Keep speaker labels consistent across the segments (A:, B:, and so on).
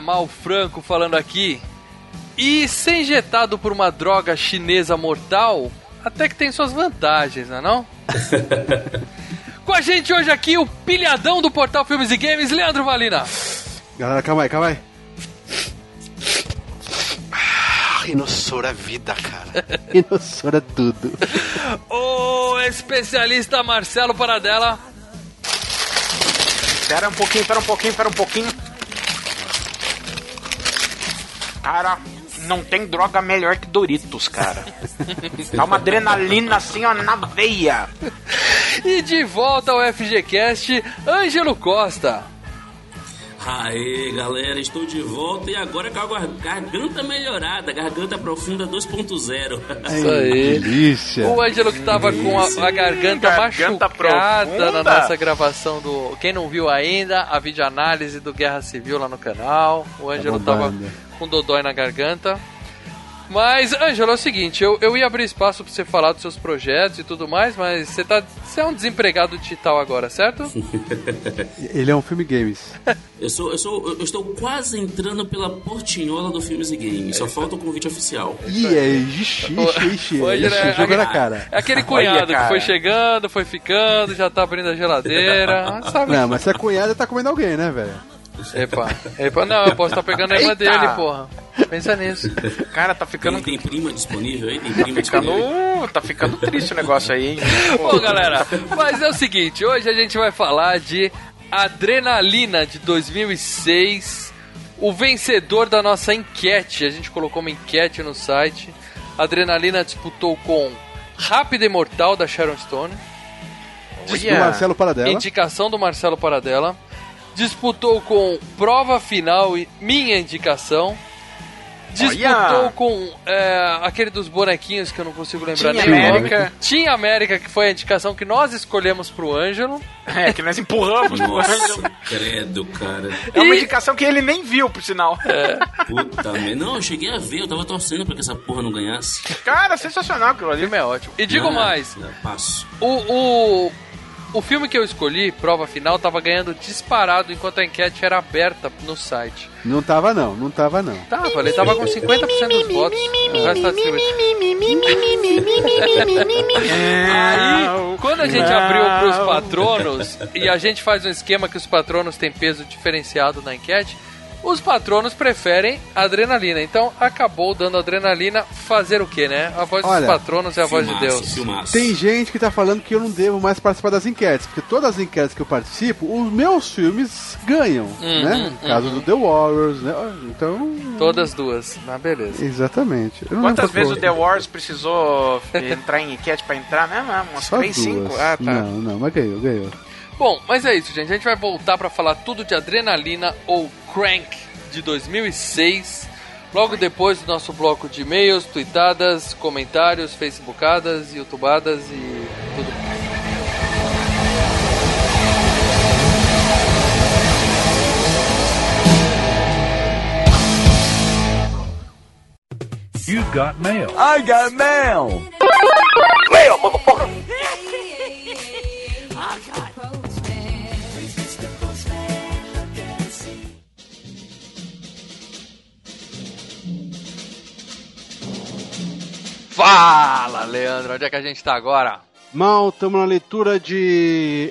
A: Mal Franco falando aqui. E ser injetado por uma droga chinesa mortal, até que tem suas vantagens, não é não? Com a gente hoje aqui, o pilhadão do portal Filmes e Games, Leandro Valina.
B: Galera, calma aí, calma aí.
C: Ah, Rinossoro é vida, cara.
B: Rinossoro é tudo.
A: O especialista Marcelo Paradela.
C: Espera um pouquinho, espera um pouquinho, espera um pouquinho. Cara, não tem droga melhor que Doritos, cara. Dá uma adrenalina assim, ó, na veia.
A: E de volta ao FGCast, Ângelo Costa.
D: Aê, galera, estou de volta e agora com a gar- garganta melhorada, garganta profunda 2.0.
A: Isso aí.
B: Delícia.
A: O Ângelo que tava com a, a garganta,
C: Garganta
A: machucada
C: profunda.
A: na nossa gravação do. Quem não viu ainda, a videoanálise do Guerra Civil lá no canal. O Ângelo
B: Tá
A: tava. Com dodói na garganta. Mas, Ângelo, é o seguinte, eu, eu ia abrir espaço pra você falar dos seus projetos e tudo mais, mas você tá. Você é um desempregado digital agora, certo?
B: Ele é um filme games.
D: Eu, sou, eu, sou, eu estou quase entrando pela portinhola do Filmes e Games, só falta o convite oficial.
B: Ih, é ixi, ixi, ixi. Ixi,
A: é-
B: Jogou na cara.
A: É aquele cunhado que foi chegando, foi ficando, já tá abrindo a geladeira. Sabe?
B: Não, mas se é cunhada, tá comendo alguém, né, velho?
A: Epa, epa, não, eu posso estar pegando a irmã
C: Eita!
A: dele, porra. Pensa nisso.
C: Cara, tá ficando.
D: Tem, tem prima disponível aí? Tem prima
C: ficando
D: disponível?
C: tá ficando triste o negócio aí, hein?
A: Bom, galera, mas é o seguinte, hoje a gente vai falar de Adrenalina de 2006, o vencedor da nossa enquete. A gente colocou uma enquete no site. Adrenalina disputou com Rápida e Mortal da Sharon Stone,
B: Do
C: Olha,
B: Marcelo Paradela.
A: indicação do Marcelo Paradela. Disputou com Prova Final e minha indicação. Disputou
C: Olha!
A: com é, aquele dos bonequinhos que eu não consigo lembrar
C: Team
A: nem o nome.
C: América.
A: Team América, que foi a indicação que nós escolhemos pro Ângelo.
C: É, que nós empurramos.
D: Nossa, credo, cara.
C: É uma
A: E-
C: indicação que ele nem viu, por sinal.
D: Puta merda. Não, eu cheguei a ver, eu tava torcendo pra que essa porra não ganhasse.
C: Cara, sensacional aquilo
A: O
C: ali.
A: filme é ótimo. E digo
D: Ah,
A: mais,
D: não, Passo.
A: o, o, o filme que eu escolhi, Prova Final, tava ganhando disparado enquanto a enquete era aberta no site.
B: Não tava, não. Não tava, não.
A: Tava, ele tava com 50% dos votos. O resto tá distribuído. Aí, quando a gente abriu pros patronos e a gente faz um esquema que os patronos têm peso diferenciado na enquete, os patronos preferem adrenalina. Então acabou dando adrenalina fazer o que, né? A voz
B: Olha,
A: dos patronos é a voz de Deus.
D: Filmaço.
B: Tem gente que tá falando que eu não devo mais participar das enquetes, porque todas as enquetes que eu participo, os meus filmes ganham,
A: Uhum,
B: né? No caso do The Warriors, né? Então.
A: Todas duas. Mas beleza.
B: Exatamente. Eu não
C: Quantas vezes o The. Wars precisou entrar em enquete pra entrar mesmo? Umas
B: Só
C: 3, 5?
B: duas.
C: Ah, tá.
B: Não, não, mas ganhou, ganhou.
A: Bom, mas é isso, gente. A gente vai voltar pra falar tudo de Adrenalina ou Crank de 2006. Logo depois do nosso bloco de e-mails, tweetadas, comentários, facebookadas, youtubadas e tudo mais.
E: You got mail.
A: Fala, Leandro, onde é que a gente tá agora?
B: Mal, estamos na leitura de.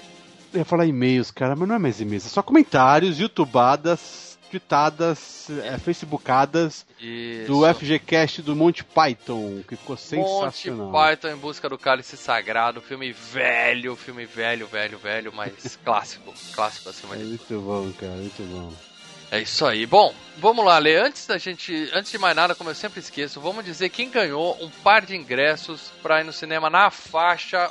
B: Eu ia falar e-mails, cara, mas não é mais e-mails, é só comentários, youtubadas, tweetadas, é, facebookadas
A: Isso.
B: do FGCast do Monty Python, que ficou sensacional.
A: Python em busca do cálice sagrado, filme velho, filme velho, velho, velho, mas clássico, clássico acima
B: É
A: de
B: muito bom, cara, muito bom.
A: É isso aí. Bom, vamos lá, Lê. Antes da gente, antes de mais nada, como eu sempre esqueço, vamos dizer quem ganhou um par de ingressos para ir no cinema na faixa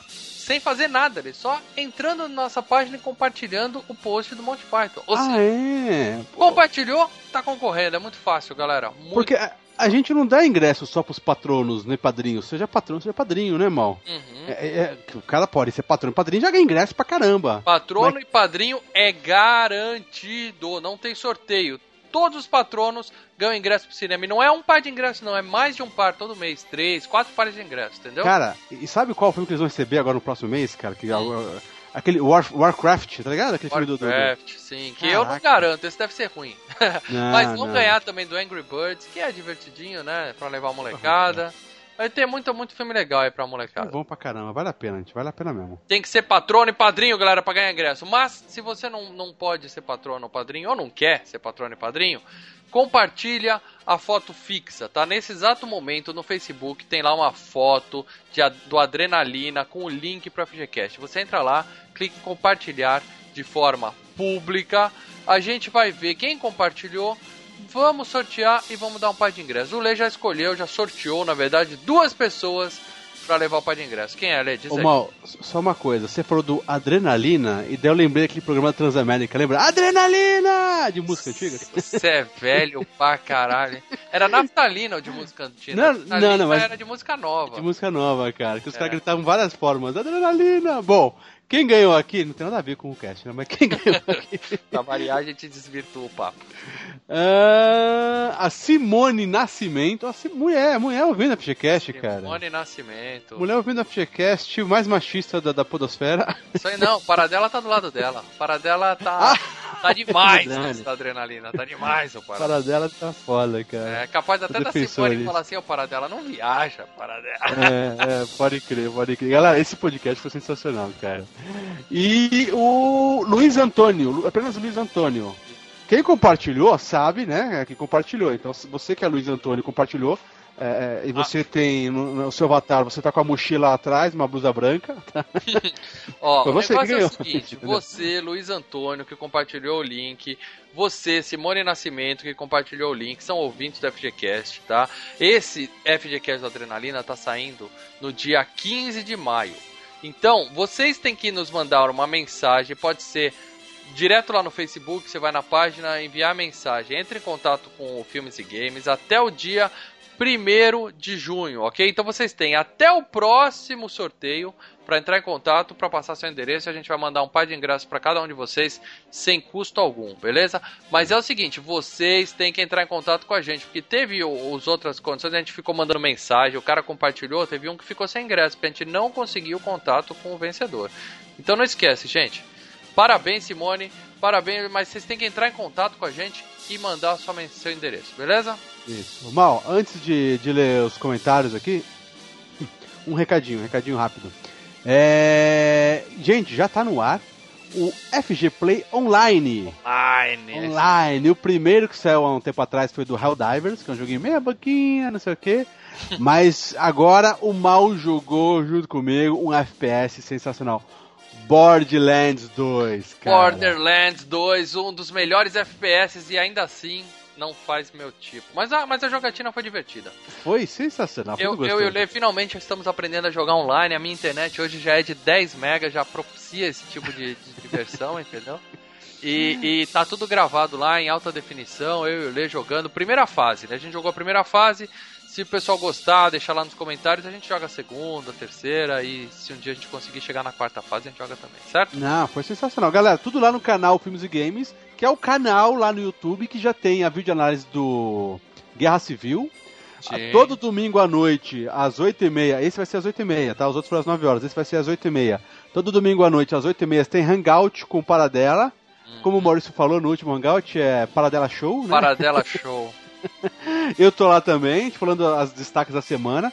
A: sem fazer nada, ele só entrando na nossa página e compartilhando o post do Monty Python. Ou
B: ah,
A: seja,
B: é?
A: compartilhou, tá concorrendo. É muito fácil, galera. Muito...
B: Porque a, gente não dá ingresso só pros patronos, nem padrinhos. Seja patrono, seja padrinho, né, mal?
A: Uhum.
B: É, é, o cara pode ser patrono. Padrinho já ganha ingresso pra caramba.
A: Patrono
B: Mas-
A: e padrinho é garantido, não tem sorteio. Todos os patronos ganham ingresso pro cinema. E não é um par de ingressos, não, é mais de um par todo mês. Três, quatro pares de ingressos, entendeu?
B: Cara, e sabe qual filme que eles vão receber agora no próximo mês, cara? Que, uh, aquele War- Warcraft, tá ligado? Aquele filme do.
A: Warcraft, sim, que eu não
B: Caraca.
A: garanto, esse deve ser ruim.
B: Não,
A: Mas
B: não.
A: ganhar também do Angry Birds, que é divertidinho, né? Pra levar a molecada. Vai ter muito, muito filme legal aí pra
B: É
A: molecada.
B: bom pra caramba, vale a pena, gente, vale a pena mesmo.
A: Tem que ser patrono e padrinho, galera, pra ganhar ingresso. Mas, se você não, não pode ser patrono ou padrinho, ou não quer ser patrono e padrinho, compartilha a foto fixa, tá? Nesse exato momento, no Facebook, tem lá uma foto de, do Adrenalina com o link pro FGCast. Você entra lá, clica em compartilhar de forma pública. A gente vai ver quem compartilhou. Vamos sortear e vamos dar um par de ingressos. O Lê já escolheu, já sorteou, na verdade, duas pessoas pra levar o par de ingressos. Quem é, Lê? Diz
B: Ô,
A: aí.
B: Mal, só uma coisa, você falou do Adrenalina, e daí eu lembrei daquele programa Transamérica, lembra? Adrenalina! De música antiga.
A: Você é velho pra caralho. Era naftalina ou de música antiga?
B: Não,
A: Naftalina
B: não, não, mas-
A: era de música nova.
B: De música nova, cara, que os
A: É.
B: caras gritavam várias formas. Adrenalina! Bom, quem ganhou aqui, não tem nada a ver com o cast, né? Mas quem ganhou aqui?
A: Pra variar, a gente desvirtua o papo.
B: Ah, a Simone Nascimento. A Sim- mulher, mulher ouvindo a FGCast, cara.
A: Simone Nascimento.
B: Mulher ouvindo a FGCast, mais machista da, da podosfera.
A: Isso aí não, o Paradela tá do lado dela. O Paradela tá, tá demais essa adrenalina. Tá demais o Paradela.
B: cara dela tá foda, cara.
A: É capaz até da. Simone falar assim, o Paradela não viaja, Paradela.
B: É, é, pode crer, pode crer. Galera, esse podcast foi sensacional, cara. E o Luiz Antônio, apenas o Luiz Antônio. Quem compartilhou sabe, né? Que compartilhou. Então, se você que é Luiz Antônio compartilhou, é, é, e você tem no, no seu avatar, você tá com a mochila atrás, uma blusa branca.
A: Ó,
B: Foi
A: o
B: você que
A: negócio é o seguinte, você, Luiz Antônio, que compartilhou o link, você, Simone Nascimento, que compartilhou o link, são ouvintes do FGCast, tá? Esse FGCast do Adrenalina tá saindo no dia 15 de maio. Então, vocês têm que nos mandar uma mensagem, pode ser direto lá no Facebook, você vai na página, enviar mensagem, entre em contato com o Filmes e Games até o dia 1 de junho, ok? Então vocês têm até o próximo sorteio para entrar em contato, para passar seu endereço, a gente vai mandar um par de ingressos para cada um de vocês sem custo algum, beleza? Mas é o seguinte, vocês têm que entrar em contato com a gente, porque teve os outras condições, a gente ficou mandando mensagem, o cara compartilhou, teve um que ficou sem ingresso, porque a gente não conseguiu contato com o vencedor. Então não esquece, gente. Parabéns, Simone. Parabéns, mas vocês têm que entrar em contato com a gente e mandar sua men- seu endereço, beleza?
B: Isso. Mal, antes de, de ler os comentários aqui, um recadinho, um recadinho rápido. É... Gente, já tá no ar o FG Play Online.
A: Ai,
B: Online. O primeiro que saiu há um tempo atrás foi do Helldivers, que é um joguinho meia boquinha, não sei o quê. Mas agora o Mal jogou junto comigo um FPS sensacional. Borderlands 2, cara.
A: Borderlands 2, um dos melhores FPS e ainda assim não faz meu tipo. Mas a, mas a jogatina foi divertida.
B: Foi sensacional. Foi
A: Eu, eu e o. Lê finalmente estamos aprendendo a jogar online. A minha internet hoje já é de 10 megas, já propicia esse tipo de, de diversão, entendeu? E, e tá tudo gravado lá em alta definição, eu e o Lê jogando. Primeira fase, né? A gente jogou a primeira fase. Se o pessoal gostar, deixar lá nos comentários, a gente joga a segunda, a terceira. E se um dia a gente conseguir chegar na quarta fase, a gente joga também, certo?
B: Não, foi sensacional. Galera, tudo lá no canal Filmes e Games, que é o canal lá no YouTube que já tem a videoanálise do Guerra Civil.
A: Sim.
B: Todo domingo à noite, às 8h30. Esse vai ser às 8h30, tá? Os outros foram às 9 horas. Esse vai ser às 8h30. Todo domingo à noite, às 8h30, tem Hangout com Paradela. Como o Maurício falou no último Hangout, é Paradela Show, né?
A: Paradela Show.
B: Eu tô lá também, falando as destaques da semana.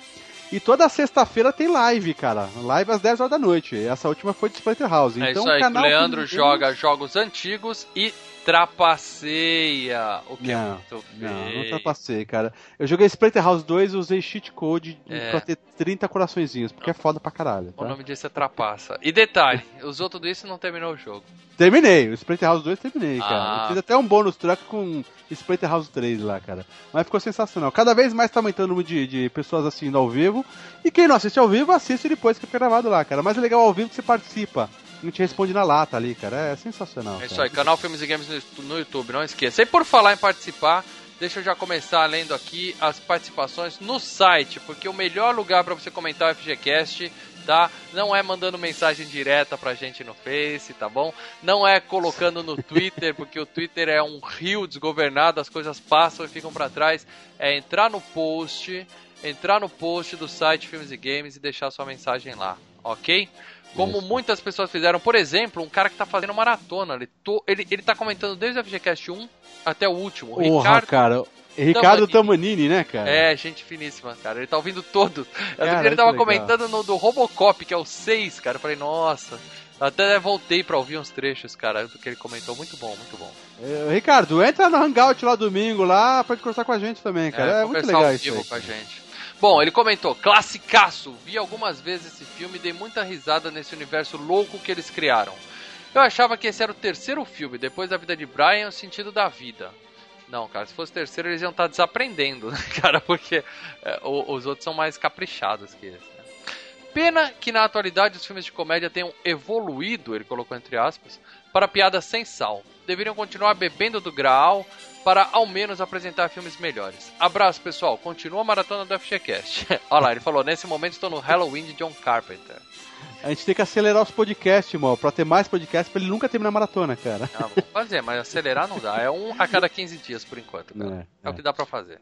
B: E toda sexta-feira tem live, cara. Live às 10 horas da noite. Essa última foi de Splinter House.
A: É
B: então,
A: isso aí, que o
B: canal
A: Leandro joga jogos antigos e trapaceia. O que é
B: Não,
A: muito
B: Não, não
A: feio.
B: ultrapassei, cara. Eu joguei Splatterhouse 2 e usei cheat code
A: É.
B: pra ter 30 coraçõezinhos, porque é foda pra caralho.
A: O
B: Tá?
A: nome disso é trapaça. E detalhe, usou tudo isso e não terminou o jogo.
B: Terminei, o Splatterhouse 2 terminei, cara.
A: Ah.
B: Eu fiz até um bônus track com Splatterhouse 3 lá, cara. Mas ficou sensacional. Cada vez mais tá aumentando o número de, de pessoas assistindo ao vivo. E quem não assiste ao vivo, assiste depois que fica gravado lá, cara. Mas é legal ao vivo que você participa. Não te responde na lata ali, cara. É sensacional.
A: É isso
B: cara.
A: aí, canal Filmes e Games no, YouTube, não esqueça. E por falar em participar, deixa eu já começar lendo aqui as participações no site, porque o melhor lugar para você comentar o FGCast, tá? Não é mandando mensagem direta pra gente no Face, tá bom? Não é colocando no Twitter, porque o Twitter é um rio desgovernado, as coisas passam e ficam pra trás. É entrar no post, entrar no post do site Filmes e Games e deixar sua mensagem lá, ok? Como
B: Isso.
A: muitas pessoas fizeram, por exemplo, um cara que tá fazendo maratona, ele, to- ele, ele tá comentando desde o FGCast 1 até o último.
B: Porra,
A: Ricardo
B: cara. Ricardo
A: Tamanini.
B: Tamanini, né, cara?
A: é, gente finíssima, cara. Ele tá ouvindo todo.
B: Cara,
A: ele tava comentando no do Robocop, que é o 6, cara. Eu falei, nossa. Até voltei pra ouvir uns trechos, cara, do que ele comentou. Muito bom, muito bom.
B: É, Ricardo, entra no Hangout lá domingo lá, pode conversar com a gente também, cara. É, muito
A: conversar
B: legal isso aí.
A: com a gente. Bom, ele comentou, classicaço, vi algumas vezes esse filme e dei muita risada nesse universo louco que eles criaram. Eu achava que esse era o terceiro filme, depois da vida de Brian, o sentido da vida. Não, cara, se fosse terceiro eles iam estar desaprendendo, né, cara, porque é, os outros são mais caprichados que esse. né? Pena que na atualidade os filmes de comédia tenham evoluído, ele colocou entre aspas, para piadas sem sal. Deveriam continuar bebendo do graal para ao menos apresentar filmes melhores. Abraço, pessoal. Continua a maratona do FGCast. Olha lá, ele falou: nesse momento estou no Halloween de John Carpenter.
B: A gente tem que acelerar os podcasts, irmão, pra ter mais podcasts pra ele nunca terminar a maratona, cara.
A: Ah, vamos fazer, mas acelerar não dá. É um a cada 15 dias por enquanto, cara. É,
B: É,
A: o que dá pra fazer.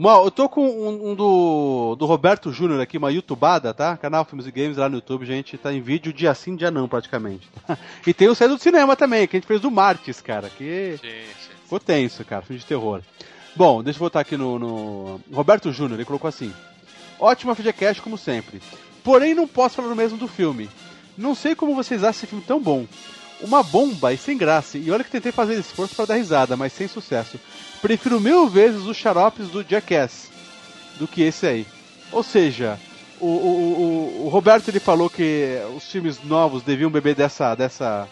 B: Mal, eu tô com um, um do, do Roberto Júnior aqui, uma YouTubada, tá? Canal Filmes e Games lá no YouTube, gente. Tá em vídeo dia sim, dia não, praticamente. E tem o Cedo do Cinema também, que a gente fez do Martes, cara. Que
A: Sim, sim.
B: Ficou tenso, cara. Filme de terror. Bom, deixa eu voltar aqui no, no... Roberto Júnior, ele colocou assim. Ótima FGCast, como sempre. Porém, não posso falar o mesmo do filme. Não sei como vocês acham esse filme tão bom. Uma bomba e sem graça. E olha que tentei fazer esforço para dar risada, mas sem sucesso. Prefiro mil vezes os xaropes do Jackass do que esse aí. Ou seja, o, o, o, o Roberto ele falou que os filmes novos deviam beber dessa, dessa,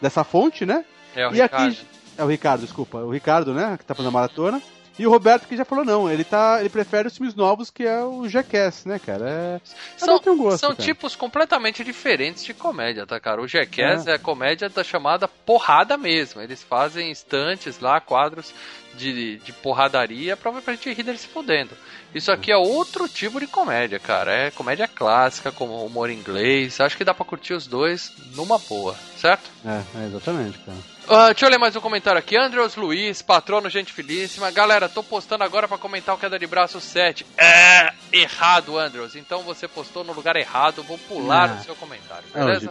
B: dessa fonte, né?
A: É o
B: e
A: Ricardo.
B: aqui. É o Ricardo, desculpa. O Ricardo, né? Que tá fazendo a maratona. E o Roberto que já falou, não, ele tá. Ele prefere os filmes novos que é o Jackass, né, cara? É.
A: São,
B: um gosto,
A: são
B: cara.
A: tipos completamente diferentes de comédia, tá, cara? O Jackass é, a comédia da chamada porrada mesmo. Eles fazem instantes lá, quadros de, de porradaria pra, pra gente rir deles se fudendo. Isso aqui é outro tipo de comédia, cara. É comédia clássica, com humor inglês. Acho que dá pra curtir os dois numa boa, certo?
B: É, é, exatamente, cara.
A: Ah, deixa eu ler mais um comentário aqui. Andrews Luiz, patrono, gente finíssima. Galera, tô postando agora pra comentar o Queda de Braço 7. É errado, Andrews. Então você postou no lugar errado. Vou pular
B: Ah.
A: o seu comentário,
B: É
A: beleza?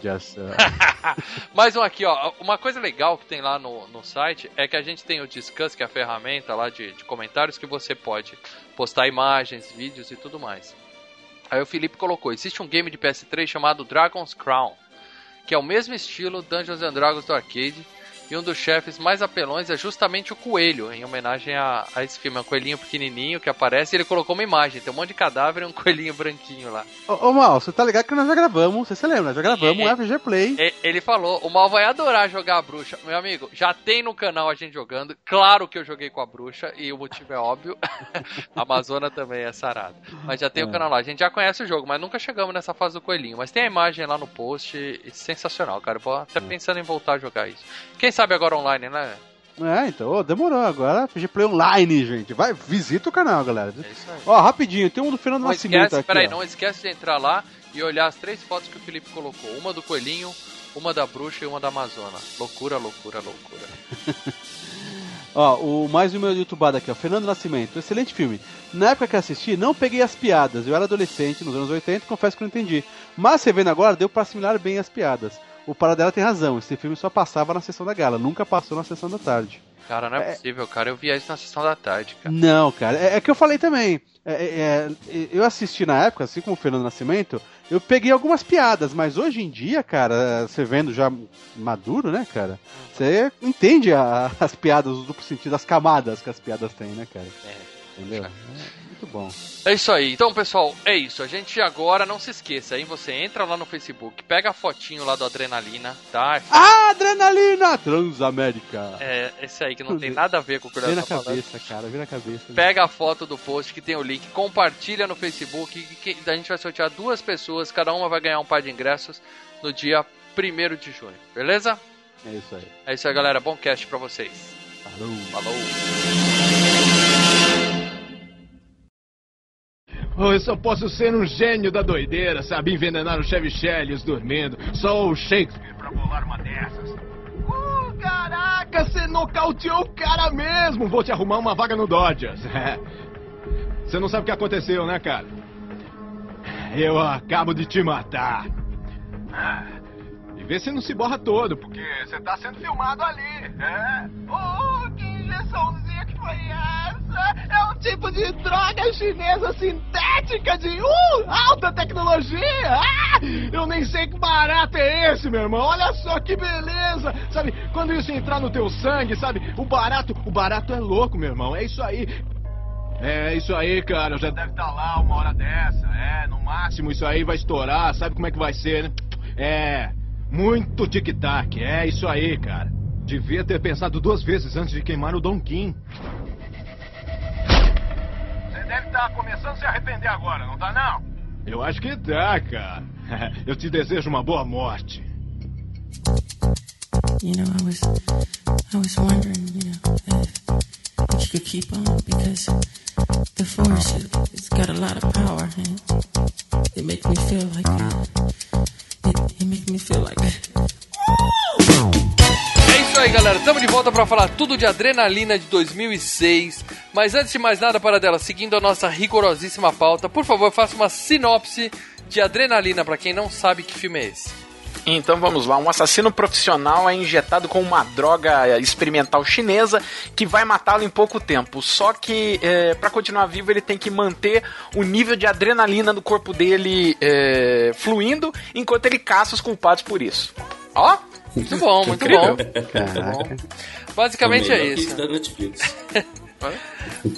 A: Mais um aqui, ó. Uma coisa legal que tem lá no, no site é que a gente tem o Discuss, que é a ferramenta lá de, de comentários que você pode postar imagens, vídeos e tudo mais. Aí o Felipe colocou: existe um game de PS3 chamado Dragon's Crown, que é o mesmo estilo Dungeons and Dragons do arcade. E um dos chefes mais apelões é justamente o coelho, em homenagem a, a esse filme. É um coelhinho pequenininho que aparece e ele colocou uma imagem. Tem um monte de cadáver e um coelhinho branquinho lá.
B: Ô, ô Mal, você tá ligado que nós já gravamos, você se lembra? Nós já gravamos um
A: É.
B: FG Play.
A: E- Ele falou, o Mal vai adorar jogar a bruxa. Meu amigo, já tem no canal a gente jogando. Claro que eu joguei com a bruxa e o motivo é óbvio. a Amazona também é sarada. Mas já tem o
B: É.
A: canal lá. A gente já conhece o jogo, mas nunca chegamos nessa fase do coelhinho. Mas tem a imagem lá no post e sensacional, cara. Eu vou até pensando em voltar a jogar isso. Quem sabe agora online, né?
B: É, então, ô, demorou agora. FG Play online, gente. Vai, visita o canal, galera.
A: É isso aí.
B: Ó, rapidinho, tem um do Fernando
A: Não
B: Nascimento
A: esquece,
B: aqui.
A: peraí,
B: ó.
A: não esquece de entrar lá e olhar as três fotos que o Felipe colocou. Uma do coelhinho, uma da bruxa e uma da Amazona. Loucura, loucura, loucura.
B: Ó, o mais um meu youtubado aqui, ó, Fernando Nascimento, excelente filme. Na época que assisti, não peguei as piadas. Eu era adolescente, nos anos 80, confesso que não entendi. Mas você vendo agora, deu pra assimilar bem as piadas. O Paradela tem razão, esse filme só passava na sessão da gala, nunca passou na sessão da tarde.
A: Cara, não é, possível, cara. Eu via isso na sessão da tarde, cara.
B: Não, cara, é, é que eu falei também. É, é, é, eu assisti na época, assim como o Fernando Nascimento, eu peguei algumas piadas, mas hoje em dia, cara, você vendo já maduro, né, cara? Você entende a- as piadas, o duplo sentido, as camadas que as piadas têm, né, cara? Entendeu? É, muito bom.
A: É isso aí. Então, pessoal, é isso. A gente agora, não se esqueça, hein? Você entra lá no Facebook, pega a fotinho lá do Adrenalina, tá?
B: Ah, adrenalina! Transamérica!
A: É, esse aí que não tem nada a ver com o que
B: Vem na
A: tá falando.
B: cabeça, cara, vem na cabeça.
A: Pega a foto do post que tem o link, compartilha no Facebook. Que- a gente vai sortear duas pessoas, cada uma vai ganhar um par de ingressos no dia 1 de junho, beleza?
B: É isso aí.
A: É isso aí, galera. Bom cast pra vocês.
B: Falou.
A: Falou.
E: Eu só posso ser um gênio da doideira, sabe? Envenenar o Chevy Chelios dormindo. Só o Shakespeare pra bolar uma dessas. Oh, caraca, você nocauteou o cara mesmo. Vou te arrumar uma vaga no Dodgers. Você não sabe o que aconteceu, né, cara? Eu acabo de te matar. Ah, E vê se não se borra todo, porque você tá sendo filmado ali. É. Oh, que foi essa? É um tipo de droga chinesa sintética de uh, alta tecnologia. Ah, eu nem sei que barato é esse, meu irmão. Olha só que beleza. Sabe, quando isso entrar no teu sangue, sabe, o barato, o barato é louco, meu irmão. É isso aí. É isso aí, cara. Já deve estar lá uma hora dessa. É, no máximo isso aí vai estourar. Sabe como é que vai ser, né? É, muito tic-tac. É isso aí, cara. Devia ter pensado duas vezes antes de queimar o Don Kim. Você deve estar começando a se arrepender agora, não tá não? Eu acho que tá, cara. Eu te desejo uma boa morte.
F: You know, I was, I was wondering, you know, if, if you could keep on because the force, it, it's got a lot of power and it makes me feel like, it, it makes me feel like.
A: Aí, galera. Estamos de volta para falar tudo de Adrenalina de 2006. Mas antes de mais nada, para dela, seguindo a nossa rigorosíssima pauta, por favor, faça uma sinopse de Adrenalina para quem não sabe que filme é esse.
C: Então vamos lá, um assassino profissional é injetado com uma droga experimental chinesa que vai matá-lo em pouco tempo. Só que é, para continuar vivo ele tem que manter o nível de adrenalina do corpo dele é, fluindo enquanto ele caça os culpados por isso. Ó,
A: Muito bom, muito
D: Incrível.
A: bom.
B: Caraca.
A: Basicamente é isso.
D: da Netflix.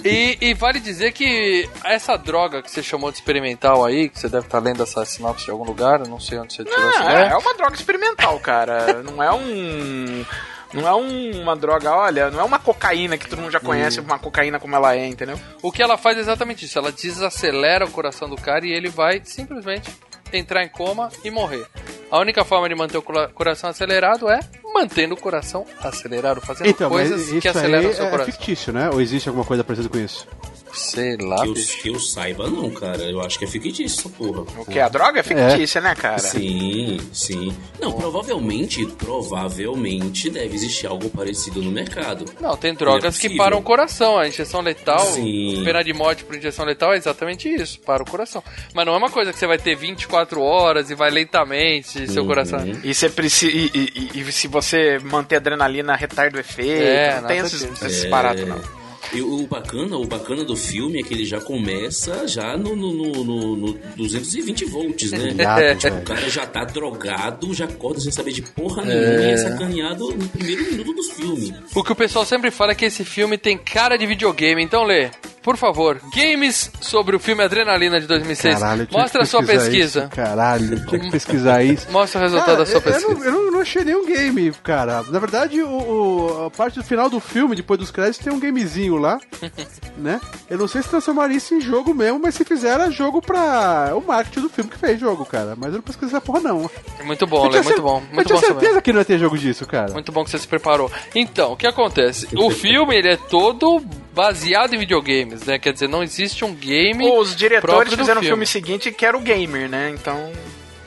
A: E, e vale dizer que essa droga que você chamou de experimental aí, que você deve estar lendo essa sinopse de algum lugar, não sei onde você tirou essa
C: Ah,
A: ideia.
C: é uma droga experimental, cara. Não é um. Não é um- uma droga, olha, não é uma cocaína que todo mundo já conhece, uma cocaína como ela é, entendeu?
A: O que ela faz é exatamente isso. Ela desacelera o coração do cara e ele vai simplesmente entrar em coma e morrer. A única forma de manter o cora- coração acelerado é mantendo o coração acelerado, fazendo
B: Então,
A: coisas que aceleram o seu
B: é
A: coração.
B: fictício, né? Ou existe alguma coisa parecida com isso?
A: Sei lá,
D: Que eu, que eu saiba, não, cara. Eu acho que é fictício essa porra.
C: O que? A droga é fictícia, né, cara?
D: Sim, sim. Não, provavelmente, provavelmente deve existir algo parecido no mercado.
A: Não, tem drogas
D: Não é
A: que param o coração. A injeção letal,
D: Sim.
A: pena de morte por injeção letal é exatamente isso, para o coração. Mas não é uma coisa que você vai ter 24 horas e vai lentamente seu
D: Uhum.
A: coração.
C: E, você precisa, e, e- e- se você manter a adrenalina, retarda o efeito.
A: É,
C: não tem esses, esses
D: É.
C: baratos, não.
D: E o bacana, o bacana do filme é que ele já começa já no, no, no, no- no 220 volts, né? Tipo, o cara já tá drogado, já acorda sem saber de porra
A: É.
D: nenhuma e é sacaneado no primeiro minuto do filme.
A: O que o pessoal sempre fala é que esse filme tem cara de videogame. Então, Lê, por favor, games sobre o filme Adrenalina de 2006.
B: Caralho, eu
A: Mostra a sua pesquisa.
B: Isso, caralho, eu tinha que pesquisar isso.
A: Mostra o resultado da sua
B: eu-
A: pesquisa.
B: Eu, não, eu não- achei nenhum game, cara. Na verdade, o, o- a parte do final do filme, depois dos créditos, tem um gamezinho lá, né? Eu não sei se transformaria isso em jogo mesmo, mas se fizer, era jogo pra. o marketing do filme que fez jogo, cara. Mas eu não pesquisei essa porra, não.
A: Muito bom,
B: eu
A: Lê, muito bom.
B: eu
A: Muito
B: tinha
A: bom saber.
B: certeza que não ia ter jogo disso, cara.
A: Muito bom que você se preparou. Então, o que acontece? O filme, ele é todo baseado em videogames, né? Quer dizer, não existe um game
C: Os diretores fizeram o
A: filme.
C: filme seguinte que era o gamer, né? Então.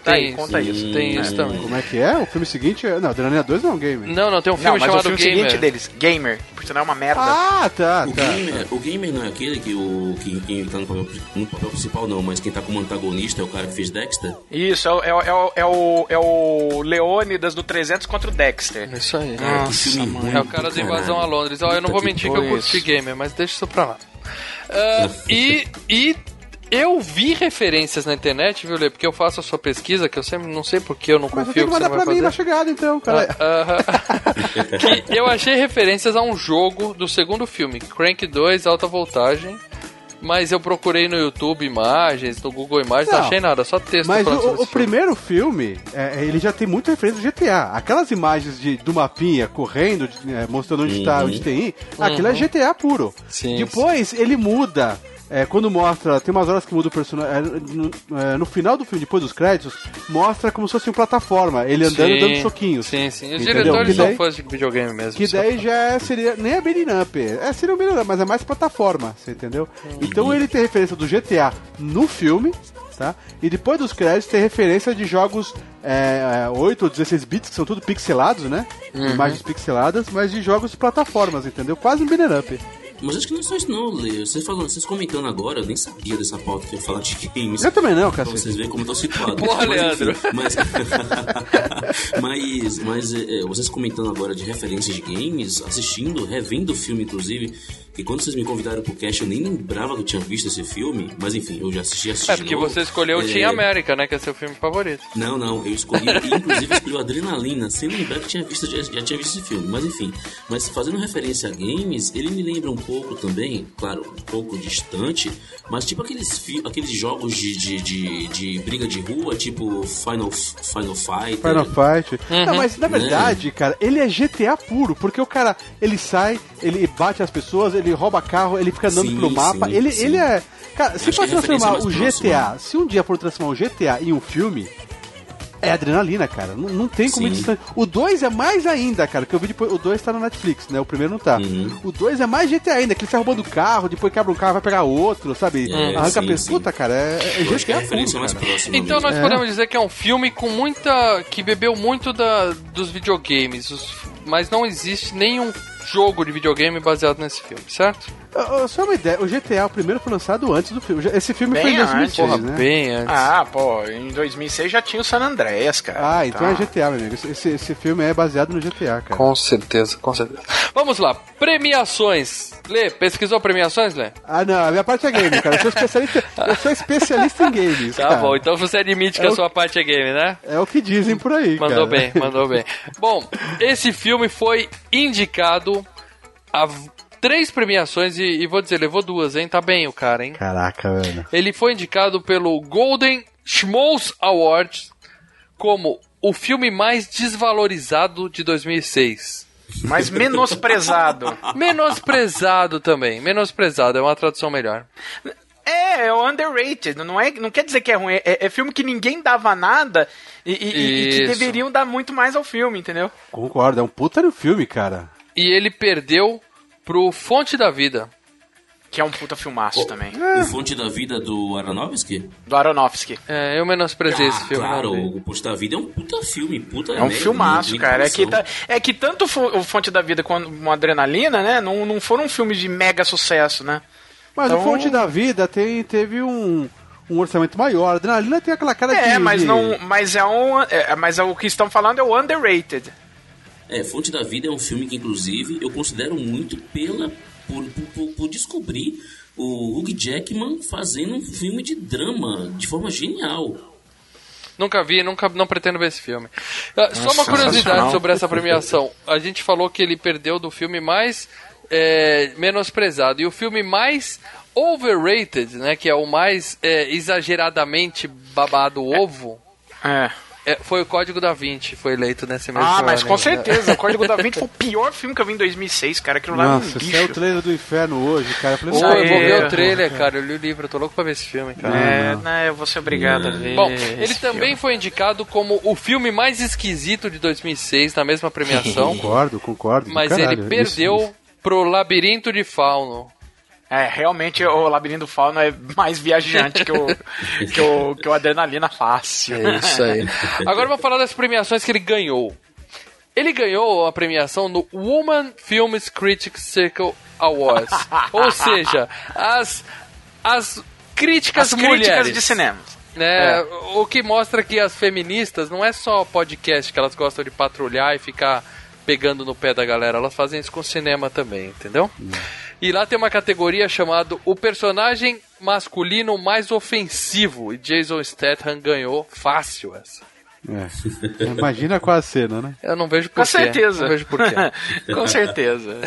C: Tá
A: Tem
C: aí, conta isso.
A: Tem isso também.
B: Como é que é? O filme seguinte é. Não, Adrenalina 2 não é um game.
A: Não, não, tem um
C: Não,
A: filme
C: mas o
A: chamado
C: filme
A: Gamer.
C: seguinte deles, Gamer, por sinal é uma merda.
B: Ah, tá,
D: O
B: tá.
D: gamer, o gamer não é aquele que o que, quem tá no papel, no papel principal não, mas quem tá como antagonista é o cara que fez Dexter.
C: Isso, é, o- é, o- é, o- é o, é o Leônidas do 300 contra o Dexter.
A: Isso aí.
D: Cara, que filme ruim
A: É o cara da invasão a Londres. Ó, eu não vou
D: que
A: mentir que eu
C: pariu.
A: curti gamer, mas deixa isso pra lá. Ah, e, e eu vi referências na internet, viu, Lê? Porque eu faço a sua pesquisa, que eu sempre não sei porque eu não
B: Mas
A: confio
B: tem
A: que
B: que
A: você
B: mandar
A: vai
B: pra mim
A: fazer.
B: na chegada, então, cara.
A: Aham. que eu achei referências a um jogo do segundo filme, Crank 2 Alta Voltagem. Mas eu procurei no YouTube imagens, no Google Imagens, não,
B: Não,
A: achei nada, só texto
B: Mas o, o primeiro filme, é, ele já tem muita referência do GTA. Aquelas imagens de, do mapinha correndo, de- é, mostrando onde tá, onde tem ir, aquilo é GTA puro.
A: Uhum. Sim,
B: Depois ele muda. É, quando mostra, tem umas horas que muda o personagem. no, é, no final do filme, depois dos créditos, mostra como se fosse uma plataforma. Ele andando
A: Sim,
B: dando soquinhos.
A: Sim, sim. Os
B: Entendeu?
A: diretores
B: Que
A: são
B: daí-
A: fãs de videogame mesmo.
B: Que daí já é- seria. Nem é beating up. É, seria um beating up, mas é mais plataforma, você entendeu? Então ele tem referência do GTA no filme, tá? E depois dos créditos tem referência de jogos é, é, 8 ou 16 bits, que são tudo pixelados, né? Imagens pixeladas, mas de jogos de plataformas, entendeu? Quase um beating up.
D: Mas acho que não é só isso não, Lê. Vocês, falando, vocês comentando agora, eu nem sabia dessa pauta que ia falar de games.
B: Eu também não,
D: Pra
B: cacete.
D: vocês verem como eu tô situado.
A: Porra,
D: Mas,
A: Leandro.
D: enfim, Mas, mas, mas, é, é, vocês comentando agora de referências de games, assistindo, revendo o filme, inclusive, que quando vocês me convidaram pro cast, eu nem lembrava que eu tinha visto esse filme, mas enfim, eu já assisti, assisti
A: É porque
D: novo.
A: você escolheu
D: É,
A: Team América, né? Que é seu filme favorito.
D: Não, não, eu escolhi, inclusive escolhi o Adrenalina, sem lembrar que tinha visto, já, já tinha visto esse filme, mas enfim. Mas fazendo referência a games, ele me lembra um pouco também, claro, um pouco distante, mas tipo aqueles, aqueles jogos de, de, de, de briga de rua, tipo Final, Final Fight.
B: Final Fight.
A: Uhum.
B: Não, mas na verdade, cara, ele é GTA puro, porque o cara, ele sai, ele bate as pessoas, ele rouba carro, ele fica andando
D: Sim,
B: pelo mapa,
D: sim,
B: ele,
D: sim.
B: ele é... Cara, se for transformar o GTA,
D: próxima.
B: se um dia for transformar o GTA em um filme, é adrenalina, cara. Não, não tem como. O 2 é mais ainda, cara, que eu vi depois. O 2 tá no Netflix, né? O primeiro não tá.
D: Uhum.
B: O 2 é mais GTA ainda, que ele sai roubando carro, depois quebra um carro, vai pegar outro, sabe?
D: É,
B: Arranca
D: sim,
B: a pessoa,
D: sim.
B: cara. É, é GTA
D: é mais.
A: Então
D: mesmo.
A: nós
B: É.
A: podemos dizer que é um filme com muita. que bebeu muito da, dos videogames. os- mas não existe nenhum jogo de videogame baseado nesse filme, certo?
B: Ô, Só uma ideia, o GTA, o primeiro foi lançado antes do filme. Esse filme foi em
C: Bem antes.
B: 2006,
A: Porra,
B: né?
A: bem antes.
C: Ah, pô, em 2006 já tinha o San Andreas, cara.
B: Ah, então
C: Tá.
B: é GTA, meu amigo. Esse- Esse, filme é baseado no GTA, cara.
A: Com certeza, com certeza. Vamos lá, premiações. Lê, pesquisou premiações, Lê?
B: Ah, não, a minha parte é game, cara. Eu sou especialista, eu sou especialista em games.
A: Tá
B: cara.
A: bom, então você admite que
B: É
A: a sua parte é game, né?
B: É o que dizem por aí,
A: Mandou
B: cara.
A: bem, mandou bem. Bom, esse filme foi indicado a três premiações e, e vou dizer, levou duas, hein? Tá bem o cara, hein?
B: Caraca, velho.
A: Ele foi indicado pelo Golden Schmoes Awards como o filme mais desvalorizado de 2006.
C: Mas menosprezado.
A: Menosprezado também, menosprezado, é uma tradução melhor.
C: É, é o underrated. Não, é, não quer dizer que é ruim. É, é filme que ninguém dava nada e, e- e- que deveriam dar muito mais ao filme, entendeu?
B: Concordo, é um puta no filme, cara.
A: E ele perdeu pro Fonte da Vida.
C: Que é um puta filmaço também.
D: O Fonte da Vida do Aronofsky?
C: Do Aronofsky.
A: É, eu menosprezei esse
D: Ah,
A: filme.
D: claro, o Fonte da Vida é um puta filme, puta
C: É um
D: merda,
C: filmaço, cara. É que, tá- é que tanto o Fonte da Vida quanto o Adrenalina, né? Não, não foram filmes de mega sucesso, né?
B: Mas
C: Então-
B: o Fonte da Vida tem, teve um, um orçamento maior. A Adrenalina tem aquela cara de...
C: É, mas não. Mas é um. é, mas é o que estão falando é o underrated.
D: É, Fonte da Vida é um filme que, inclusive, eu considero muito pela por, por, por- descobrir o Hugh Jackman fazendo um filme de drama de forma genial.
A: Nunca vi, nunca não pretendo ver esse filme. Ah, Só uma curiosidade sobre essa premiação. A gente falou que ele perdeu do filme mais é, menosprezado e o filme mais overrated, né, que é o mais é, exageradamente babado ovo,
C: É.
A: é, foi o Código da Vinci, foi eleito nesse mesmo
C: Ah, mas
A: ano,
C: com
A: né?
C: certeza. O Código da Vinci foi o pior filme que eu vi em 2006, cara. Aquilo lá é um
B: Nossa,
C: lixo.
B: saiu o trailer do inferno hoje, cara. Eu falei,
A: Pô,
B: "Pô,
A: eu vou ver
C: É.
A: o trailer, cara. Eu li o livro, eu tô louco pra ver esse filme, cara.
C: É, né, eu vou ser obrigado a ver.
A: Bom, ele também
C: filme.
A: foi indicado como o filme mais esquisito de 2006 na mesma premiação,
B: Concordo, concordo. do
A: mas
B: caralho.
A: ele perdeu
B: Isso-
A: pro Labirinto de Fauno.
C: É, realmente o Labirinto do Fauno é mais viajante que o, que o, que o Adrenalina Fácil.
A: É isso aí. Agora vamos falar das premiações que ele ganhou. Ele ganhou a premiação no Woman Films Critics Circle Awards. Ou seja, as, as críticas
C: As
A: mulheres.
C: críticas de cinema.
A: né? O que mostra que as feministas não é só podcast que elas gostam de patrulhar e ficar pegando no pé da galera, elas fazem isso com cinema também, entendeu? E lá tem uma categoria chamada o personagem masculino mais ofensivo e Jason Statham ganhou fácil essa.
B: É. Imagina qual a cena, né?
A: Eu não vejo por
C: Com certeza.
A: Não vejo por quê.
C: Com certeza.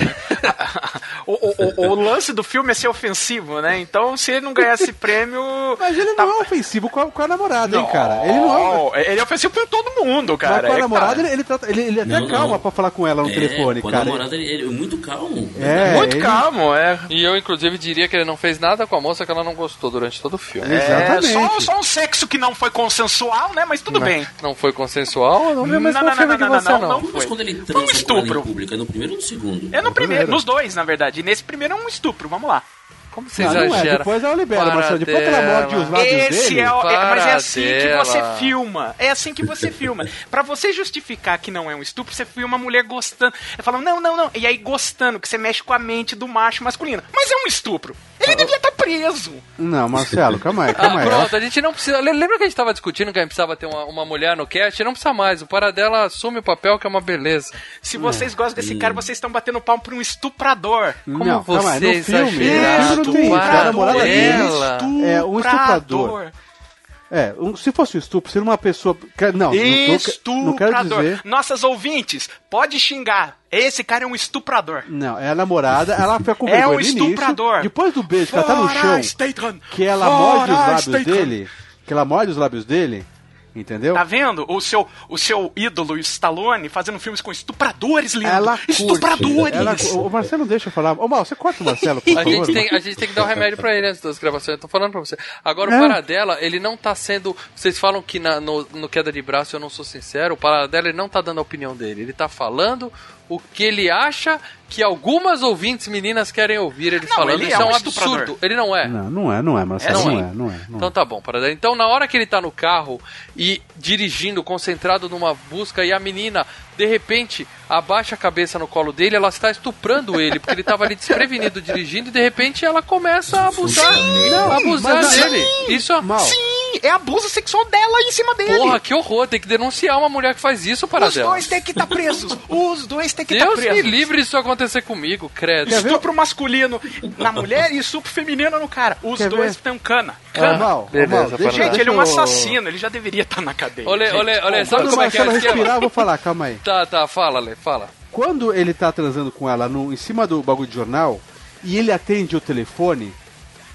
C: o, o- o- o lance do filme é ser ofensivo, né? Então, se ele não ganhasse prêmio.
B: Mas ele
C: tá-
B: não é ofensivo com a, com a namorada, hein, cara? Ele não é.
C: Não, ele é ofensivo com todo mundo,
B: Mas
C: cara.
B: com a
C: É,
B: namorada,
C: cara.
B: ele, ele, trata- ele, ele até
D: Não,
B: calma
D: não.
B: pra falar com ela no
D: É,
B: telefone,
D: com a
B: cara.
D: namorada ele, ele é muito calmo.
B: É,
C: Muito
B: ele-
C: calmo, é.
A: E eu, inclusive, diria que ele não fez nada com a moça que ela não gostou durante todo o filme.
B: É.
C: É,
B: Exatamente.
C: só, só um sexo que não foi consensual, né? Mas tudo bem.
A: Não foi consensual? Eu não vi mais
C: Não,
A: não,
C: não,
A: filme
C: não,
A: que
C: não,
A: você
C: não,
A: não.
C: não.
D: Mas
C: Foi.
D: quando ele
C: Foi um estupro.
D: em público, é no primeiro ou no segundo?
C: É no primeiro,
B: primeiro.
C: nos dois, na verdade. E nesse primeiro é um estupro, vamos lá.
A: Como você
B: Não, não é. Depois ela libera,
A: Para
B: Marcelo. Depois que ela morde os
A: dela.
B: lábios
C: Esse
B: dele...
C: é, o, é- mas é assim que
A: Paradela.
C: você filma. É assim que você filma. Pra você justificar que não é um estupro, você filma a mulher gostando. Ela fala, não, não, não. E aí gostando, que você mexe com a mente do macho masculino. Mas é um estupro. Ele devia estar preso.
B: Não, Marcelo, calma aí,
A: Ah,
B: calma aí.
A: pronto, a gente não precisa. le- Lembra que a gente tava discutindo que a gente precisava ter uma, uma mulher no cast? Não precisa mais. O Paradela assume o papel que é uma beleza.
C: Se vocês gostam desse cara, vocês estão batendo palmo pra um estuprador.
A: Como
B: não, calma aí,
A: você
B: no filme,
A: exagerado,
B: filme não tem isso. A
A: Paradela.
B: namorada dele é um estuprador.
C: Estuprador.
B: É, um- se fosse um estupro, seria uma pessoa... Não, não, tô- não quero
C: Estuprador.
B: dizer...
C: Nossas ouvintes, pode xingar. Esse cara é um estuprador.
B: Não, é a namorada, ela fica com
C: É um
B: no início,
C: estuprador.
B: Depois do beijo, que ela tá no chão, que ela morde os lábios dele, que ela morde os lábios dele, entendeu?
C: Tá vendo? O seu, o seu ídolo, o Stallone, fazendo filmes com estupradores, lindo.
B: Ela
C: estupradores.
B: Ela, o Marcelo deixa eu falar. Ô, Mal, você corta o Marcelo, por
A: A
B: favor.
A: gente, tem, a gente tem que dar um remédio pra ele antes das gravações. Eu tô falando pra você. Agora,
B: É.
A: o Paradela, ele não tá sendo. Vocês falam que na- no, no queda de braço eu não sou sincero. O Paradela, ele não tá dando a opinião dele. Ele tá falando o que ele acha que algumas ouvintes meninas querem ouvir ele
C: Não,
A: falando.
C: ele
A: Isso
C: é
A: é um
C: um
A: absurdo. Ele não é.
B: Não, não é, não é, Marcelo.
A: É
B: não,
A: sim.
B: é, não é, não
A: Então
B: é.
A: tá bom, Paradela. Então na hora que ele tá no carro e dirigindo, concentrado numa busca, e a menina, de repente, abaixa a cabeça no colo dele, ela está estuprando ele, porque ele tava ali desprevenido dirigindo, e de repente ela começa a abusar,
B: Não,
A: abusar
B: mas-
A: dele. Isso
B: Mal.
C: Sim, é abuso sexual dela em cima dele.
A: Porra, que horror, tem que denunciar uma mulher que faz isso,
C: Os
A: Paradela.
C: dois têm que estar presos. Os dois têm que estar
A: Deus me
C: presos.
A: livre disso acontecer comigo, credo.
B: Quer ver?
C: Estupro masculino na mulher e estupro feminino no cara. Os
B: Quer
C: dois têm um cana. Cana.
B: Mal, ô,
A: Beleza,
B: Mal.
C: Gente, ele é um assassino, ele já deveria estar na cadeia.
A: Olê,
C: gente.
A: olê, olê, sabe
B: Quando o
A: como é que é
B: respirar, eu vou falar, calma aí.
A: Tá, tá, fala, Lê, fala.
B: Quando ele tá transando com ela no, em cima do bagulho de jornal e ele atende o telefone,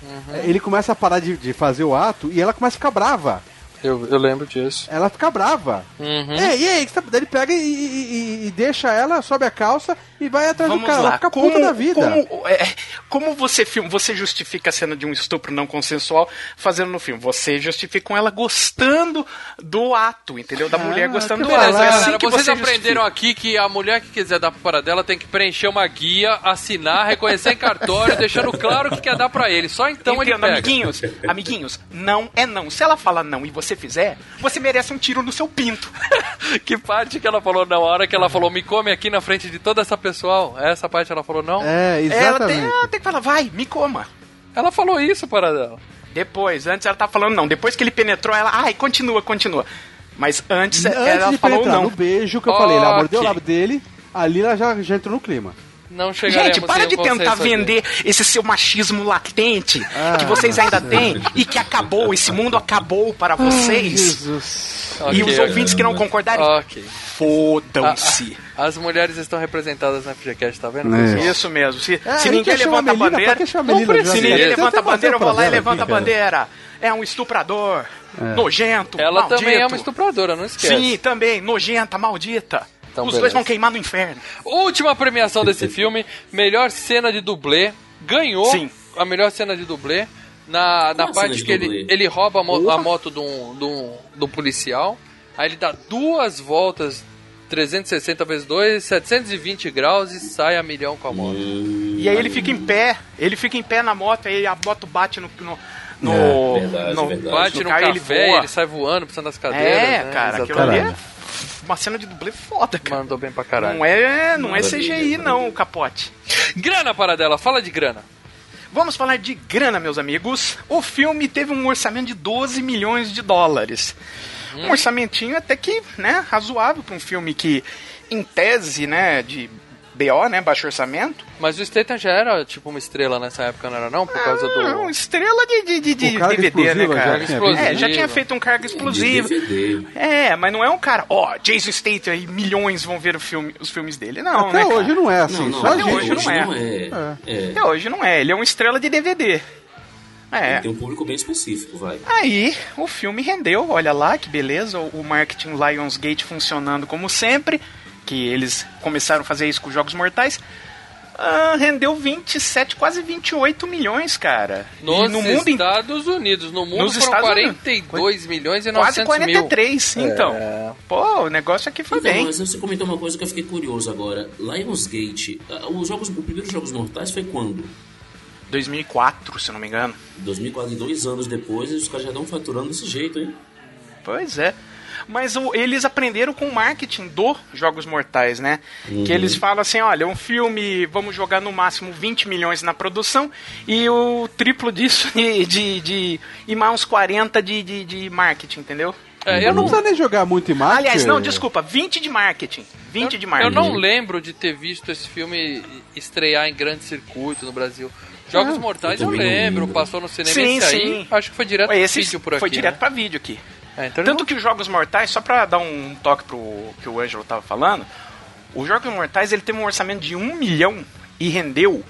A: Uhum.
B: ele começa a parar de, de fazer o ato e ela começa a ficar brava.
A: Eu, eu lembro disso.
B: Ela fica brava.
A: Uhum.
B: Ei, e aí, que daí ele pega e, e- e- deixa ela, sobe a calça e vai atrás
C: Vamos
B: do cara. Ela
C: lá.
B: fica
C: Como,
B: puta da vida.
C: como, é, como você filma, você justifica a cena de um estupro não consensual fazendo no filme? Você justifica com ela gostando do ato, entendeu? Da mulher gostando
B: que
C: do ato. É assim
A: galera,
C: que
A: vocês
C: você
A: aprenderam aqui que a mulher que quiser dar pro Paradela tem que preencher uma guia, assinar, reconhecer em cartório, deixando claro o que quer dar pra ele. Só então ele
C: Entendo,
A: pega.
C: amiguinhos, amiguinhos, não é não. Se ela fala não e você fizer, você merece um tiro no seu pinto.
A: que parte que ela falou não? A hora que ela falou, me come aqui na frente de toda essa pessoal. Essa parte ela falou não?
B: É,
C: Ela tem,
B: exatamente.
C: ela tem que falar, vai, me coma.
A: Ela falou isso, Paradela.
C: Depois, antes ela tá falando não. Depois que ele penetrou, ela, ai, continua, continua. Mas antes,
B: Antes
C: ela
B: de
C: falou
B: penetrar
C: não.
B: no beijo que eu falei, ela mordeu o lábio dele, ali ela já, já entrou no clima.
A: Não chegaremos
C: Gente, para de tentar vender esse seu machismo latente
B: Ah,
C: que vocês ainda têm e que acabou, esse mundo acabou para vocês.
B: Jesus.
C: e
A: Ok,
C: os ouvintes que não concordarem,
A: Ok.
C: fodam-se.
A: As mulheres estão representadas na FGCast, tá vendo?
B: É.
C: Isso mesmo. Se,
B: É,
C: se ninguém levanta a bandeira,
B: a
A: não
C: se ninguém levanta a bandeira, eu vou lá e levanto a bandeira. É um estuprador, nojento,
A: Ela
C: maldito.
A: também é uma estupradora, não esquece.
C: Sim, também, nojenta, maldita.
A: Então,
C: Os
A: beleza.
C: dois vão queimar no inferno.
A: Última premiação desse filme, melhor cena de dublê. Ganhou
C: Sim.
A: a melhor cena de dublê na, na parte que ele, ele rouba a, mo- a moto de um, de, um, de um policial. Aí ele dá duas voltas 360 vezes 2, 720 graus e sai a milhão com a moto.
C: E aí ele fica em pé, ele fica em pé na moto, aí a moto bate no. no no,
D: É, verdade,
C: no,
D: verdade.
A: Bate
C: no
A: no café,
C: ele
A: ele, sai voando, precisando das cadeiras.
C: É,
A: né?
C: cara, aquilo
A: Exatamente.
C: ali é uma cena de dublê foda, cara.
A: Mandou bem pra caralho.
C: Não é, não é CGI, não, o capote.
A: Grana para dela, fala de grana.
C: Vamos falar de grana, meus amigos. O filme teve um orçamento de 12 milhões de dólares. Um orçamentinho até que, né, razoável para um filme que, em tese, né, de BO, né, baixo orçamento.
A: Mas o Statham já era tipo uma estrela nessa época, não era não? Por causa
C: Não,
A: do...
C: estrela de, de, de, de DVD, né,
B: explosiva já
C: cara?
B: tinha.
C: É, já tinha feito um carga
D: De
C: explosivo.
D: DVD.
C: É, mas não é um cara, ó, Jason Statham e milhões vão ver o filme, os filmes dele. Não,
B: Até
C: né, cara?
B: hoje não é assim.
D: Não, não,
C: até
B: gente.
C: hoje não é.
D: não é. É.
C: Até hoje não é, ele é uma estrela de DVD. É.
D: Tem um público bem específico, vai.
C: Aí o filme rendeu, olha lá que beleza, o o marketing Lionsgate funcionando como sempre, que eles começaram a fazer isso com os Jogos Mortais. Ah, rendeu 27, quase 28 milhões, cara.
A: Nos
C: e no mundo
A: Estados Unidos. No mundo
C: Nos
A: foram
C: Estados Unidos.
A: 42 milhões e
C: quase
A: 900 mil.
C: 43, então.
A: É.
C: Pô, o negócio aqui foi
D: Então,
C: bem.
D: mas você comentou uma coisa que eu fiquei curioso agora. Lionsgate, ah, os jogos, o primeiro Jogos Mortais foi quando?
C: 2004, se eu não me engano.
D: 2004, dois anos depois, e os caras já estão faturando desse jeito, hein?
C: Pois é. Mas o- eles aprenderam com o marketing do Jogos Mortais, né? Que eles falam assim, olha, um filme, vamos jogar no máximo 20 milhões na produção e o triplo disso de... de, de e mais uns 40 de, de, de marketing, entendeu?
A: É,
B: Eu
A: eu
B: não
A: não,
B: precisa nem jogar muito em marketing.
C: Aliás, não, desculpa, 20 de marketing. 20 de
A: eu
C: marketing.
A: não lembro de ter visto esse filme estrear em grande circuito no Brasil. Jogos
B: Ah,
A: Mortais
D: eu
A: eu, lembro,
D: lembro.
A: passou no cinema
C: Sim,
A: esse
C: sim.
A: aí. Acho que foi direto
C: Esse
A: vídeo por aqui.
C: foi direto
A: né?
C: pra vídeo aqui.
A: É, então
C: Tanto
A: não-
C: que os Jogos Mortais, só pra dar um toque pro que o Ângelo tava falando, os Jogos Mortais ele teve um orçamento de 1 milhão e rendeu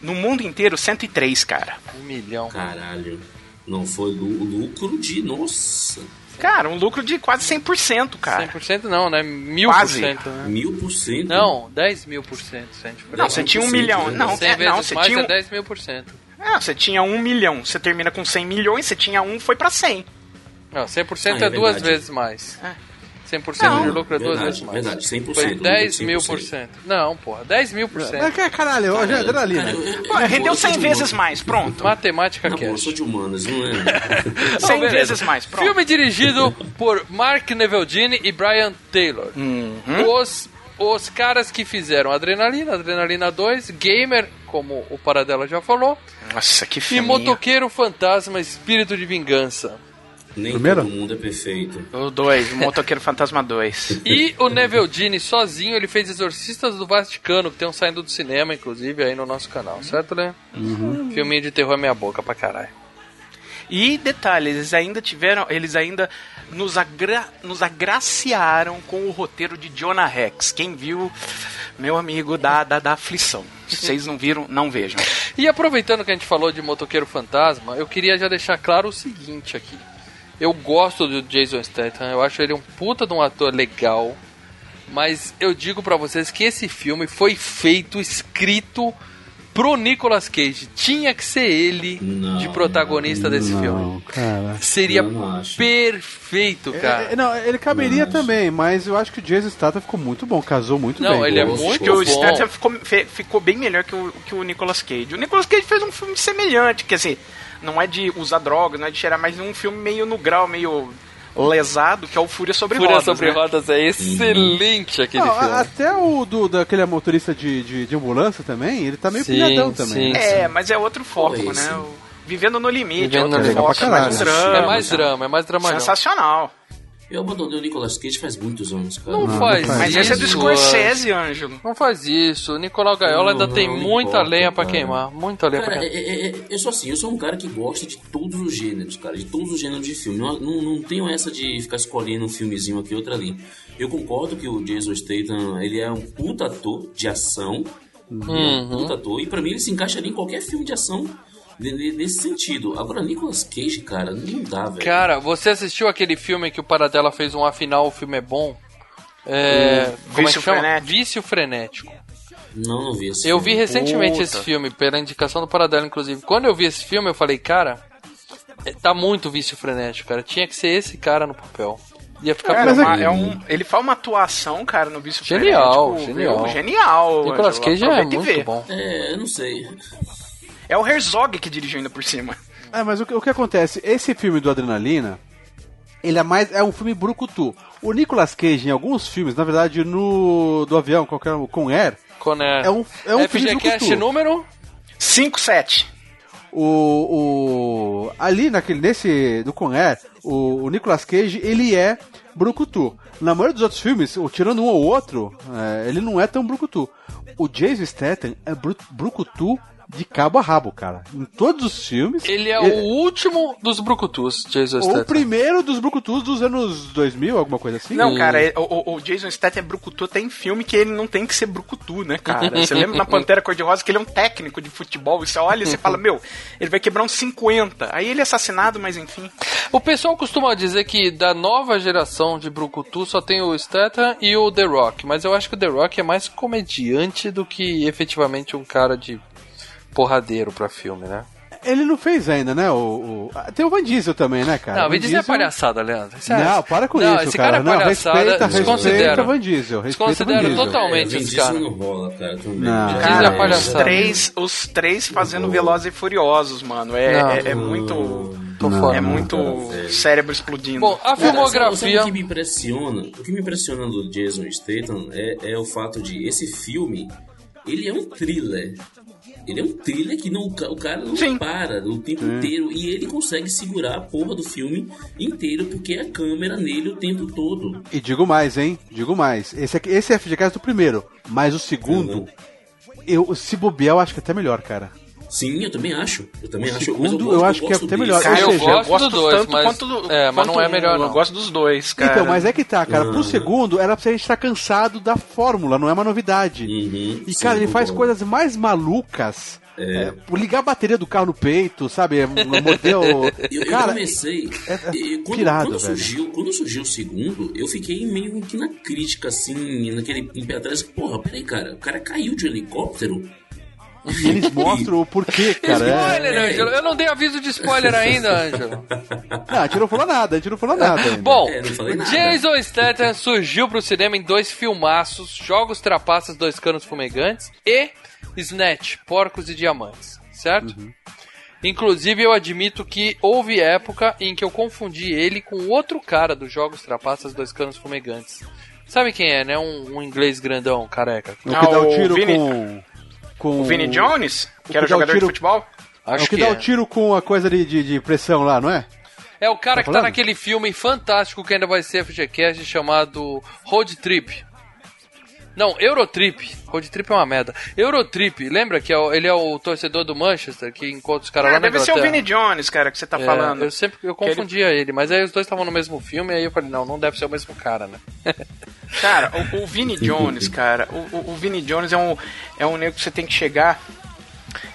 C: no mundo inteiro 103, cara.
A: um milhão.
D: Caralho. Não foi lu- lucro de. Nossa!
C: Cara, um lucro de quase 100%, cara.
A: 100% não, né? Mil
C: Quase.
A: por cento, né?
D: Mil por cento?
A: Não, 10 mil por cento.
C: Não, você tinha um
D: 100%,
C: milhão.
D: né?
C: Não,
A: 100
C: é,
A: vezes
C: não, você
A: mais
C: tinha
A: é
C: um,
A: 10 mil por cento.
C: é, você tinha um milhão. Você termina com 100 milhões, você tinha um, foi pra 100.
A: Não, 100%
D: Ah,
A: é,
D: é
A: duas vezes mais.
C: É.
A: 100%
C: Não.
A: de lucro é duas
D: Verdade,
A: vezes mais.
D: verdade, 100%,
A: Foi
D: lucro de
A: 10 mil
D: 100%.
A: por cento. Não, porra, 10 mil por cento.
B: que- caralho, é
D: eu- eu-
C: Pô,
D: eu-
C: rendeu
D: eu sou
C: 100
D: de
C: vezes mais, pronto.
A: Matemática
D: Não, pô, eu sou de humanas, não é?
C: 100
A: beleza.
C: vezes mais, pronto.
A: Filme dirigido por Mark Neveldine e Brian Taylor.
C: Uhum.
A: Os, os caras que fizeram Adrenalina, Adrenalina 2, Gamer, como o Paradela já falou,
C: Nossa, que
A: e
C: filme.
A: Motoqueiro Fantasma Espírito de Vingança.
D: Nem
B: Primeiro?
D: todo mundo é perfeito.
C: O 2, o Motoqueiro Fantasma 2.
A: E o Neveldine sozinho, ele fez Exorcistas do Vaticano, que tem um saindo do cinema, inclusive, aí no nosso canal, certo, né? Filminho de terror é meia boca pra caralho.
C: E detalhe, eles ainda tiveram, eles ainda nos, agra, nos agraciaram com o roteiro de Jonah Rex. Quem viu, meu amigo, da, da, da aflição. Se vocês não viram, não vejam.
A: E aproveitando que a gente falou de Motoqueiro Fantasma, eu queria já deixar claro o seguinte aqui. Eu gosto do Jason Statham, eu acho ele um puta de um ator legal, mas eu digo pra vocês que esse filme foi feito, escrito pro Nicolas Cage. Tinha que ser ele
D: Não,
A: de protagonista desse filme.
B: Não, cara.
A: Seria
D: não
A: perfeito, cara.
B: É, não, ele caberia
D: Não,
B: também, mas eu acho que o Jason Statham ficou muito bom, casou muito
A: Não,
B: bem.
A: ele é muito
C: que o
A: bom.
C: Statham ficou, ficou bem melhor que o, que o Nicolas Cage. O Nicolas Cage fez um filme semelhante, quer dizer, não é de usar droga, não é de cheirar, mas um filme meio no grau, meio lesado, que é o Fúria sobre
A: Fúria
C: Rodas.
A: sobre
C: né?
A: Rodas é excelente aquele
B: Não,
A: filme.
B: até o do, daquele motorista de, de, de ambulância também, ele tá meio
A: Sim,
B: pilhadão também.
A: sim.
C: É, mas é outro foco,
D: Foi
C: né? O- Vivendo no limite,
A: Vivendo
C: é outro
A: no
C: foco, é mais
B: caralho.
C: drama.
A: É mais drama, é mais drama.
C: Sensacional.
D: Eu abandonei o Nicolas Cage faz muitos anos, cara.
A: Não,
B: Não,
A: faz
B: não faz.
C: Mas
A: isso.
C: esse é do Scorsese, Ângelo.
A: Não faz isso. O Nicolau Gaiola
D: Não,
A: ainda
D: não,
A: tem
D: não
A: muita
D: importa,
A: lenha pra
D: cara.
A: queimar. Muita lenha pra
D: Cara,
A: queimar.
D: é, é- é- eu sou assim, eu sou um cara que gosta de todos os gêneros, cara, de todos os gêneros de filme. Não, não, não tenho essa de ficar escolhendo um filmezinho aqui, outro ali. Eu concordo que o Jason Statham, ele é um puta ator de ação, ele é um
A: Uhum.
D: puta ator, e pra mim ele se encaixaria em qualquer filme de ação nesse sentido. Agora, Nicolas Cage, cara, não dá, velho.
A: Cara, você assistiu aquele filme que o Paradela fez um afinal, o filme é bom? É, como é
C: Vício
A: que chama?
C: Frenético.
A: Vício Frenético.
D: Não, não vi esse
A: Eu vi
D: filme.
A: recentemente
C: Puta.
A: esse filme, pela indicação do Paradela, inclusive. Quando eu vi esse filme, eu falei, cara, é, tá muito vício frenético, cara. Tinha que ser esse cara no papel. Ia ficar
C: É, uma- é um, ele faz uma atuação, cara, no Vício
A: Genial,
C: Frenético,
A: genial.
C: Genial.
A: Nicolas Cage é muito
C: vê.
A: bom.
D: É, eu não sei.
C: É o Herzog que dirigiu ainda por cima.
B: É, mas o que, o que acontece? Esse filme do Adrenalina, ele é mais. É um filme brucutu. O Nicolas Cage, em alguns filmes, na verdade, no. do avião, qualquer um, com Air,
A: Coné.
B: é um, é um filme brucutu.
A: número?
C: 5, 7.
B: O, o ali naquele nesse do Conair, o, o Nicolas Cage ele é brucutu. Na maioria dos outros filmes, o tirando um ou outro, é, ele não é tão brucutu. O Jason Statham é bru, brucutu de cabo a rabo, cara. Em todos os filmes.
A: Ele é o último dos brucutus, Jason
B: o
A: Statham.
B: primeiro dos brucutus dos anos 2000, alguma coisa assim.
C: Não, cara, é- o, o- o Jason Statham é brucutu até em filme que ele não tem que ser brucutu, né, cara? Você lembra na Pantera Cor-de-Rosa que ele é um técnico de futebol e você olha e você fala, meu, ele vai quebrar uns 50. Aí ele é assassinado, mas enfim.
A: O pessoal costuma dizer que da nova geração de brucutu só tem o Statham e o The Rock, mas eu acho que o The Rock é mais comediante do que efetivamente um cara de porradeiro pra filme, né?
B: Ele não fez ainda, né? O, o- ah, Tem o Van Diesel também, né, cara?
A: não,
B: Van
A: Diesel é palhaçada, Leandro. Isso é-
B: Não, para com
A: Não,
B: isso,
A: esse
B: cara.
A: cara é
B: Não,
A: palhaçada,
B: respeita,
A: desconsidera.
B: respeita Van Diesel. Respeita
A: Desconsidera
B: Van Diesel.
A: totalmente
D: Vin
A: esse
D: Diesel
A: cara.
D: não rola, cara.
B: Não.
A: Diesel é
C: os
A: palhaçada.
C: três, os três fazendo Velozes e Furiosos, mano. É,
A: Não.
C: é, é muito.
A: Tô fora.
C: É muito cérebro explodindo.
A: Bom, a
D: Cara,
A: filmografia.
D: o que me impressiona? O que me impressiona do Jason Statham é, é o fato de esse filme, ele é um thriller. Ele é um thriller que não, o cara não
C: Sim.
D: para o tempo inteiro e ele consegue segurar a porra do filme inteiro porque é a câmera nele o tempo todo.
B: E digo mais, hein? Digo mais. Esse, aqui, esse é FGCast do primeiro, mas o segundo,
D: Uhum.
B: eu, se bobear, eu acho que é até melhor, cara.
D: Sim, eu também acho. Eu também
B: O
D: acho.
B: segundo,
D: mas
B: eu
D: gosto-
B: acho que é até melhor.
C: Cara,
B: Ou
C: eu,
B: seja,
C: eu
A: eu gosto
C: gosto
A: dos dois,
C: tanto
A: mas-
C: quanto
A: é, mas não é melhor, não.
C: Eu gosto dos dois, cara.
B: Então, mas é que tá, cara.
D: Uhum.
B: Pro segundo, era pra gente estar cansado da fórmula, não é uma novidade.
D: Uhum,
B: E,
D: sim,
B: cara, ele faz
D: concordo.
B: coisas mais malucas. É, ligar a bateria do carro no peito, sabe? É, Morder o.
D: Eu, eu
B: Cara,
D: comecei.
B: é- é
D: quando,
B: pirado,
D: quando
B: velho.
D: surgiu, quando surgiu o segundo, eu fiquei meio que na crítica, assim, naquele em pé atrás. Porra, peraí, cara, o cara caiu de um helicóptero.
B: E eles mostram o porquê, cara. É...
A: Spoiler, Ângelo. Eu não dei aviso de spoiler ainda, Ângelo.
B: Não, a gente não falou nada, a gente não falou nada. ainda.
A: Bom,
D: É, não falei nada.
A: Jason Statham surgiu pro cinema em dois filmaços, Jogos Trapaças, Dois Canos Fumegantes e Snatch, Porcos e Diamantes, certo? Inclusive, eu admito que houve época em que eu confundi ele com outro cara dos Jogos Trapaças, Dois Canos Fumegantes. Sabe quem é, né? Um, um inglês grandão, careca.
B: O que
C: Ah,
B: dá o
C: o
B: tiro
C: Vini-
B: com. Com
C: O Vini Jones,
B: o
C: que era
B: que
C: jogador de
B: tiro-
C: futebol.
B: É
A: Acho
B: o que,
A: que
B: dá
A: é.
B: o tiro com a coisa de, de, de pressão lá, não é?
A: É o cara
B: Tá
A: que tá
B: falando?
A: naquele filme fantástico que ainda vai ser FGCast chamado Road Trip. Não, Eurotrip. Road Trip é uma merda. Eurotrip, lembra que é o- ele é o torcedor do Manchester que encontra os caras
C: Ah,
A: lá na
C: deve ser o
A: Inglaterra?
C: Vini Jones, cara, que você tá
A: É,
C: falando.
A: Eu sempre eu
C: Que ele-
A: confundia ele... mas aí os dois estavam no mesmo filme, aí eu falei, não, não deve ser o mesmo cara, né?
C: Cara, o, o Vini Jones, cara, o, o, o Vini Jones é um, é um nego que você tem que chegar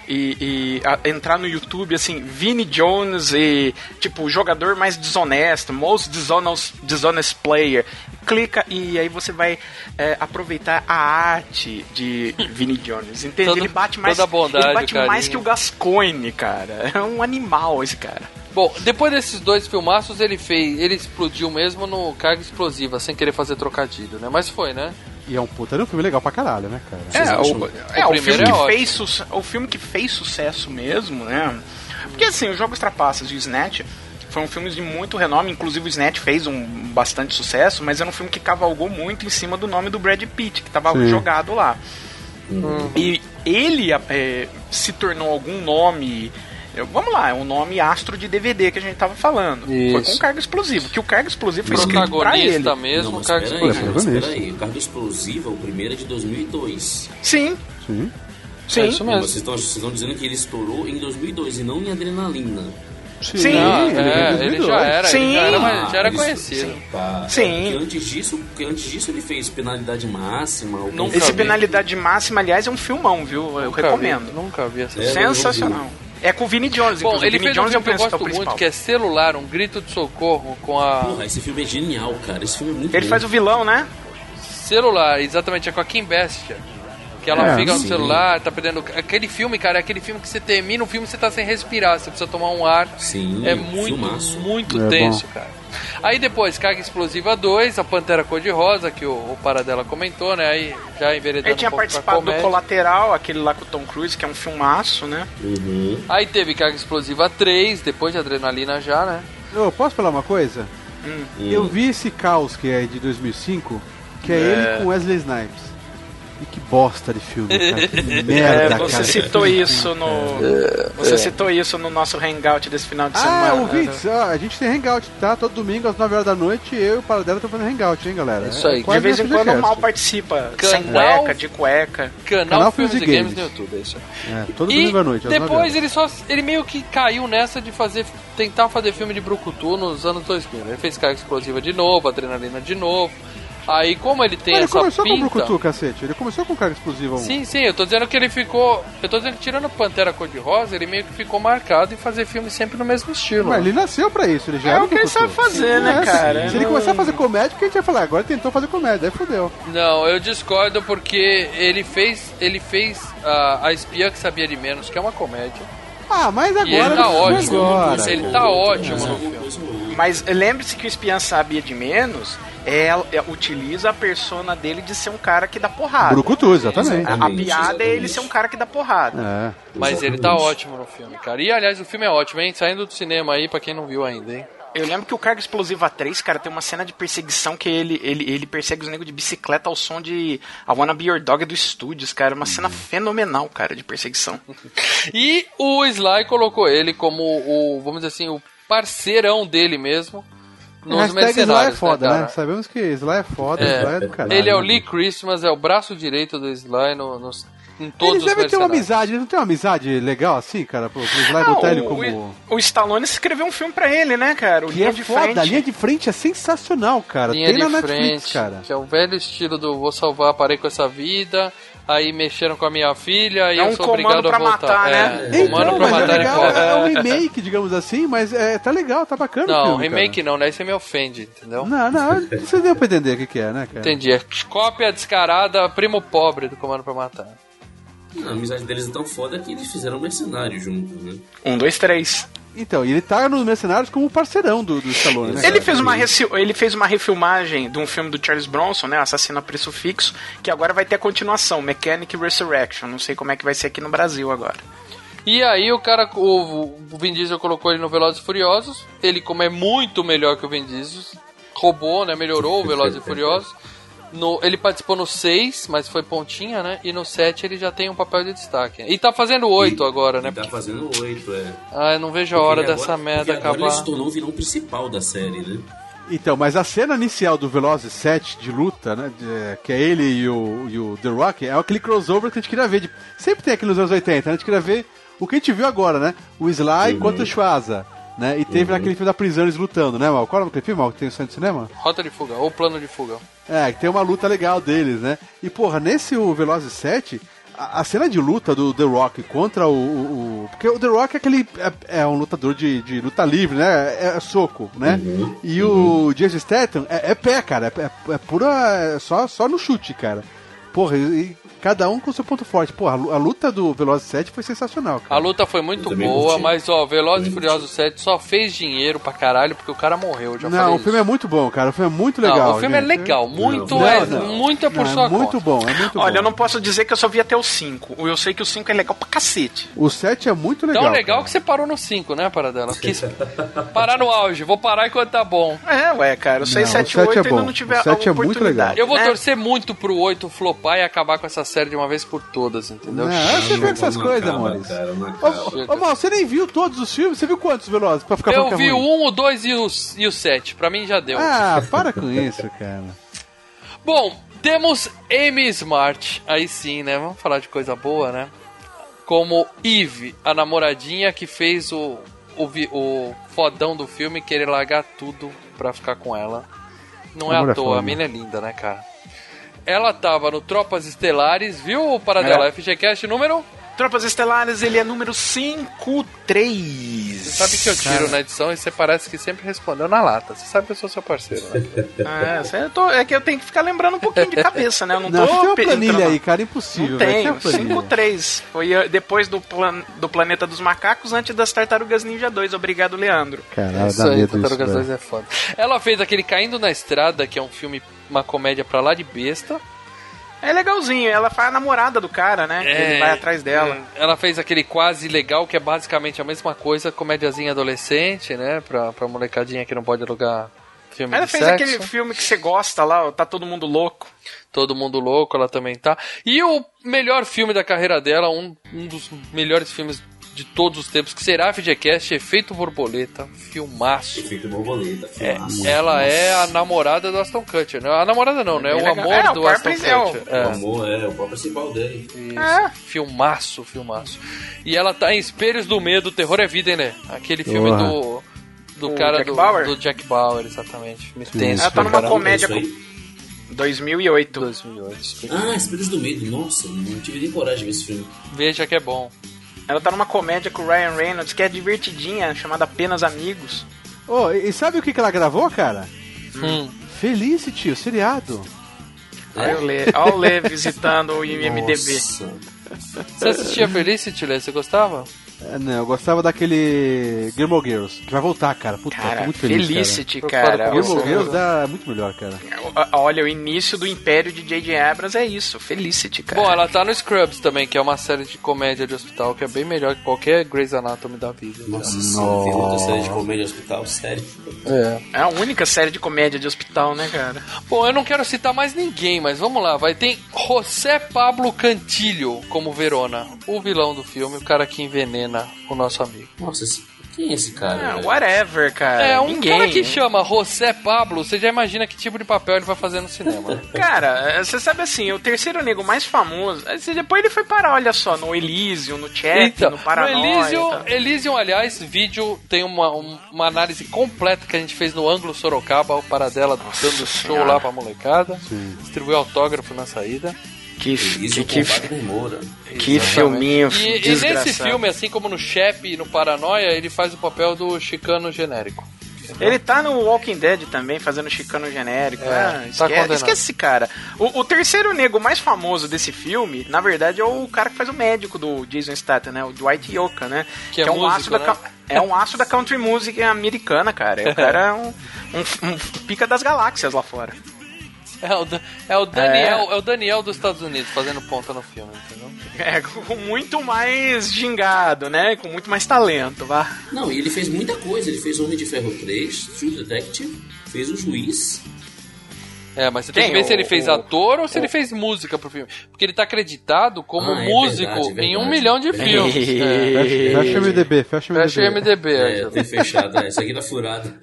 C: e, e a- entrar no YouTube, assim, Vini Jones e, tipo, jogador mais desonesto, most dishonest, dishonest player. Clica e aí você vai é, aproveitar a arte de Vini Jones, entende?
A: Todo-
C: ele bate mais,
A: bondade,
C: ele bate mais que o Gascoigne, cara. É um animal esse cara.
A: Bom, depois desses dois filmaços, ele fez. Ele explodiu mesmo no Carga Explosiva, sem querer fazer trocadilho, né? Mas foi, né?
B: E é um puta de um filme legal pra caralho, né, cara?
C: É, o, é,
A: O
C: o, filme
A: é
C: que
A: ótimo.
C: fez o filme que fez sucesso mesmo, né? Porque assim, os Jogos Trapaças e o Snatch foram filmes de muito renome, inclusive o Snatch fez um bastante sucesso, mas era um filme que cavalgou muito em cima do nome do Brad Pitt, que estava
B: Sim.
C: jogado lá. E ele é, se tornou algum nome. Eu- Vamos lá, é um nome astro de DVD que a gente tava falando. Foi
A: Isso.
C: com carga explosiva, que o carga explosiva foi escrito pra ele.
D: Não,
A: mesmo,
D: mas
A: Carga
D: mas
B: Protagonista.
D: peraí. O Carga Explosiva, o primeiro é de 2002.
C: Sim,
B: Sim.
C: sim.
A: É isso mesmo.
D: Vocês estão, vocês estão dizendo que ele estourou em 2002 e não em Adrenalina.
C: Sim.
A: Ah,
B: ele
A: é, ele
B: 2002.
A: já era, ele
C: Sim.
A: já era, mas já era
D: ele-
A: conhecido.
C: Sim.
D: Porque antes disso, porque antes disso ele fez penalidade máxima.
A: Nunca
C: Esse
D: confinamento.
C: penalidade máxima, aliás, é um filmão, viu? Eu
A: Nunca
C: recomendo.
A: Vi, nunca vi essa
D: É,
A: cena.
C: É com o Vini Jones,
A: Bom,
C: inclusive.
A: ele
C: Vini
A: fez um
C: Jones é o
A: filme que eu
C: é
A: gosto
C: principal.
A: muito, que é Celular, um grito de socorro com a...
D: Porra, esse filme é genial, cara. Esse filme é muito
C: Ele
D: bom.
C: faz o vilão, né?
A: Celular, exatamente, é com a Kim Bestinger. Que ela
B: É,
A: fica no
D: sim.
A: celular, tá perdendo. Aquele filme, cara, é aquele filme que você termina o filme e você tá sem respirar, você precisa tomar um ar.
D: Sim,
A: É muito,
D: filmaço.
A: muito
B: É
A: tenso, cara. Aí depois, Carga Explosiva 2, a Pantera Cor-de-Rosa, que o, o Paradela comentou, né? Aí já enveredando
C: Ele tinha
A: um pouco pra
C: participado do. Colateral, aquele lá com o Tom Cruise, que é um filmaço, né?
D: Uhum.
A: Aí teve Carga Explosiva 3, depois de Adrenalina já, né?
B: Ô, posso falar uma coisa?
D: Hum.
B: Eu vi esse caos que é de 2005, que é, ele com Wesley Snipes. E que bosta de filme, cara. Que merda,
C: É,
B: cara.
C: você citou isso no. Você citou isso no nosso hangout desse final de
B: Ah,
C: semana.
B: ouvintes, ó, a gente tem hangout, tá? Todo domingo às 9 horas da noite, eu e o Paradela estamos fazendo hangout, hein, galera?
A: Isso aí.
B: É
C: De
B: quase
C: vez em quando o mal participa. Sem
A: Canal-
C: cueca, de cueca.
A: Canal,
B: Canal
A: Filmes e
B: Filmes e
A: Games
B: Games.
A: no YouTube, é isso.
B: É, todo
A: E
B: domingo à noite, às 9
A: depois ele só ele meio que caiu nessa de fazer tentar fazer filme de brucutu nos anos 2000. Ele fez Carga Explosiva de novo, Adrenalina de novo. Aí como ele tem
B: Mas ele
A: essa
B: começou com o
A: pinta,
B: Brucutu, cacete. Ele começou com carga explosiva 1.
A: Sim, sim, eu tô dizendo que ele ficou. Eu tô dizendo que tirando Pantera Cor-de-Rosa, ele meio que ficou marcado em fazer filme sempre no mesmo estilo.
B: Mas ele nasceu pra isso, ele já
C: É
B: era
C: o que ele sabe fazer, né,
B: É,
C: cara?
B: Se ele começar a fazer comédia, que a gente vai falar? Agora tentou fazer comédia, aí fodeu.
A: Não, eu discordo porque ele fez. Ele fez a, a Espia que Sabia de Menos, que é uma comédia.
B: Ah, mas agora...
A: E ele tá ótimo.
B: Agora.
A: Ele tá ótimo
D: rolou.
C: Mas lembre-se que o espião sabia de menos. É, é- utiliza a persona dele de ser um cara que dá porrada.
B: Brucutu, exatamente.
C: A, a
D: Exatamente,
C: piada é ele
D: exatamente.
C: ser um cara que dá porrada.
B: É.
A: Mas ele tá
D: Exatamente.
A: ótimo no filme, cara. E aliás, o filme é ótimo, hein? Saindo do cinema aí, pra quem não viu ainda, hein?
C: Eu lembro que o Carga Explosiva 3, cara, tem uma cena de perseguição que ele, ele, ele persegue os negros de bicicleta ao som de I Wanna Be Your Dog do Studios, cara. Uma cena fenomenal, cara, de perseguição.
A: E o Sly colocou ele como o, vamos dizer assim, o parceirão dele mesmo nos
B: Sly é
A: mercenários,
B: foda,
A: né,
B: né? Sabemos que Sly é foda,
A: É.
B: Sly é do caralho.
A: Ele é o
B: né?
A: Lee Christmas, é o braço direito do Sly no, nos, em todos
B: Eles
A: os
B: devem ter uma amizade, eles não tem uma amizade legal assim, cara? Pro, pro Sly
C: Ah,
B: ele como...
C: o, o Stallone escreveu um filme pra ele, né, cara? O
B: Que
C: Linha
B: é
C: de
B: foda,
C: Frente.
B: a linha de frente é sensacional, cara.
A: Linha
B: tem
A: de
B: na Netflix,
A: frente,
B: cara.
A: que é o velho estilo do vou salvar, parei com essa vida, aí mexeram com a minha filha, aí
C: É
A: eu
C: um
A: sou
C: comando
A: obrigado
C: pra
A: a voltar.
C: matar,
A: é,
C: né?
A: comando
B: Então,
A: pra
B: mas é
A: matar
B: legal,
A: e
B: é um remake, digamos assim, mas é, tá legal, tá bacana o
A: Não,
B: filme,
A: remake
B: cara.
A: não, daí você me ofende, entendeu?
B: Não, não, você deu pra entender o que, que é, né, cara?
A: Entendi, é cópia descarada, primo pobre do Comando pra Matar.
D: A amizade deles é tão foda que eles fizeram mercenário juntos, né?
C: Um, dois, três.
B: Então, e ele tá nos Mercenários como parceirão do, do Stallone, né?
C: Ele
B: cara?
C: fez, uma ele fez uma refilmagem de um filme do Charles Bronson, né? Assassino a Preço Fixo, que agora vai ter a continuação, Mechanic Resurrection. Não sei como é que vai ser aqui no Brasil agora.
A: E aí o cara, o, o Vin Diesel colocou ele no Velozes e Furiosos, ele como é muito melhor que o Vin Diesel, roubou, né, melhorou o Velozes e Furiosos. No, ele participou no 6, mas foi pontinha, né? E no 7 ele já tem um papel de destaque. E tá fazendo 8 agora, né?
D: Tá fazendo oito, é.
A: Ah, eu não vejo a hora
D: Porque
A: dessa
D: agora-
A: merda
D: agora
A: acabar.
D: ele se tornou o vilão principal da série, né?
B: Então, mas a cena inicial do Velozes 7 de luta, né? de- que é ele e o, e o The Rock, é aquele crossover que a gente queria ver. de- sempre tem aqui nos anos 80, né? a gente queria ver o que a gente viu agora, né? O Sly contra o Schwarza. Né? E teve naquele filme da prisão eles lutando, né, Mal? Qual é o filme, Mal, que tem no centro de cinema?
A: Rota de fuga, ou plano de fuga.
B: É, que tem uma luta legal deles, né? E, porra, nesse o Velozes 7, a, a cena de luta do The Rock contra o... o- o- porque o The Rock é aquele... É, é um lutador de, de luta livre, né? É, é soco, né? E o Jason Statham é, é pé, cara. É, é, é pura... é só, só no chute, cara. Porra, e, e cada um com seu ponto forte. Porra, a lu- a luta do Velozes 7 foi sensacional,
A: A
B: cara.
A: luta foi muito boa, mas ó, Velozes e
D: Também
A: Furiosos 7 só fez dinheiro pra caralho porque o cara morreu, já
B: Não,
A: falei
B: o filme é
A: isso.
B: muito bom, cara. O filme é muito
A: Não,
B: legal.
A: o filme é
B: gente.
A: legal, muito
D: Não,
A: é,
B: não.
A: muito é por
B: Não,
A: sua
B: é muito
A: conta.
B: bom, é muito bom.
C: Olha, eu não posso dizer que eu só vi até o 5. Eu sei que o 5 é legal pra cacete.
B: O 7 é muito legal.
A: Tão legal
B: cara.
A: que você parou no 5, né, Paradela? Quis parar no auge, vou parar enquanto tá bom.
C: É, ué, cara. O 6,
B: Não,
C: 7
B: o 7
C: 8
B: é
C: ainda
B: bom.
C: não tiver
B: O 7 é
C: a
B: muito
C: oportunidade.
A: Eu vou
C: né?
A: torcer muito pro 8 flopar e acabar com essa série de uma vez por todas, entendeu?
B: Não, você vê essas coisas,
D: não
B: Ô, ô, Mal, você nem viu todos os filmes? Você viu quantos Velozes pra ficar
A: Eu
B: é
A: vi o
B: ruim?
A: 1, o 2 e o, e o 7. Pra mim já deu.
B: Ah, para com isso, cara.
A: Bom, temos Amy Smart. Aí sim, né? Vamos falar de coisa boa, né? Como Eve, a namoradinha que fez o, o, o fodão do filme querer largar tudo pra ficar com ela. Não é à
B: é
A: toa, a mina é linda, né, cara? Ela tava no Tropas Estelares, viu, Paradela?
C: É.
A: FGCast número
C: Tropas Estelares, ele é número 53.
A: Você sabe que eu tiro na edição e você parece que sempre respondeu na lata. Você sabe que eu sou seu parceiro, né?
C: É, eu tô- é que eu tenho que ficar lembrando um pouquinho de cabeça, né? Eu não,
B: Não,
C: tô
B: tem uma
C: pe-
B: planilha
C: entrando-
B: aí, cara, impossível.
C: Não
B: velho,
C: tenho,
B: tem uma planilha.
C: 5-3. Foi uh, depois do, plan- do Planeta dos Macacos, antes das Tartarugas Ninja 2. Obrigado, Leandro.
B: Caralho,
A: Isso
B: dá
A: aí,
B: isso,
A: Tartarugas
B: velho.
A: 2 é foda. Ela fez aquele Caindo na Estrada, que é um filme, uma comédia pra lá de besta.
C: É legalzinho, ela faz a namorada do cara, né? Ele vai atrás dela.
A: é, Ela fez aquele Quase Legal, que é basicamente a mesma coisa, comédiazinha adolescente, né? Pra, pra molecadinha que não pode alugar filme
C: Ela fez
A: sexo.
C: aquele filme que você gosta lá, Tá Todo Mundo Louco.
A: Todo Mundo Louco, ela também tá. E o melhor filme da carreira dela, um, um dos melhores filmes de todos os tempos, que será a FGCast, Efeito Borboleta, filmaço.
D: Efeito borboleta.
A: É,
D: filmaço.
A: ela é a namorada do Aston Kutcher, né? A namorada não, né?
C: É
A: O
C: legal.
A: amor
C: É, o
A: do
C: par
A: Aston. Kutcher.
D: O
A: É.
D: amor é o próprio principal dele.
A: Isso.
C: É.
A: Filmaço, filmaço. E ela tá em Espelhos do Medo, Terror é Vida, hein, né? Aquele filme do. Do
C: O
A: cara
C: Jack
A: do,
C: Bauer?
A: do Jack Bauer, exatamente. Filme tenso.
C: Ela tá numa comédia com...
D: aí?
C: 2008.
A: 2008.
D: Ah, Espíritos do Medo. Nossa, não tive nem coragem de ver esse filme.
A: Veja que é bom.
C: Ela tá numa comédia com o Ryan Reynolds, que é divertidinha, chamada Apenas Amigos.
B: Ô, e e sabe o que, que ela gravou, cara?
A: Hum.
B: Felicity, o seriado.
C: Olha o Lê, olha o Lê visitando o IMDB.
D: Nossa.
A: Você assistia Felicity, Lê? Você gostava?
B: É, não, eu gostava daquele Gilmore Girls, que vai voltar, cara. Puta, tô
C: Cara,
B: muito feliz,
C: Felicity,
A: cara.
C: cara.
B: Gilmore
A: Nossa.
B: Girls dá muito melhor, cara.
C: Olha, o início do império de J.J. Abrams é isso, Felicity, cara.
A: Bom, ela tá no Scrubs também, que é uma série de comédia de hospital que é bem melhor que qualquer Grey's Anatomy da vida.
D: Nossa senhora, tem outra série de comédia hospital, sério.
A: É.
C: É a única série de comédia de hospital, né, cara?
A: Bom, eu não quero citar mais ninguém, mas vamos lá, vai. Tem José Pablo Cantillo como Verona, o vilão do filme, o cara que envenena o nosso amigo.
D: Nossa, esse- quem é esse cara?
C: Ah, whatever, cara.
A: É, um
C: Ninguém.
A: cara que chama José Pablo, você já imagina que tipo de papel ele vai fazer no cinema. né?
C: Cara, você sabe assim, o terceiro nego mais famoso. assim, Depois ele foi parar, olha só, no Elysium, no Chat, no Paranoia.
A: no Elysium,
C: tá?
A: Elysium, aliás, vídeo tem uma, um- uma análise completa que a gente fez no ângulo Sorocaba, o Paradela dando show
C: Senhora.
A: lá pra molecada. Distribuiu autógrafo na saída.
C: Que,
D: Isso
C: que,
D: com
C: que,
D: Moura.
C: que filminho
A: E, e
C: desgraçado.
A: nesse filme, assim como no Shep e no Paranoia, ele faz o papel do chicano genérico.
C: Ele tá no Walking Dead também, fazendo chicano genérico.
A: É,
C: ah,
A: tá
C: esquece,
A: condenado.
C: esquece esse cara. O, o terceiro nego mais famoso desse filme, na verdade, é o cara que faz o médico do Jason Statham, né? O Dwight Yoakam, né?
A: Que é
C: um
A: músico,
C: aço da
A: né?
C: ca- É um aço da country music americana, cara. O cara é um, um- um pica das galáxias lá fora.
A: É o, Da- é o Daniel, é. o Daniel dos Estados Unidos fazendo ponta no filme, entendeu?
C: É, com muito mais gingado, né? Com muito mais talento, vá.
D: Não, e ele fez muita coisa. Ele fez Homem de Ferro 3, True Detective, fez o Juiz.
A: É, mas você tem
C: Quem?
A: que ver se ele fez
C: o-
A: ator ou se
C: o-
A: ele fez música pro filme. Porque ele tá acreditado como
D: Ah, é
A: músico
D: verdade,
A: em um
D: verdade.
A: milhão de filmes. é.
B: Fecha, fecha o MDB, fecha o MDB.
A: Fecha o MDB.
D: É, tem fechado. É, isso aqui tá furado.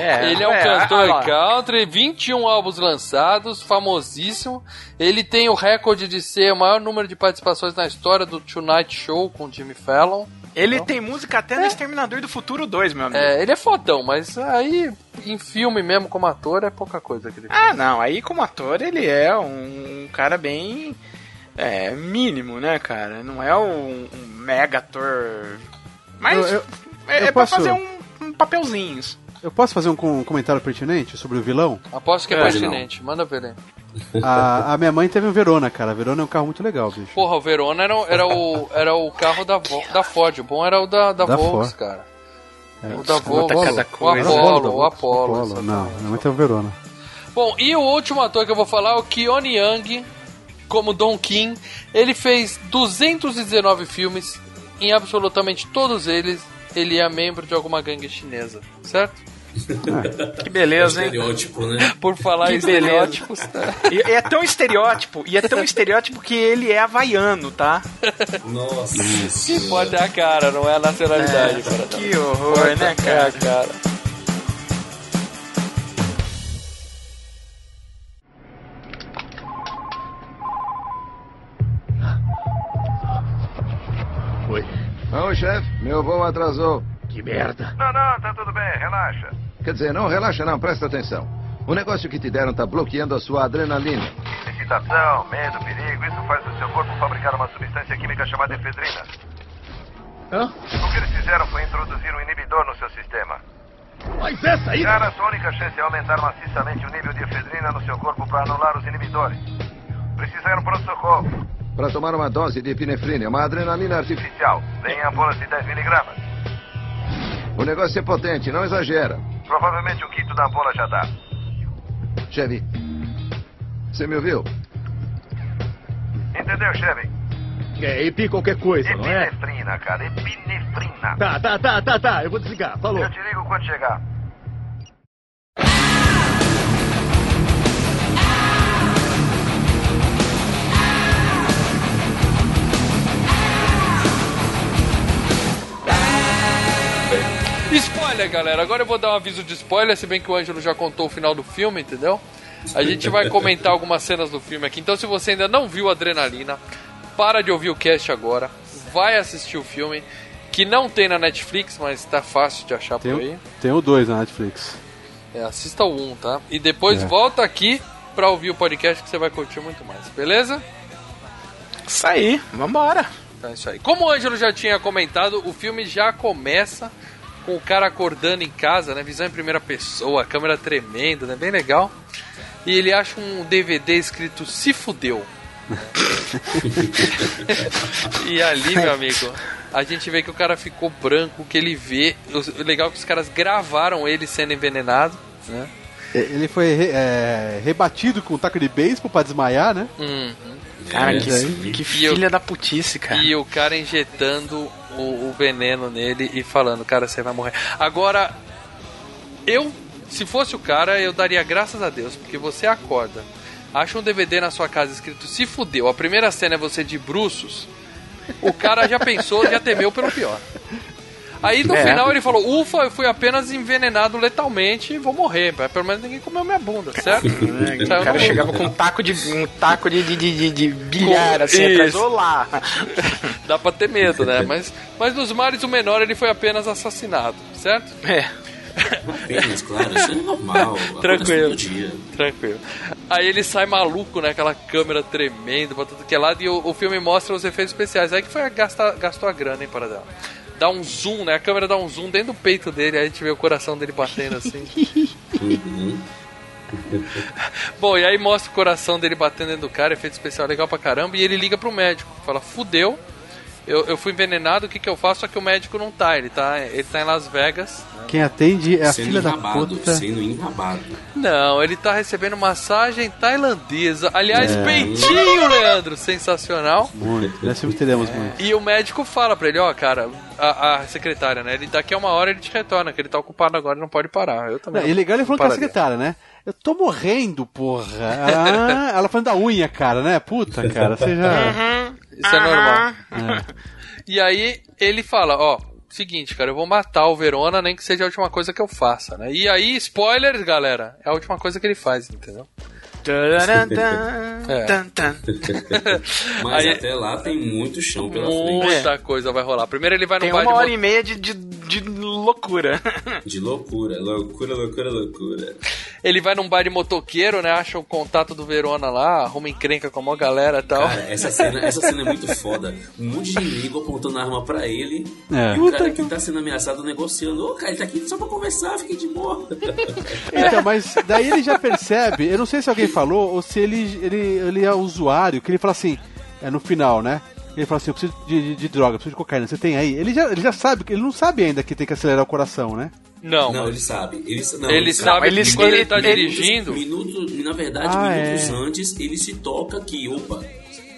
C: É,
A: ele é um
C: é,
A: cantor
C: lá.
A: country, 21 álbuns lançados, famosíssimo. Ele tem o recorde de ser o maior número de participações na história do Tonight Show com Jimmy Fallon.
C: Ele tem música até no Exterminador do Futuro 2, meu amigo.
A: É, ele é fodão, mas aí em filme mesmo como ator é pouca coisa que ele fez.
C: Ah, não, aí como ator ele é um, cara bem é, mínimo, né, cara? Não é um, um mega ator. Mas
B: Eu- eu-
C: é,
B: eu
C: é pra
B: posso-
C: fazer um, um papelzinhos.
B: Eu posso fazer um com- comentário pertinente sobre o vilão?
A: Aposto que é,
C: É,
A: pertinente. Manda ver aí.
B: A, a minha mãe teve um Verona, cara. A Verona é um carro muito legal, bicho.
A: Porra, o Verona era, o- era, o, era o carro da, da Ford. O bom era o da, da,
B: Da
A: Volks,
B: Ford.
A: cara.
B: É,
A: o da Volks.
C: cada
A: O
C: coisa.
A: Apollo, o Apollo.
B: Apollo. Não, minha mãe teve um Verona.
A: Bom, e o último ator que eu vou falar é o Keone Young, como Don King. Ele fez 219 filmes, em absolutamente todos eles ele é membro de alguma gangue chinesa, certo?
C: Que beleza, hein?
D: Estereótipo, né?
A: Por falar
C: Que
A: em estereótipos,
C: E, e é tão estereótipo, e é tão estereótipo que ele é havaiano, tá?
D: Nossa
A: que pode é a cara, não é a nacionalidade, cara.
C: Que horror, né,
A: É
C: cara?
A: cara.
E: Oi.
G: Não, chefe, meu voo atrasou.
E: Que merda.
G: Não, não, tá tudo bem, relaxa. Quer dizer, não relaxa não, presta atenção. O negócio que te deram tá bloqueando a sua adrenalina.
H: Excitação, medo, perigo, isso faz o seu corpo fabricar uma substância química chamada efedrina.
E: Hã?
H: O que eles fizeram foi introduzir um inibidor no seu sistema.
E: Mas essa aí...
H: Cara, sua única chance é aumentar maciçamente o nível de efedrina no seu corpo para anular os inibidores. Precisa ir no pronto-socorro.
G: Para tomar uma dose de epinefrina, uma adrenalina artificial.
H: Vem em ampolas de 10 miligramas.
G: O negócio é potente, não exagera.
H: Provavelmente o quinto da ampola já dá.
G: Chevy, você me ouviu?
H: Entendeu, Chevy?
E: É, epi qualquer coisa, não é?
H: Epinefrina, cara, epinefrina.
E: Tá, tá, tá, tá, tá. Eu vou desligar. Falou.
H: Eu te ligo quando chegar.
A: Spoiler, galera. Agora eu vou dar um aviso de spoiler, se bem que o Ângelo já contou o final do filme, entendeu? A gente vai comentar algumas cenas do filme aqui. Então, se você ainda não viu Adrenalina, para de ouvir o cast agora. Vai assistir o filme, que não tem na Netflix, mas tá fácil de achar
B: Tem,
A: por aí.
B: tem o 2 na Netflix.
A: É, assista o 1, tá? E depois
B: É.
A: volta aqui pra ouvir o podcast que você vai curtir muito mais, beleza?
C: Isso aí, vambora.
A: Então é isso aí. Como o Ângelo já tinha comentado, o filme já começa com o cara acordando em casa, né? Visão em primeira pessoa, a câmera tremendo, né? Bem legal. E ele acha um DVD escrito Se Fudeu. e ali, meu amigo, a gente vê que o cara ficou branco, que ele vê. O legal é que os caras gravaram ele sendo envenenado, né?
B: Ele foi re- é, rebatido com um taco de beisebol pra desmaiar, né?
A: Uhum.
C: Cara,
D: É,
C: que, que filha da putice, cara.
A: E o cara injetando o, o veneno nele e falando, cara, você vai morrer. Agora, eu, se fosse o cara, eu daria graças a Deus, porque você acorda, acha um DVD na sua casa escrito se fudeu. A primeira cena é você de bruços. O cara já pensou, já temeu pelo pior. Aí no
C: É.
A: final ele falou: Ufa, eu fui apenas envenenado letalmente e vou morrer. Mas Pelo menos ninguém comeu minha bunda, certo?
C: O
A: Saiu
C: cara chegava com um taco de, um taco de, de, de, de- bilhar, assim, atrás.
A: Isso.
C: Olá!
A: Dá pra ter medo, né? Mas, mas nos mares o menor ele foi apenas assassinado, certo?
C: É.
D: Apenas, claro, isso é normal.
A: Tranquilo.
D: todo dia.
A: Tranquilo. Aí ele sai maluco, né? Aquela câmera tremendo pra tudo que é lado. E o, o filme mostra os efeitos especiais. Aí que foi a gastar, gastou a grana, hein, para dela. Dá um zoom, né? A câmera dá um zoom dentro do peito dele. Aí a gente vê o coração dele batendo assim.
D: Uhum.
A: Bom, e aí mostra o coração dele batendo dentro do cara. Efeito especial legal pra caramba. E ele liga pro médico. Fala, fudeu. Eu, eu fui envenenado, o que, que eu faço? Só que o médico não tá. Ele tá, ele tá em Las Vegas.
B: Quem atende é a
D: sendo
B: filha da
D: enrabado,
B: puta.
D: sendo enrabado.
A: Não, ele tá recebendo massagem tailandesa. Aliás,
B: É.
A: peitinho, Leandro, sensacional.
B: Muito. Nós sempre teremos muito.
A: E o médico fala pra ele, ó, cara, a, a secretária, né? Ele daqui a uma hora ele te retorna, que ele tá ocupado agora e não pode parar. Eu também.
B: Não, e legal ele falou com a secretária, né? Eu tô morrendo, porra. Ah, ela falando da unha, cara, né? Puta, cara, você já.
A: Isso é normal. E aí ele fala, ó, seguinte, cara, eu vou matar o Verona, nem que seja a última coisa que eu faça, né? E aí, spoilers, galera, é a última coisa que ele faz, entendeu? É.
D: Mas
A: Aí-
D: até lá tem muito chão pela frente.
A: Muita coisa vai rolar. Primeiro ele vai no
C: Tem
A: bar
C: uma
A: de
C: hora e meia de, de, de loucura.
D: De loucura, loucura, loucura, loucura.
A: Ele vai num bar de motoqueiro, né? Acha o contato do Verona lá, arruma encrenca com a maior galera e tal.
D: Cara, essa cena, essa cena é muito foda. Um monte de inimigo apontando a arma pra ele.
B: É.
D: E o cara que tá sendo ameaçado negociando. Ô, cara, ele tá aqui só pra conversar, fique de boa.
B: Então, mas daí ele já percebe, eu não sei se alguém falou ou se ele, ele, ele é usuário, que ele fala assim, é no final, né? Ele fala assim, eu preciso de, de, de droga, preciso de cocaína, você tem aí? Ele já, ele já sabe, ele não sabe ainda que tem que acelerar o coração, né?
A: Não,
D: Não, ele sabe. Ele, não,
A: ele sabe
C: ele-
A: que quando ele,
C: ele-
A: tá
C: ele-
A: dirigindo.
D: Minutos, na verdade,
B: Ah,
D: minutos
B: é.
D: antes, ele se toca que, opa.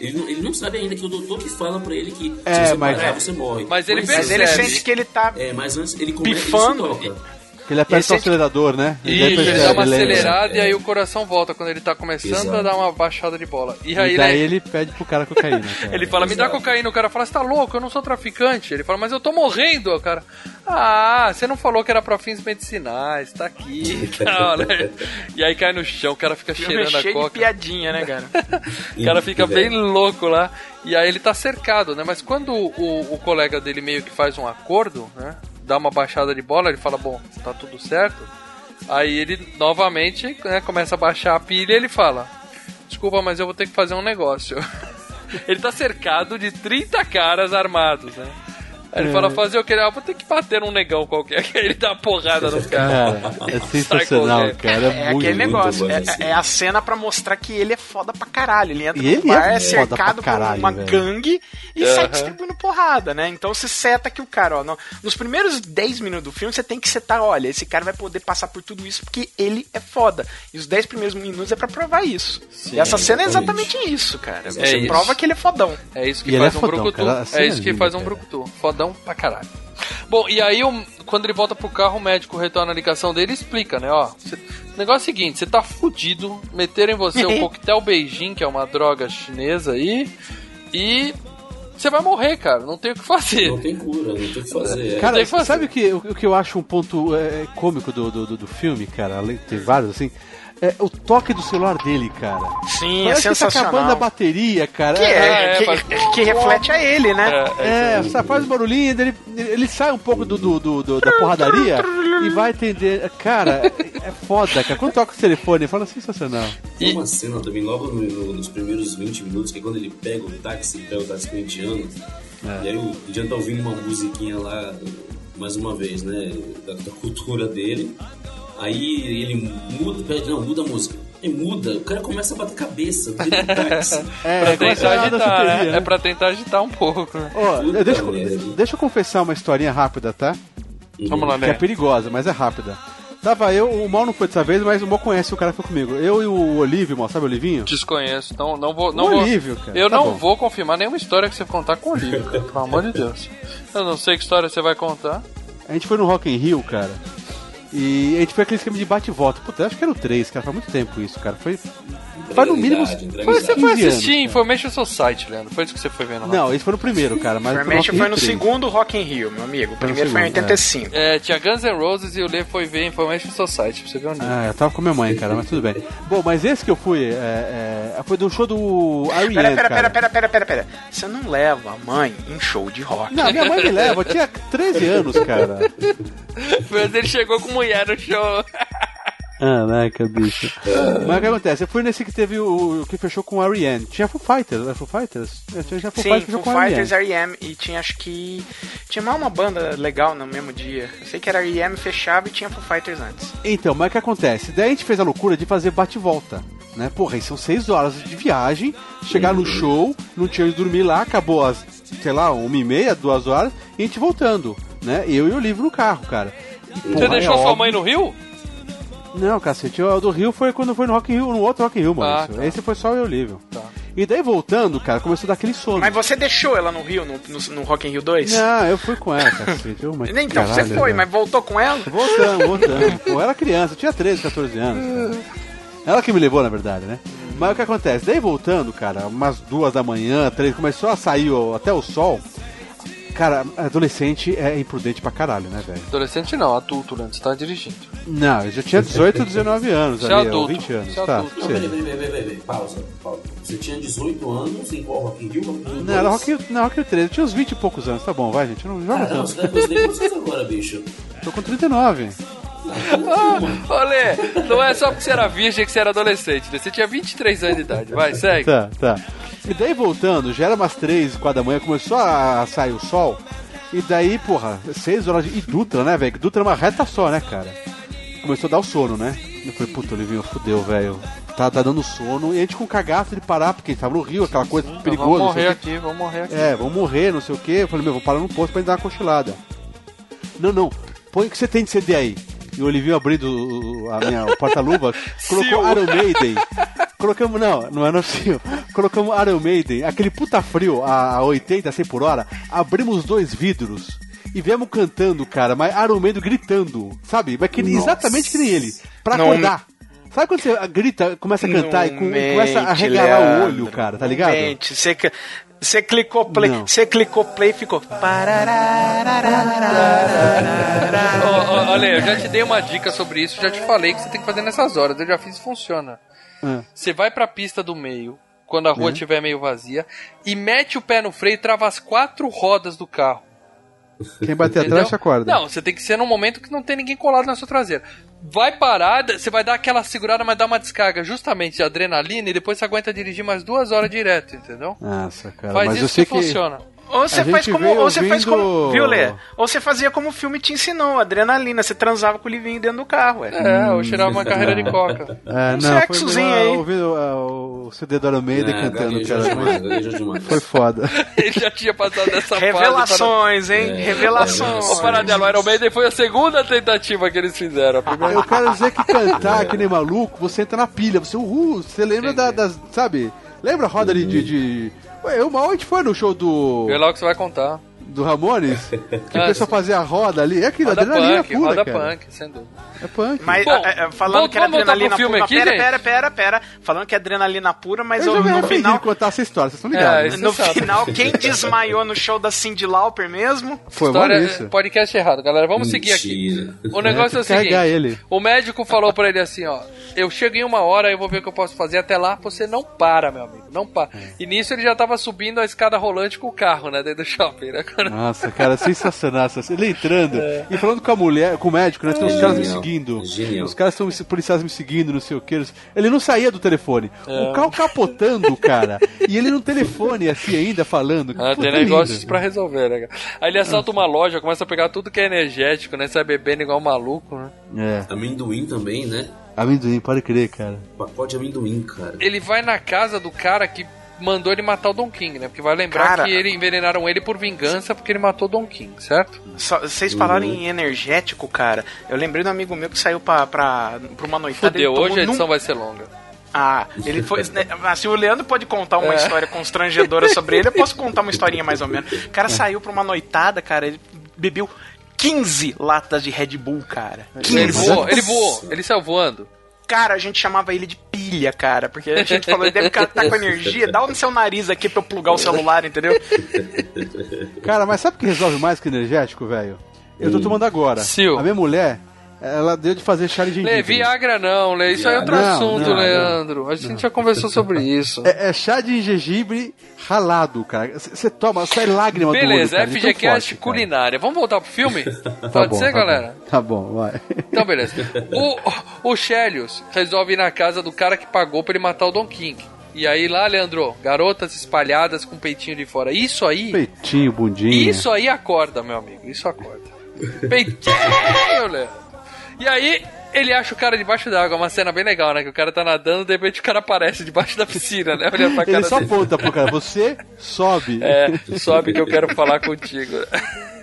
D: Ele não, ele não sabe ainda que o doutor que fala pra ele que
B: É,
D: se você
B: mas-
D: parar, você morre.
A: Mas ele
C: Mas ele sente que ele tá.
D: É, mas antes ele começa
C: Pifando.
D: ele se toca.
B: Que ele aperta
C: Esse é
B: o acelerador, né?
A: Isso,
B: daí
A: ele dá uma
B: lembra.
A: acelerada e
D: É.
A: aí o coração volta quando ele tá começando
D: Exato.
A: a dar uma baixada de bola. E
B: E
A: aí
B: daí
A: né,
B: ele pede pro cara cocaína. cara.
A: ele fala, me dá cocaína. O cara fala, você tá louco, eu não sou traficante. Ele fala, mas eu tô morrendo. O cara, ah, você não falou que era pra fins medicinais, tá aqui. e tal, né? E aí cai no chão, o cara fica
C: Filme
A: cheirando a
C: cheio de
A: coca.
C: piadinha, né, cara?
A: O cara fica bem louco lá. E aí ele tá cercado, né? Mas quando o, o colega dele meio que faz um acordo, né? Dá uma baixada de bola, ele fala, bom, tá tudo certo. Aí ele novamente né, começa a baixar a pilha e ele fala: Desculpa, mas eu vou ter que fazer um negócio. ele tá cercado de 30 caras armados, né? Aí ele
B: É.
A: fala, fazer o que? Ah, vou ter que bater num negão qualquer. Aí ele dá uma porrada caras.
B: Cara, é sensacional, cara. É,
C: É
B: muito
C: aquele negócio, é,
D: assim.
C: é a cena pra mostrar que ele é foda pra caralho. Ele entra
B: E
C: no
B: ele
C: bar,
B: é
C: é,
B: foda
C: cercado
B: caralho,
C: por uma
B: velho.
C: gangue e sai distribuindo porrada, né? Então você seta que o cara, ó, no- nos primeiros 10 minutos do filme, você tem que setar, olha, esse cara vai poder passar por tudo isso porque ele é foda. E os 10 primeiros minutos é pra provar isso. e essa cena é exatamente isso, cara. Você
A: É isso.
C: prova que ele é fodão.
A: É isso que
B: E
A: faz
B: é
A: um
B: fodão,
A: brucutu. É isso
B: é
A: que faz um
B: cara.
A: brucutu. Fodão pra caralho. Bom, e aí o- quando ele volta pro carro, o médico retorna a ligação dele e explica, né? Ó, cê- o negócio é o seguinte, você tá fudido, meteram em você um coquetel beijing, que é uma droga chinesa aí, e você vai morrer, cara. Não tem o que fazer.
D: Não tem cura, não tem o que fazer. é.
B: Cara,
A: tem que fazer.
B: sabe o que, o, o que eu acho um ponto é, cômico do, do, do- do filme, cara? Além de ter vários, assim. É o toque do celular dele, cara.
C: Sim,
B: Parece
C: é
B: que tá acabando a
C: sensacional.
B: bateria, cara.
C: Que, é,
A: É, é,
C: que,
A: faz-
C: que reflete a ele, né?
B: É, sabe, faz um barulhinho, ele, ele sai um pouco do, do, do- do- da porradaria e vai atender. Cara, é foda, cara. Quando toca o telefone, fala sensacional.
D: Tem uma cena também, logo no- no- nos primeiros 20 minutos, que é quando ele pega o táxi, pega o táxi com o indiano, e aí o indiano tá ouvindo uma musiquinha lá, mais uma vez, né, da, da cultura dele. Aí ele muda, pede, não, muda a música. E muda, o cara começa a bater cabeça.
B: É,
A: Pra tentar agitar, né?
B: né?
A: É pra tentar agitar um pouco, né?
D: Puta
B: deixa, deixa eu confessar uma historinha rápida, tá?
A: Vamos lá,
B: Que é
A: né?
B: perigosa, mas é rápida. Tava eu, o Mal não foi dessa vez, mas o Mal conhece o cara que foi comigo. Eu e o Olívio, Mal, sabe o Olivinho?
A: Desconheço, não, não vou. Não
B: O
A: vou
B: Olívio, cara.
A: eu
B: Tá
A: não
B: bom.
A: vou confirmar nenhuma história que você contar com o Olívio, cara, pelo amor de Deus. Eu não sei que história você vai contar.
B: A gente foi no Rock in Rio, cara. E a gente foi aquele esquema de bate e volta. Puta, acho que era o 3, cara. Faz muito tempo isso, cara. Foi. Faz no mínimo. Foi.
A: Você foi
B: 15
A: assistir
B: anos,
A: Information Society, Leandro. Foi isso que você foi vendo lá.
B: Não, esse foi no primeiro, cara. Mas
C: Information
B: Rock in
C: foi no
B: 3.
C: segundo Rock in Rio, meu amigo. O
B: Foi no
C: primeiro foi em
B: segundo,
C: 85.
A: É, tinha Guns N' Roses e o Lê foi ver Information Society, pra você ver onde.
B: Ah, eu tava com minha mãe, cara, mas tudo bem. Bom, mas esse que eu fui, é, é, foi do show do Iron
C: Pera, pera, pera, pera, pera, pera, pera. Você não leva a mãe em show de rock.
B: Não, minha mãe me leva, eu tinha 13 anos, cara.
A: Mas ele chegou com mulher no show.
B: Caraca, bicho. Mas o que acontece? Eu fui nesse que teve o, o que fechou com o R.E.M. Tinha Foo Fighters, era Foo Fighters? É, Tinha já Foo
C: Sim,
B: Fighters
C: Foo Fighters,
B: R.E.M.
C: E tinha, acho que... Tinha mais uma banda legal no mesmo dia. Eu sei que era R.E.M. fechava e tinha Foo Fighters antes.
B: Então, mas o que acontece? Daí a gente fez a loucura de fazer bate-volta. Né? Porra, aí são seis horas de viagem, chegar no show, não tinha onde dormir lá, acabou às, sei lá, uma e meia, duas horas, e a gente voltando, né? Eu e o livro no carro, cara. E,
A: Você
B: porra,
A: deixou
B: é
A: sua
B: óbvio-
A: mãe no Rio?
B: Não, cacete, o do Rio foi quando foi no Rock in Rio, no outro Rock in Rio, mano.
A: tá.
B: Esse foi só eu e o livro.
A: Tá.
B: E daí voltando, cara, começou a dar aquele sono.
C: Mas você deixou ela no Rio, no, no, no Rock in Rio 2?
B: Não, eu fui com ela, cacete. Eu, mas
C: Então,
B: caralho,
C: você foi,
B: velho.
C: mas voltou com ela?
B: Voltamos, voltamos. Eu era criança, eu tinha 13, 14 anos. cara. Ela que me levou, na verdade, né? Mas o que acontece? Daí voltando, cara, umas duas da manhã, três, começou a sair o- até o sol. Cara, adolescente é imprudente pra caralho, né, velho?
A: Adolescente não, adulto, Leandro. Você tá dirigindo.
B: Não, eu já tinha 18, 19 anos
A: Você é
B: ali, ou
A: adulto.
B: 20 anos,
A: Você é
B: tá?
A: adulto.
D: Não, peraí, peraí, peraí, peraí, pausa, pausa. Você tinha 18 anos em qual Rock in Rio? Rock in Rio
B: Não, era
D: 2?
B: Rock, in- não, Rock in Rio 13, eu tinha uns 20 e poucos anos, tá bom, vai, gente, não joga
D: Ah, não,
B: tanto.
D: você tá com vocês agora, bicho.
B: Tô com 39.
A: Olê, não é só porque você era virgem que você era adolescente, né? Você tinha 23 anos de idade. Vai, segue.
B: Tá, tá. E daí voltando, já era umas 3, 4 da manhã, começou a sair o sol. E daí, porra, 6 horas de. E Dutra, né, velho? Dutra é uma reta só, né, cara? Começou a dar o sono, né? Eu falei, puta, Olivinho, fudeu, velho. Tá, tá dando sono. E a gente com cagaço de parar, porque a gente tava no rio, aquela coisa perigosa.
A: Vamos
B: não sei
A: morrer aqui, vamos morrer aqui.
B: É, vamos morrer, não sei o quê. Eu falei, meu, vou parar no posto pra gente dar uma cochilada. Não, não, põe o que você tem de CD aí. E o Olivinho abrindo o- a minha o porta-luva, colocou Iron Maiden. Colocamos, não, não é no fio. Colocamos Iron Maiden, aquele puta frio a, a 80, 100 por hora. Abrimos dois vidros e viemos cantando, cara, mas Iron Maiden gritando, sabe? Mas que, exatamente que nem ele, pra
C: Não-
B: acordar. Sabe quando você grita, começa a cantar e, com- e começa a
C: Mente,
B: regalar o
C: Leandro,
B: olho, cara, tá ligado?
C: mente. Você, você clicou play, você clicou play e ficou.
A: Ó, ó, olha, eu já te dei uma dica sobre isso, já te falei que você tem que fazer nessas horas. Eu já fiz e funciona.
B: Ah.
A: Você vai pra pista do meio, quando a rua estiver meio vazia, e mete o pé no freio e trava as quatro rodas do carro.
B: Quem bater
A: Entendeu?
B: atrás, acorda.
A: Não, você tem que ser num momento que não tem ninguém colado na sua traseira. Vai parar, você vai dar aquela segurada, mas dar uma descarga justamente de adrenalina e depois você aguenta dirigir mais duas horas direto, entendeu?
B: Nossa, cara.
A: Faz
B: mas
A: isso
B: eu sei
A: que,
B: que.
A: funciona.
C: Ou você
B: A
C: faz como. Ou você faz como.
B: ouvindo-
C: Viu, Lê? Ou você fazia como o filme te ensinou, adrenalina. Você transava com o livinho dentro do carro, ué.
A: É, eu tirava uma carreira de coca.
B: É,
C: Um
B: não, foi
C: sexozinho
B: melhor
C: aí.
B: ouvir o, o CD do Iron Maiden
D: Ah,
B: cantando, cara. Foi foda.
A: Ele já tinha passado dessa fase.
C: Revelações, hein?
D: É,
C: Revelações.
A: Ô, Paradelo, o Iron Maiden foi a segunda tentativa que eles fizeram. A primeira
B: Eu quero dizer que cantar que nem maluco, você entra na pilha, você, uhul, você lembra da- das, sabe? Lembra a roda ali de... de... Ué, uma hora a gente foi no show do,
A: Vê lá o que você vai contar.
B: Do Ramones, que o
A: Ah,
B: pessoal fazia a roda ali, é aquilo,
A: Roda
B: adrenalina
A: punk,
B: pura,
A: roda
B: cara.
A: punk, sem dúvida.
B: É punk.
C: Mas
A: Bom,
C: a- a- falando
A: vamos-
C: que era
A: voltar
C: adrenalina pura.
A: aqui,
C: pera, pera, pera, pera. Falando que é adrenalina pura, mas
B: eu
C: eu-
B: já
C: no final.
B: contar essa história, vocês estão
A: É,
B: ligados,
A: isso
B: né?
C: No
A: Você sabe.
C: final, quem desmaiou no show da Cindy Lauper mesmo?
B: Foi
A: História,
B: Maurício.
A: podcast errado, galera. Vamos seguir aqui.
D: Mentira.
A: O negócio é,
B: tem
A: o seguinte:
B: ele.
A: o médico falou pra ele assim, ó. Eu chego em uma hora, eu vou ver o que eu posso fazer. Até lá, você não para, meu amigo. Não para.
B: É.
A: E nisso ele já tava subindo a escada rolante com o carro, né? Dentro do shopping, né?
B: Nossa, cara, sensacional. Ele entrando e falando com a mulher, com o médico, né? Tem os caras me seguindo.
D: Genial.
B: Os caras estão os policiais me seguindo, não sei o que. Ele não saía do telefone. O carro capotando, cara. E ele no telefone, assim, ainda falando.
A: Ah, tem
B: lindo.
A: negócios pra resolver, né? cara? Aí ele assalta uma loja, começa a pegar tudo que é energético, né? Sai bebendo igual um maluco, né?
B: É,
D: Amendoim também, né?
B: amendoim, pode crer, cara.
D: Pacote de amendoim, cara.
A: Ele vai na casa do cara que mandou ele matar o Don King, né? Porque vai lembrar
C: Cara.
A: que ele envenenaram ele por vingança porque ele matou o Don King, certo?
C: Só- Vocês falaram em energético, cara. Eu lembrei de um amigo meu que saiu pra, pra, pra uma noitada.
A: Fudeu,
C: ele
A: hoje a edição
C: num-
A: vai ser longa.
C: Ah, ele foi. né, assim, o Leandro pode contar uma
A: É.
C: história constrangedora sobre ele. Eu posso contar uma historinha mais ou menos. O cara saiu pra uma noitada, cara. Ele bebeu 15 latas de Red Bull, cara.
A: Ele
C: 15.
A: voou, ele voou, ele saiu voando.
C: Cara, a gente chamava ele de pilha, cara. Porque a gente falou, ele deve estar com energia. Dá no seu nariz aqui pra eu plugar o celular, entendeu?
B: Cara, mas sabe o que resolve mais que energético, velho? Eu tô tomando agora.
A: Sil.
B: A minha mulher, ela deu de fazer chá de gengibre.
A: Lê, Viagra não, Lê, isso aí é outro
B: Não,
A: assunto,
B: não,
A: Leandro. A gente já conversou sobre isso.
B: É, é chá de gengibre ralado, cara. Você toma, sai lágrima do olho,
A: Beleza, FGCast
B: cara.
A: culinária. Vamos voltar pro filme?
B: Tá
A: Pode
B: bom,
A: ser,
B: tá
A: galera?
B: bom. Tá bom, vai.
A: Então, beleza. O, o Chelios resolve ir na casa do cara que pagou pra ele matar o Don King. E aí lá, Leandro, garotas espalhadas com peitinho de fora. Isso aí,
B: Peitinho, bundinha.
A: isso aí acorda, meu amigo. Isso acorda. Peitinho, Leandro. E aí, ele acha o cara debaixo d'água. Uma cena bem legal, né? Que o cara tá nadando, de repente o cara aparece debaixo da piscina, né? Olhando pra cara
B: Ele só
A: dele.
B: aponta pro cara, você sobe.
A: É, sobe que eu quero falar contigo.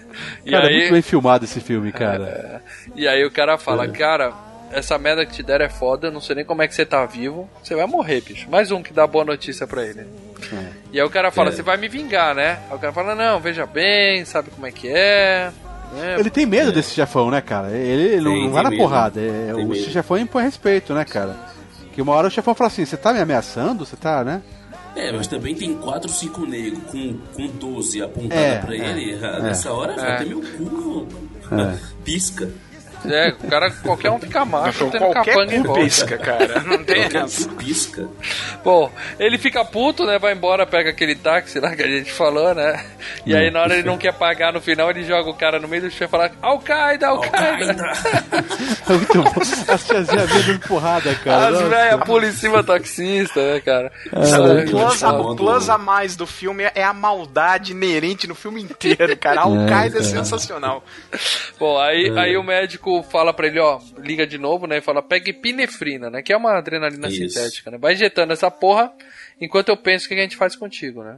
A: E
B: cara, é
A: aí,
B: muito bem filmado esse filme, cara.
A: E aí o cara fala, cara, essa merda que te deram é foda, não sei nem como é que você tá vivo, você vai morrer, bicho. Mais um que dá boa notícia pra ele. E aí o cara fala,
D: É.
A: você vai me vingar, né? Aí o cara fala, não, veja bem, sabe como é que é. Né?
B: Ele tem medo desse chefão, né, cara? Ele,
D: Tem,
B: não vai na
D: medo.
B: porrada. É, o
D: medo.
B: chefão impõe respeito, né, cara? Que uma hora o chefão fala assim: você tá me ameaçando? Você tá, né?
D: É, mas também tem 4, 5 negros com, com 12 apontada
B: É,
D: pra
B: é,
D: ele.
B: é.
D: Nessa hora,
A: É.
D: até meu cu pisca.
A: É, o cara, qualquer um fica macho, tendo
C: Qualquer
A: capanga em
C: cu
A: volta.
C: pisca, cara. Não tem essa.
D: pisca.
A: Bom, ele fica puto, né? Vai embora, pega aquele táxi lá que a gente falou, né? E aí na hora ele não quer pagar no final, ele joga o cara no meio do chão e fala Al-Qaeda, Al-Qaeda.
B: É muito bom. As tiazinhas vindo dando porrada, cara.
A: As velhas pula em cima taxista, né, cara?
C: Sabe,
A: É,
C: o plus, a, plus a mais do filme é a maldade inerente no filme inteiro, cara. A Al-Qaeda é, sensacional.
A: Bom, aí, aí o médico fala pra ele, ó, liga de novo, né? E fala, pegue epinefrina, né? Que é uma adrenalina
D: Isso.
A: sintética, né? Vai injetando essa porra enquanto eu penso o que a gente faz contigo, né?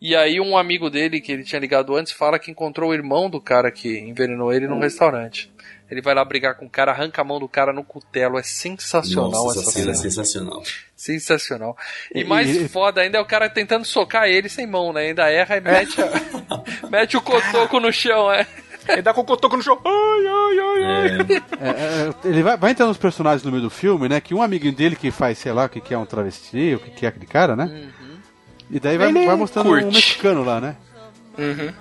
A: E aí um amigo dele, que ele tinha ligado antes, fala que encontrou o irmão do cara que envenenou ele num restaurante. Ele vai lá brigar com o cara, arranca a mão do cara no cutelo. É sensacional
D: Nossa,
A: essa
D: cena é sensacional.
A: Sensacional. E
B: E-
A: mais
B: e-
A: foda ainda é o cara tentando socar ele sem mão, né? Ainda erra e mete, a- mete o cotoco no chão, é.
C: Ele dá com o cotoco no chão. Ai, ai, ai, ai.
B: É, é, ele vai, vai entrando nos personagens no meio do filme, né? Que um amiguinho dele que faz, sei lá, o que, que é um travesti, o que, que é aquele cara, né? E daí vai, vai mostrando
C: curte.
B: um mexicano lá, né?
C: Uhum.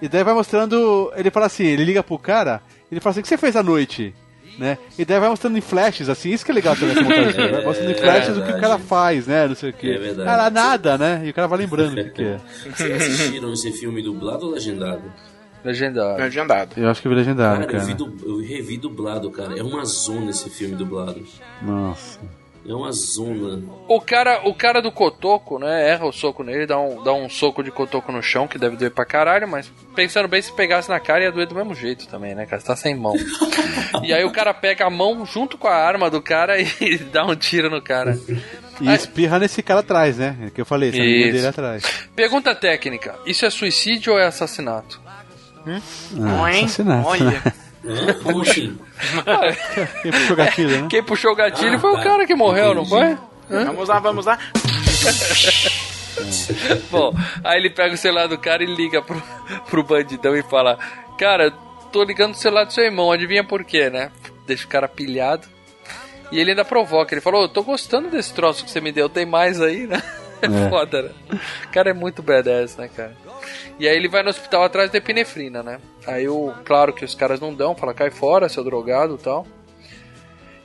B: E daí vai mostrando. Ele fala assim, ele liga pro cara, ele fala assim, o que você fez à noite? Né? E daí vai mostrando em flashes, assim, isso que é legal também essa montagem. Vai mostrando em flashes o que o cara faz, né? Não sei o que.
D: É verdade.
B: Cara, nada, né? E o cara vai lembrando o que, que é.
D: Vocês assistiram esse filme dublado ou legendado?
A: Legendado.
C: Legendado.
B: Eu acho que eu vi legendado,
D: Cara, eu, vi
B: cara.
D: du- eu revi dublado, cara. É uma zona esse filme dublado.
B: Nossa.
D: É uma zona.
A: O cara, o cara do cotoco, né, erra o soco nele, dá um, dá um soco de cotoco no chão, que deve doer pra caralho, mas pensando bem, se pegasse na cara ia doer do mesmo jeito também, né, cara? Você tá sem mão. e aí o cara pega a mão junto com a arma do cara e dá um tiro no cara.
B: E espirra nesse cara atrás, né? Que eu falei, esse amigo
A: Isso.
B: dele atrás.
A: Pergunta técnica: isso é suicídio ou é assassinato?
B: Ah, assassinato,
C: Olha.
B: né?
D: Como assim?
B: Quem puxou o gatilho, né?
A: Quem puxou o gatilho
D: Ah,
A: foi o
D: tá.
A: cara que morreu, não foi?
C: Vamos lá, vamos lá.
A: Bom, aí ele pega o celular do cara e liga pro, pro bandidão e fala: Cara, tô ligando o celular do seu irmão, adivinha por quê, né? Deixa o cara pilhado. E ele ainda provoca, ele falou: "Ô, tô gostando desse troço que você me deu, tem mais aí, né? É
B: É.
A: foda, né? O cara é muito badass, né, cara? E aí ele vai no hospital atrás da epinefrina, né? Aí o, claro que os caras não dão, fala, cai fora, seu drogado e tal.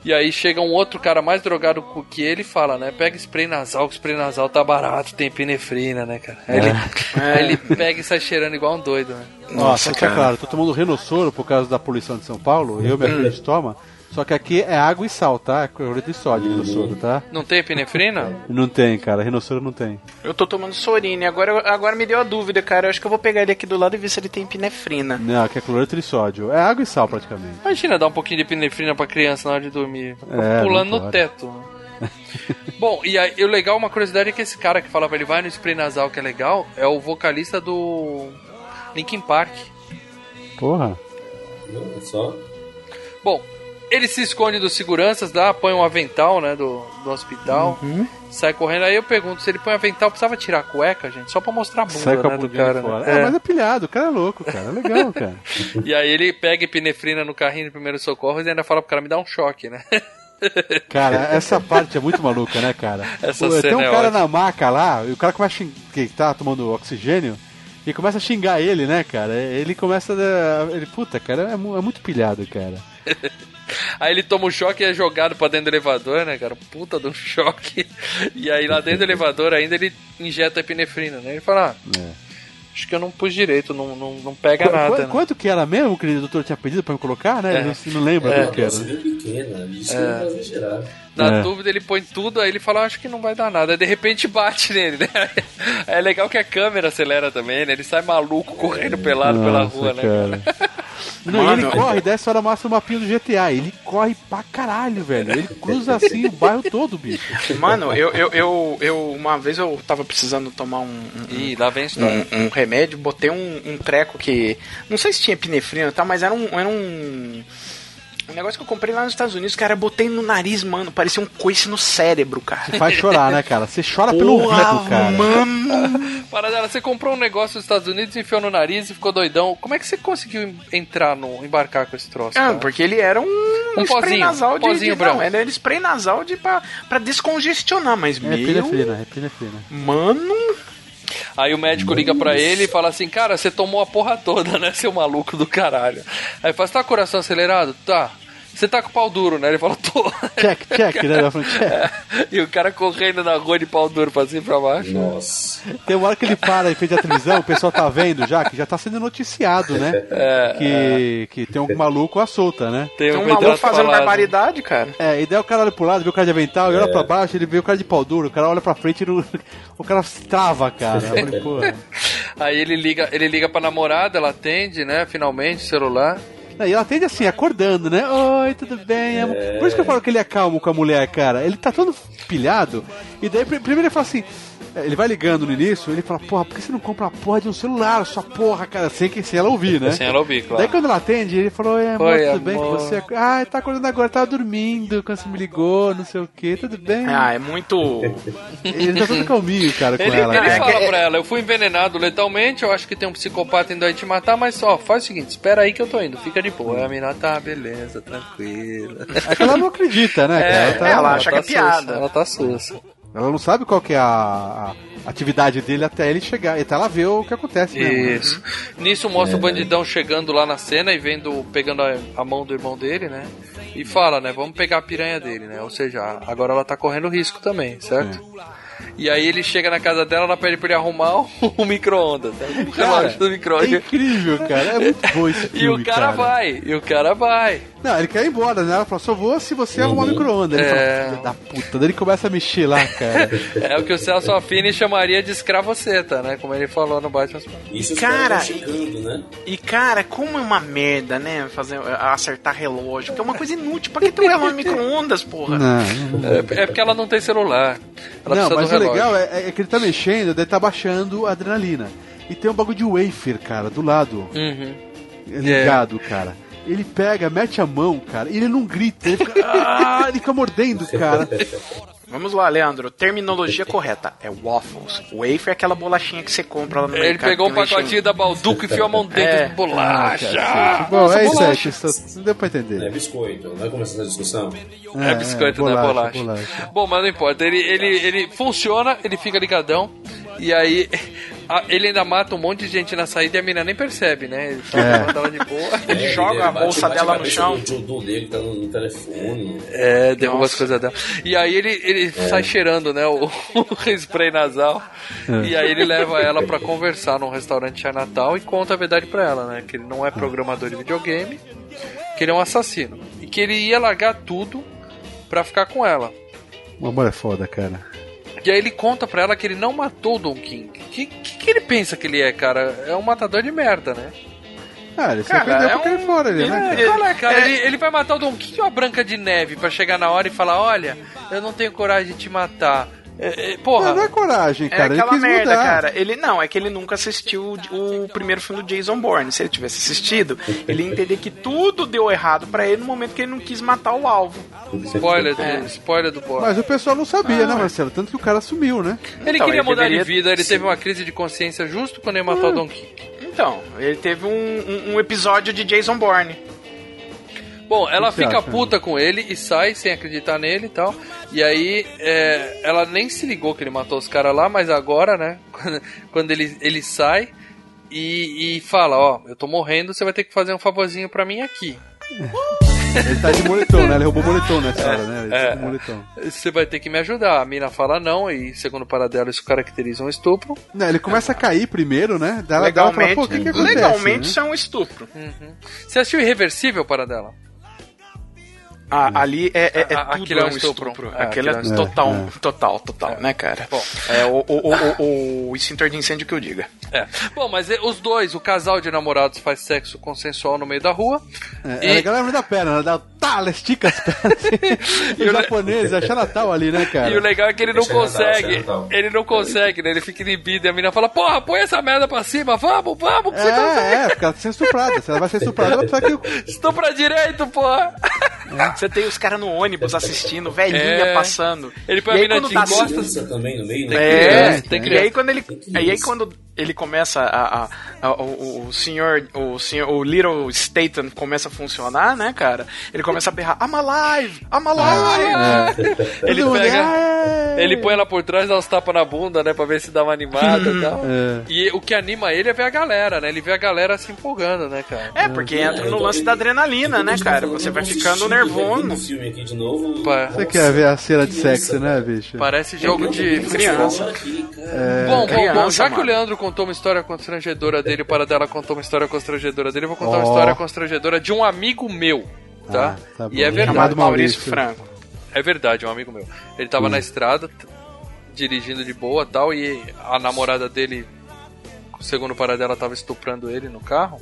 A: E aí chega um outro cara mais drogado que ele e fala, né? Pega spray nasal, que spray nasal tá barato, tem epinefrina, né, cara? Aí, ele, aí ele pega e sai cheirando igual um doido, né?
B: Nossa, tá claro, tô tomando renossoro por causa da poluição de São Paulo, eu e minha filha a gente toma. Só que aqui é água e sal, tá? É cloreto de sódio, renossoro, tá?
A: Não tem epinefrina?
B: Não tem, cara, renossoro não tem.
C: Eu tô tomando Sorine. Agora, agora me deu a dúvida, cara. Eu acho que eu vou pegar ele aqui do lado e ver se ele tem epinefrina.
B: Não, aqui é cloreto de sódio. É água e sal praticamente.
A: Imagina dar um pouquinho de epinefrina pra criança na hora de dormir.
B: É,
A: pulando no teto. Bom, e aí, o legal, uma curiosidade é que esse cara que falava ele vai no spray nasal que é legal, é o vocalista do Linkin Park.
B: Porra.
D: Não, só.
A: Bom, ele se esconde dos seguranças lá, põe um avental, né, do, do hospital, sai correndo. Aí eu pergunto, se ele põe avental, precisava tirar a cueca, gente? Só pra mostrar a bunda,
B: Sai com a
A: né, do cara. né?
B: É, mas é pilhado, o cara é louco, cara. É legal, cara.
A: E aí ele pega epinefrina no carrinho de primeiro socorro e ainda fala pro cara me dar um choque, né?
B: Cara, essa parte é muito maluca, né, cara?
A: Essa cena
B: Tem um
A: é
B: cara
A: ótima.
B: na maca lá, e o cara começa a xingar, que tá tomando oxigênio, e começa a xingar ele, né, cara? Ele começa a. Ele, puta, cara, é, é muito pilhado, cara.
A: Aí ele toma um choque e é jogado pra dentro do elevador, né, cara? Puta de um choque. E aí lá dentro do elevador ainda ele injeta epinefrina, né? Ele fala, ah,
B: É.
A: acho que eu não pus direito, não, não, não pega
B: Qu-
A: nada.
B: qu-
A: né?
B: Quanto que era mesmo que o doutor tinha pedido pra me colocar, né?
A: É.
B: Ele não, não lembra
A: É.
B: que era.
D: Pequena. Isso
A: É.
D: exagerar.
A: Na
B: É.
A: dúvida ele põe tudo, aí ele fala, acho que não vai dar nada. Aí de repente bate nele, né? É legal que a câmera acelera também, né? Ele sai maluco correndo pelado pela
B: Nossa,
A: rua, né?
B: cara. Não, e
C: Mano,
B: ele corre, dessa hora mostra o mapinha do GTA. Ele corre pra caralho, velho. Ele cruza assim o bairro todo, bicho.
C: Mano, eu, eu, eu, eu- uma vez eu tava precisando tomar um, um,
A: Ih, lá vem
C: um, um remédio, botei um, um treco que. Não sei se tinha epinefrina e tal, mas era um. Era um um negócio que eu comprei lá nos Estados Unidos, cara, eu botei no nariz, mano, parecia um coice no cérebro, cara.
B: Faz chorar, né, cara? Você chora pelo ouvido, cara.
C: mano!
A: Paradela, você comprou um negócio nos Estados Unidos, enfiou no nariz e ficou doidão. Como é que você conseguiu entrar no. embarcar com esse troço?
C: Ah,
A: cara?
C: porque ele era um,
A: Um
C: spray
A: pozinho,
C: nasal de.
A: pozinho
C: de
A: branco.
C: não, era spray nasal de pra, pra descongestionar, mas
B: É
C: meu.
B: epinefrina, é epinefrina.
C: Mano.
A: Aí o médico liga pra ele e fala assim: Cara, você tomou a porra toda, né, seu maluco do caralho? Aí fala: Você tá coração acelerado? Tá. Você tá com o pau duro, né? Ele fala: Tô.
B: Check, check, né? Check.
A: E o cara correndo na rua de pau duro pra cima e pra baixo.
D: Nossa.
B: Tem uma hora que ele para em frente à televisão, o pessoal tá vendo já, que já tá sendo noticiado, né? que, que tem um maluco à solta, né?
A: Tem
C: Tem
A: um
C: um maluco fazendo barbaridade, cara.
B: É, e daí o cara olha pro lado, vê o cara de avental, e olha pra baixo, ele vê o cara de pau duro, o cara olha pra frente e não- o cara trava, cara. Falei, pô.
A: Aí ele liga, ele liga pra namorada, ela atende, né? Finalmente, o celular.
B: E ela atende assim, acordando, né? Oi, tudo bem? amor?" Por isso que eu falo que ele é calmo com a mulher, cara. Ele tá todo pilhado, e daí pri- primeiro ele fala assim. Ele vai ligando no início, ele fala, porra, por que você não compra uma porra de um celular, sua porra, cara, sem, que, sem ela ouvir, né?
A: Sem ela ouvir, claro.
B: Daí quando ela atende, ele falou, Oi, amor,
A: Oi,
B: tudo bem com
A: amor."
B: você? Ah, tá acordando agora, tava dormindo quando você me ligou, não sei o que, tudo bem?
C: Ah, é muito.
B: Ele tá todo calminho, cara, com
A: Ele,
B: ela.
A: ele
B: cara.
A: fala
C: é-
A: pra ela, eu fui envenenado letalmente, eu acho que tem um psicopata indo aí te matar, mas só, faz o seguinte, espera aí que eu tô indo, fica de boa. A menina tá, beleza, tranquila.
B: É que ela não acredita, né, cara?
A: É,
B: tá-
C: ela acha que é
A: tá
C: piada.
A: sussa, ela tá sussa.
B: Ela não sabe qual que é a, a atividade dele até ele chegar, até ela ver o que acontece mesmo. né?
A: Isso. Nisso mostra o bandidão chegando lá na cena e vendo, pegando a, a mão do irmão dele, né? E fala, né? Vamos pegar a piranha dele, né? Ou seja, agora ela tá correndo risco também, certo? E aí ele chega na casa dela, ela pede pra ele arrumar o, o micro-ondas. né? O
B: Cara,
A: relógio do
B: É
A: micro-ondas.
B: incrível, cara. É muito bom esse
A: E
B: filme,
A: o cara, vai, e o cara vai.
B: Não, ele quer ir embora, né? Ela fala, só vou se você arrumar o micro-ondas. Ele
A: É.
B: fala, filho da puta. Daí ele começa a mexer lá, cara.
A: É o que o Celso Affini chamaria de escravoceta, né? Como ele falou no Batman.
D: Isso
C: Cara,
D: chegando, né?
C: E cara, como é uma merda, né? Fazer, acertar relógio, que é uma coisa inútil. Pra que um relógio micro-ondas, porra?
B: Não, não.
A: É, é porque ela não tem celular. Ela
B: não,
A: precisa
B: mas o legal é, é que ele tá mexendo, daí tá baixando a adrenalina. E tem um bagulho de wafer, cara, do lado.
A: Uhum.
B: Ligado, cara. Ele pega, mete a mão, cara, e ele não grita, ele fica, ah, ele fica mordendo, cara.
C: Vamos lá, Leandro. Terminologia correta. É waffles. Wafer é aquela bolachinha que você compra lá no
A: Ele
C: mercado.
A: pegou um pacotinho da Balduco e enfiou a mão dentro
C: É.
A: de bolacha.
B: Cacete. Bom,
A: Nossa,
B: é isso aí,
A: bolacha.
B: isso não deu pra entender.
D: É biscoito, vai começar essa discussão?
A: É, biscoito, né? Bolacha.
B: bolacha.
A: Bom, mas não importa. Ele, ele, ele funciona, ele fica ligadão. E aí, a- ele ainda mata um monte de gente na saída e a mina nem percebe, né? Ele fica
B: É.
A: manda ela de boa.
C: Ele
D: É,
C: joga a
D: bate-
C: bolsa
D: bate
C: dela
D: a
C: no chão.
D: do Jodô dele que tá no, no telefone.
A: É, derruba as
C: Nossa.
A: coisas dela. E aí ele, ele sai cheirando, né? O, o spray nasal. E aí ele leva ela pra conversar num restaurante Natal e conta a verdade pra ela, né? Que ele não é programador de videogame, que ele é um assassino. E que ele ia largar tudo pra ficar com ela.
B: O amor é foda, cara.
A: E aí ele conta pra ela que ele não matou o Don King. O que, que, que ele pensa que ele é, cara? É um matador de merda, né?
B: Ah, ele se
C: Cara,
B: arrependeu
C: é
B: cair
C: um-
B: fora ali, né?
A: É,
B: cara?
A: olha, cara,
C: é-
A: ele, ele vai matar o Don King ou a Branca de Neve pra chegar na hora e falar: Olha, eu não tenho coragem de te matar. É, é, porra,
B: Não, não é coragem,
C: É
B: cara. ele
C: aquela
B: quis
C: merda,
B: mudar.
C: cara. Ele não, é que ele nunca assistiu o, o primeiro filme do Jason Bourne. Se ele tivesse assistido, ele ia entender que tudo deu errado pra ele no momento que ele não quis matar o alvo.
A: spoiler do,
C: É.
A: spoiler do boss.
B: Mas o pessoal não sabia,
C: Ah.
B: né, Marcelo? Tanto que o cara sumiu, né?
A: Ele
C: Então,
A: queria
C: ele
A: mudar
C: deveria-
A: de vida, ele teve uma crise de consciência justo quando ele matou o Don King.
C: Então, ele teve um, um- um episódio de Jason Bourne.
A: Bom, ela fica
B: acha?
A: puta com ele e sai sem acreditar nele e tal. E aí, é, ela nem se ligou que ele matou os caras lá, mas agora, né? Quando, ele, ele sai e, e fala: Ó, eu tô morrendo, você vai ter que fazer um favorzinho pra mim aqui.
B: Ele tá de moletom, né? Ele roubou moletom nessa hora, né? Ele
A: é.
B: tá de moletom.
A: Você vai ter que me ajudar. A mina fala não, e segundo o paradelo, isso caracteriza um estupro.
B: Não, ele começa a cair primeiro, né? Daí ela, ela fala,
C: Legalmente,
B: pô, o que que acontece?
C: legalmente
B: né?
C: isso é um estupro.
A: Você assistiu Irreversível, paradela?
C: Ah, ali é, é, é
A: Ah,
C: tudo
A: aquilo é um
C: estupro.
A: estupro. É,
C: Aquele é,
A: é
C: total,
B: estupro.
C: total, total, né, cara?
A: Bom.
C: É o, o, o, o, o extintor de incêndio que eu diga.
A: É. Bom, mas é, os dois, o casal de namorados faz sexo consensual no meio da rua.
B: É,
A: E-
B: é legal lembra da perna, ela dá, tá, ela estica as pernas.
A: E o
B: japonês, é Natal ali, né, cara?
A: E o legal é que ele não consegue. Ele não consegue, né? Ele fica inibido e a menina fala: Porra, põe essa merda pra cima, vamos, vamos, que você.
B: É, é, porque ela tá sendo estuprada. Se ela vai ser estuprada, ela precisa que.
A: Estou pra direito, porra.
C: Você tem os caras no ônibus assistindo, velhinha
A: É.
C: passando.
A: Ele põe
C: E
A: a mina de costas.
D: Criança também no meio, né?
C: É,
A: criança, tem
C: e
A: criança.
C: aí quando ele, e aí quando ele começa a, a- a- o, o senhor, o senhor, o Little Staten começa a funcionar, né, cara? Ele começa a berrar, I'm alive, I'm alive.
A: Ele
B: Todo mundo,
A: pega.
B: "É".
A: Ele põe ela por trás, dá uns tapas na bunda, né? Pra ver se dá uma animada e tal.
B: É.
A: E o que anima ele é ver a galera, né? Ele vê a galera se empolgando, né, cara?
C: É, porque entra
D: eu
C: no
D: tô-
C: lance da adrenalina, né, cara? Você
D: eu
C: vai ficando nervoso.
D: filme aqui de novo.
B: Você quer ver a cena de sexo, né, bicho?
A: Parece jogo de
C: Criança.
B: É,
A: Bom, bom, bom, já que o. Leandro contou uma história constrangedora dele, o Paradela contou uma história constrangedora dele, eu vou contar uma
B: Ó.
A: história constrangedora de um amigo meu, tá?
B: Ah, tá bom.
A: e é verdade.
C: Chamado Maurício
B: Maurício.
C: Franco.
A: É verdade, um amigo meu. Ele tava na estrada, dirigindo de boa e tal, e a namorada dele, segundo o Paradela, tava estuprando ele no carro.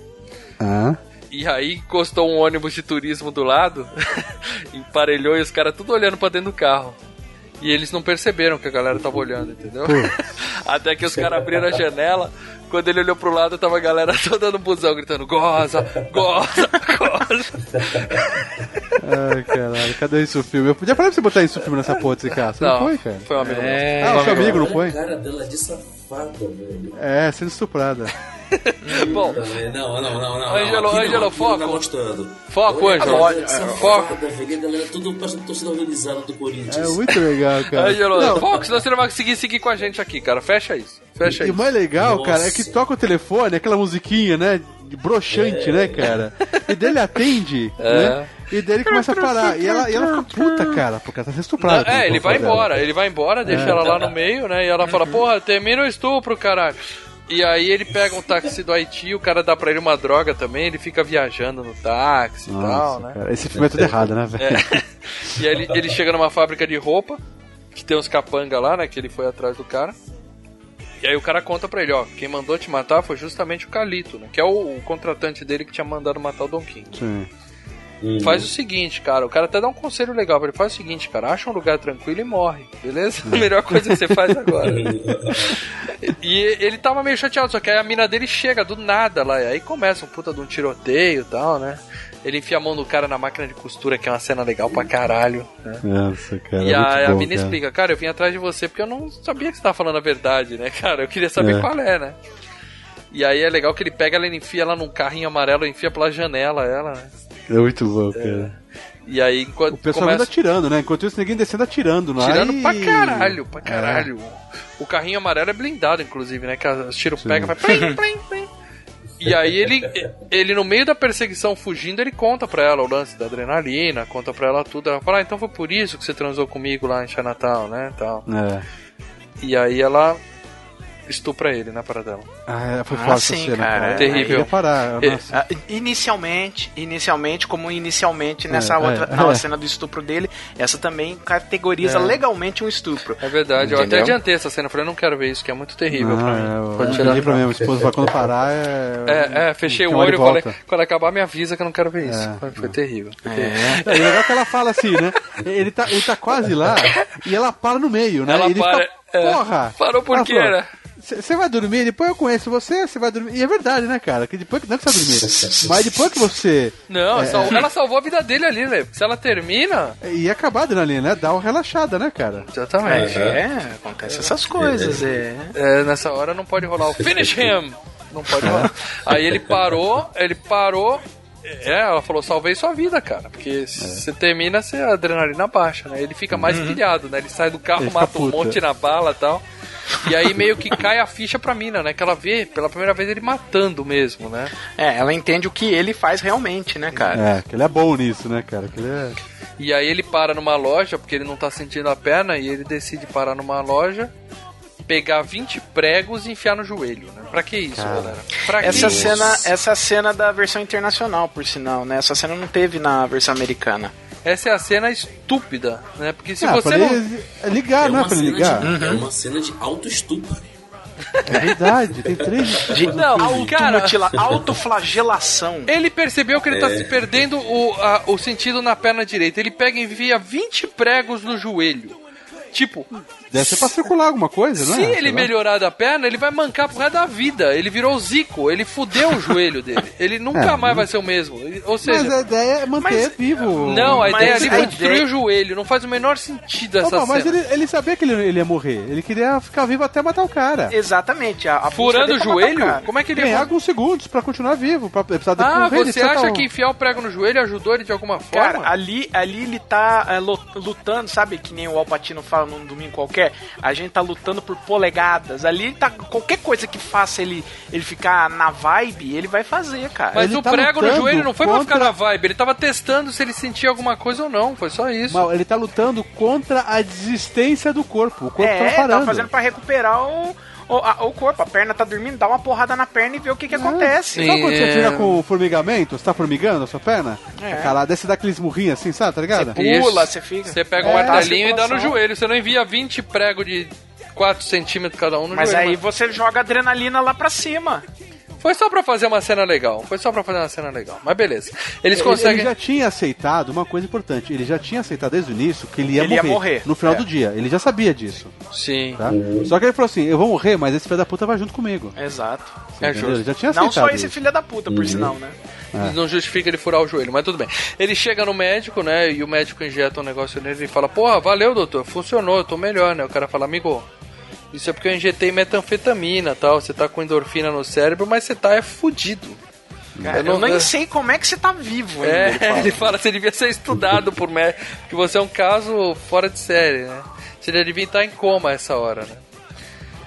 B: Ah,
A: E aí encostou um ônibus de turismo do lado, emparelhou e os caras tudo olhando pra dentro do carro. E eles não perceberam que a galera tava olhando, entendeu? Até que os caras abriram a janela, quando ele olhou pro lado, tava a galera toda no busão gritando: goza, goza, goza.
B: ai, caralho, cadê isso o filme? Eu podia falar pra você botar isso o filme nessa porra desse cara. Você não, foi, cara?
A: Foi um amigo meu.
B: Ah, o seu amigo não foi?
D: A cara dela é de safada, velho.
B: É, sendo estuprada.
A: Bom,
D: Também. Não, não, não, não.
A: Ângelo,
D: não,
A: Ângelo,
D: não,
A: foco.
D: Não tá mostrando.
A: Foco, Ângelo.
D: olha,
A: Foco.
D: Galera tudo parece torcida organizada do Corinthians.
B: É muito legal, cara.
A: Ângelo,
B: Não,
A: foco, senão você não vai conseguir seguir com a gente aqui, cara. Fecha isso. Fecha
B: E o
A: isso.
B: mais legal,
D: Nossa.
B: cara, é que toca o telefone, aquela musiquinha, né? Broxante, né, cara? E dele atende,
A: É.
B: né? E dele começa a parar. E ela, e ela fica puta, cara, porque ela tá sendo estuprada.
A: É,
B: pelo
A: ele vai
B: dela.
A: embora, ele vai embora, deixa
B: É.
A: ela lá no meio, né? E ela fala, porra, termina o estupro, caralho. E aí ele pega um táxi do Haiti, o cara dá pra ele uma droga também, ele fica viajando no táxi e tal,
B: Nossa,
A: né?
B: cara, esse filme é tudo errado, né, velho?
A: É. E aí ele, ele chega numa fábrica de roupa, que tem uns capanga lá, né? Que ele foi atrás do cara. E aí o cara conta pra ele, ó, quem mandou te matar foi justamente o Calito, né? Que é o, o contratante dele que tinha mandado matar o Don King.
B: Sim.
A: Faz o seguinte, cara, o cara até dá um conselho legal pra ele. Faz o seguinte, cara, acha um lugar tranquilo e morre, beleza? A melhor coisa que você faz agora. e ele tava meio chateado, só que aí a mina dele chega do nada lá, e aí começa um puta de um tiroteio e tal, né? Ele enfia a mão do cara na máquina de costura, que é uma cena legal pra caralho, né?
B: Nossa, cara.
A: E
B: é
A: a, a mina explica, cara, eu vim atrás de você porque eu não sabia que você tava falando a verdade, né, cara? Eu queria saber
B: É.
A: qual é, né? E aí é legal que ele pega ela e enfia ela num carrinho amarelo, enfia pela janela ela, né?
B: É muito bom, cara.
A: E aí enquanto
B: O pessoal
A: começa
B: anda atirando, né? Enquanto isso, ninguém descendo atirando, é?
A: tirando
B: E-
A: pra caralho, pra
B: É.
A: caralho. O carrinho amarelo é blindado, inclusive, né? Que os tiros pegam, vai plim, plim, plim. E aí ele, ele, no meio da perseguição fugindo, ele conta pra ela o lance da adrenalina, conta pra ela tudo. Ela fala, ah, então foi por isso que você transou comigo lá em Chinatown, né? Tal.
B: É.
A: E aí ela estupra ele na paradela.
B: Ah, foi
C: Ah,
B: foda essa
C: sim,
B: cena,
C: cara,
B: cara.
C: é.
A: Terrível.
B: Eu queria parar.
A: É.
B: Nossa.
C: Ah, Inicialmente, inicialmente, como inicialmente nessa
B: É,
C: outra
B: é,
C: na
B: é.
C: cena do estupro dele, essa também categoriza
A: É.
C: legalmente um estupro.
A: É verdade, eu
C: Entendeu?
A: até adiantei essa cena, falei, eu não quero ver isso, que é muito terrível pra
B: Não,
A: mim.
B: é, eu
A: Pode
B: eu
A: tirar.
B: pra minha esposa pra quando parar é.
A: É, é, fechei o olho e falei, quando acabar me avisa que eu não quero ver isso.
B: É.
A: Foi, foi terrível. foi terrível.
B: É, e legal é que ela fala assim, né? Ele tá, ele tá quase lá e ela para no meio, né?
A: Ela
B: e ele
A: para,
B: fica,
A: é.
B: porra!
A: Parou por
B: Ela
A: quê,
B: falou,
A: né?
B: Você vai dormir, depois eu conheço você, você vai dormir. E é verdade, né, cara? Que depois, não que você vai dormir, mas depois que você.
A: Não,
B: É,
A: sal-
B: é.
A: ela salvou a vida dele ali, velho. Se ela termina.
B: E acabar a adrenalina, né? Dá uma relaxada, né, cara?
A: Exatamente.
C: É, acontece essas coisas, é.
A: É, nessa hora não pode rolar o finish him. Não pode rolar. Aí ele parou, ele parou. É, ela falou, salvei sua vida, cara. Porque se você termina, você, a adrenalina baixa, né? Ele fica mais pilhado, né? Ele sai do carro,
B: Ele
A: mata um monte na bala e tal. E aí meio que cai a ficha pra mina, né? Que ela vê pela primeira vez ele matando mesmo, né?
C: É, ela entende o que ele faz realmente, né, cara?
B: É, que ele é bom nisso, né, cara? Que ele é.
A: E aí ele para numa loja, porque ele não tá sentindo a perna, e ele decide parar numa loja, pegar 20 pregos e enfiar no joelho, né? Pra que isso,
B: Cara.
A: galera? Pra que
C: Essa
A: isso?
C: cena, essa cena da versão internacional, por sinal, né? Essa cena não teve na versão americana.
A: Essa é a cena estúpida, né? Porque se
B: ah,
A: você não.
B: ele ligar,
D: é
B: não é
D: uma
B: pra ligar?
D: de, é uma cena de auto-estupro.
B: É verdade, tem três.
C: De
A: Não,
C: automutila-
A: cara-
C: autoflagelação.
A: Ele percebeu que ele tá
D: É.
A: se perdendo o, a- o sentido na perna direita. Ele pega e envia 20 pregos no joelho. Tipo,
B: Deve ser pra circular alguma coisa, não
A: se
B: é?
A: Ele melhorar da perna, ele vai mancar pro resto da vida. Ele virou Zico, ele fudeu o joelho dele. Ele nunca
B: É,
A: mais vai ser o mesmo. Ou seja,
B: Mas a ideia é manter
C: Mas-
B: vivo.
A: Não, a
C: Mas
A: ideia ali
C: a
A: foi
C: ideia-
A: destruir o joelho. Não faz o menor sentido essa
B: Opa, mas
A: cena.
B: ele, ele sabia que ele, ele ia morrer. Ele queria ficar vivo até matar o cara.
C: Exatamente. A, a
A: Furando o joelho?
C: cara.
A: Como é que ele ia
B: Ganhar alguns segundos pra continuar vivo. Pra precisar
A: Ah,
B: correr,
A: você acha que enfiar o prego no joelho ajudou ele de alguma forma?
C: Cara, ali, ali ele tá é, lu- lutando, sabe? Que nem o Alpatino fala num domingo qualquer. A gente tá lutando por polegadas. Ali ele tá. Qualquer coisa que faça ele, ele ficar na vibe, ele vai fazer, cara.
A: Mas
B: Ele
A: o
B: tá
A: prego no joelho não foi pra
B: contra-
A: ficar na vibe, ele tava testando se ele sentia alguma coisa ou não, foi só isso.
B: Mal, ele tá lutando contra a desistência do corpo. O corpo
C: é,
B: tá parando.
C: tá fazendo pra recuperar o, o, a- o corpo. A perna tá dormindo, dá uma porrada na perna e vê o que que acontece.
A: Sim.
B: Sabe quando você
A: É.
B: fica com formigamento? Você tá formigando a sua perna?
C: É.
B: Cara, desce dá aqueles murrinhos assim, sabe? Tá ligado?
C: Você pula, você fica.
A: Você pega um
B: É,
A: martelinho e dá no joelho, você não envia 20 pregos de 4 centímetros cada um no
C: Mas
A: joelho.
C: aí você joga adrenalina lá pra cima.
A: Foi só pra fazer uma cena legal, foi só pra fazer uma cena legal, mas beleza. Eles
B: Ele-
A: conseguem...
B: Ele já tinha aceitado uma coisa importante. Ele já tinha aceitado desde o início que ele ia,
C: Ele ia
B: morrer,
C: morrer.
B: no final
C: É.
B: do dia. Ele já sabia disso,
A: Sim,
B: tá? Só que ele falou assim: eu vou morrer, mas esse filho da puta vai junto comigo.
C: Exato.
A: é
B: Entendeu?
A: justo.
B: Ele já tinha
C: Não
B: aceitado.
C: só esse filho da puta, por sinal, né?
A: Não justifica ele furar o joelho, mas tudo bem. Ele chega no médico, né? E o médico injeta um negócio nele e fala: Porra, valeu, doutor, funcionou, eu tô melhor, né? O cara fala: Amigo, isso é porque eu injetei metanfetamina e tal. Você tá com endorfina no cérebro, mas você tá é fudido.
C: Cara, eu,
A: não-
C: nem
A: é-
C: sei como é que você tá vivo ainda.
A: É,
C: ele fala.
A: ele fala: Você devia ser estudado por médico, que você é um caso fora de série, né? Você devia estar em coma essa hora, né?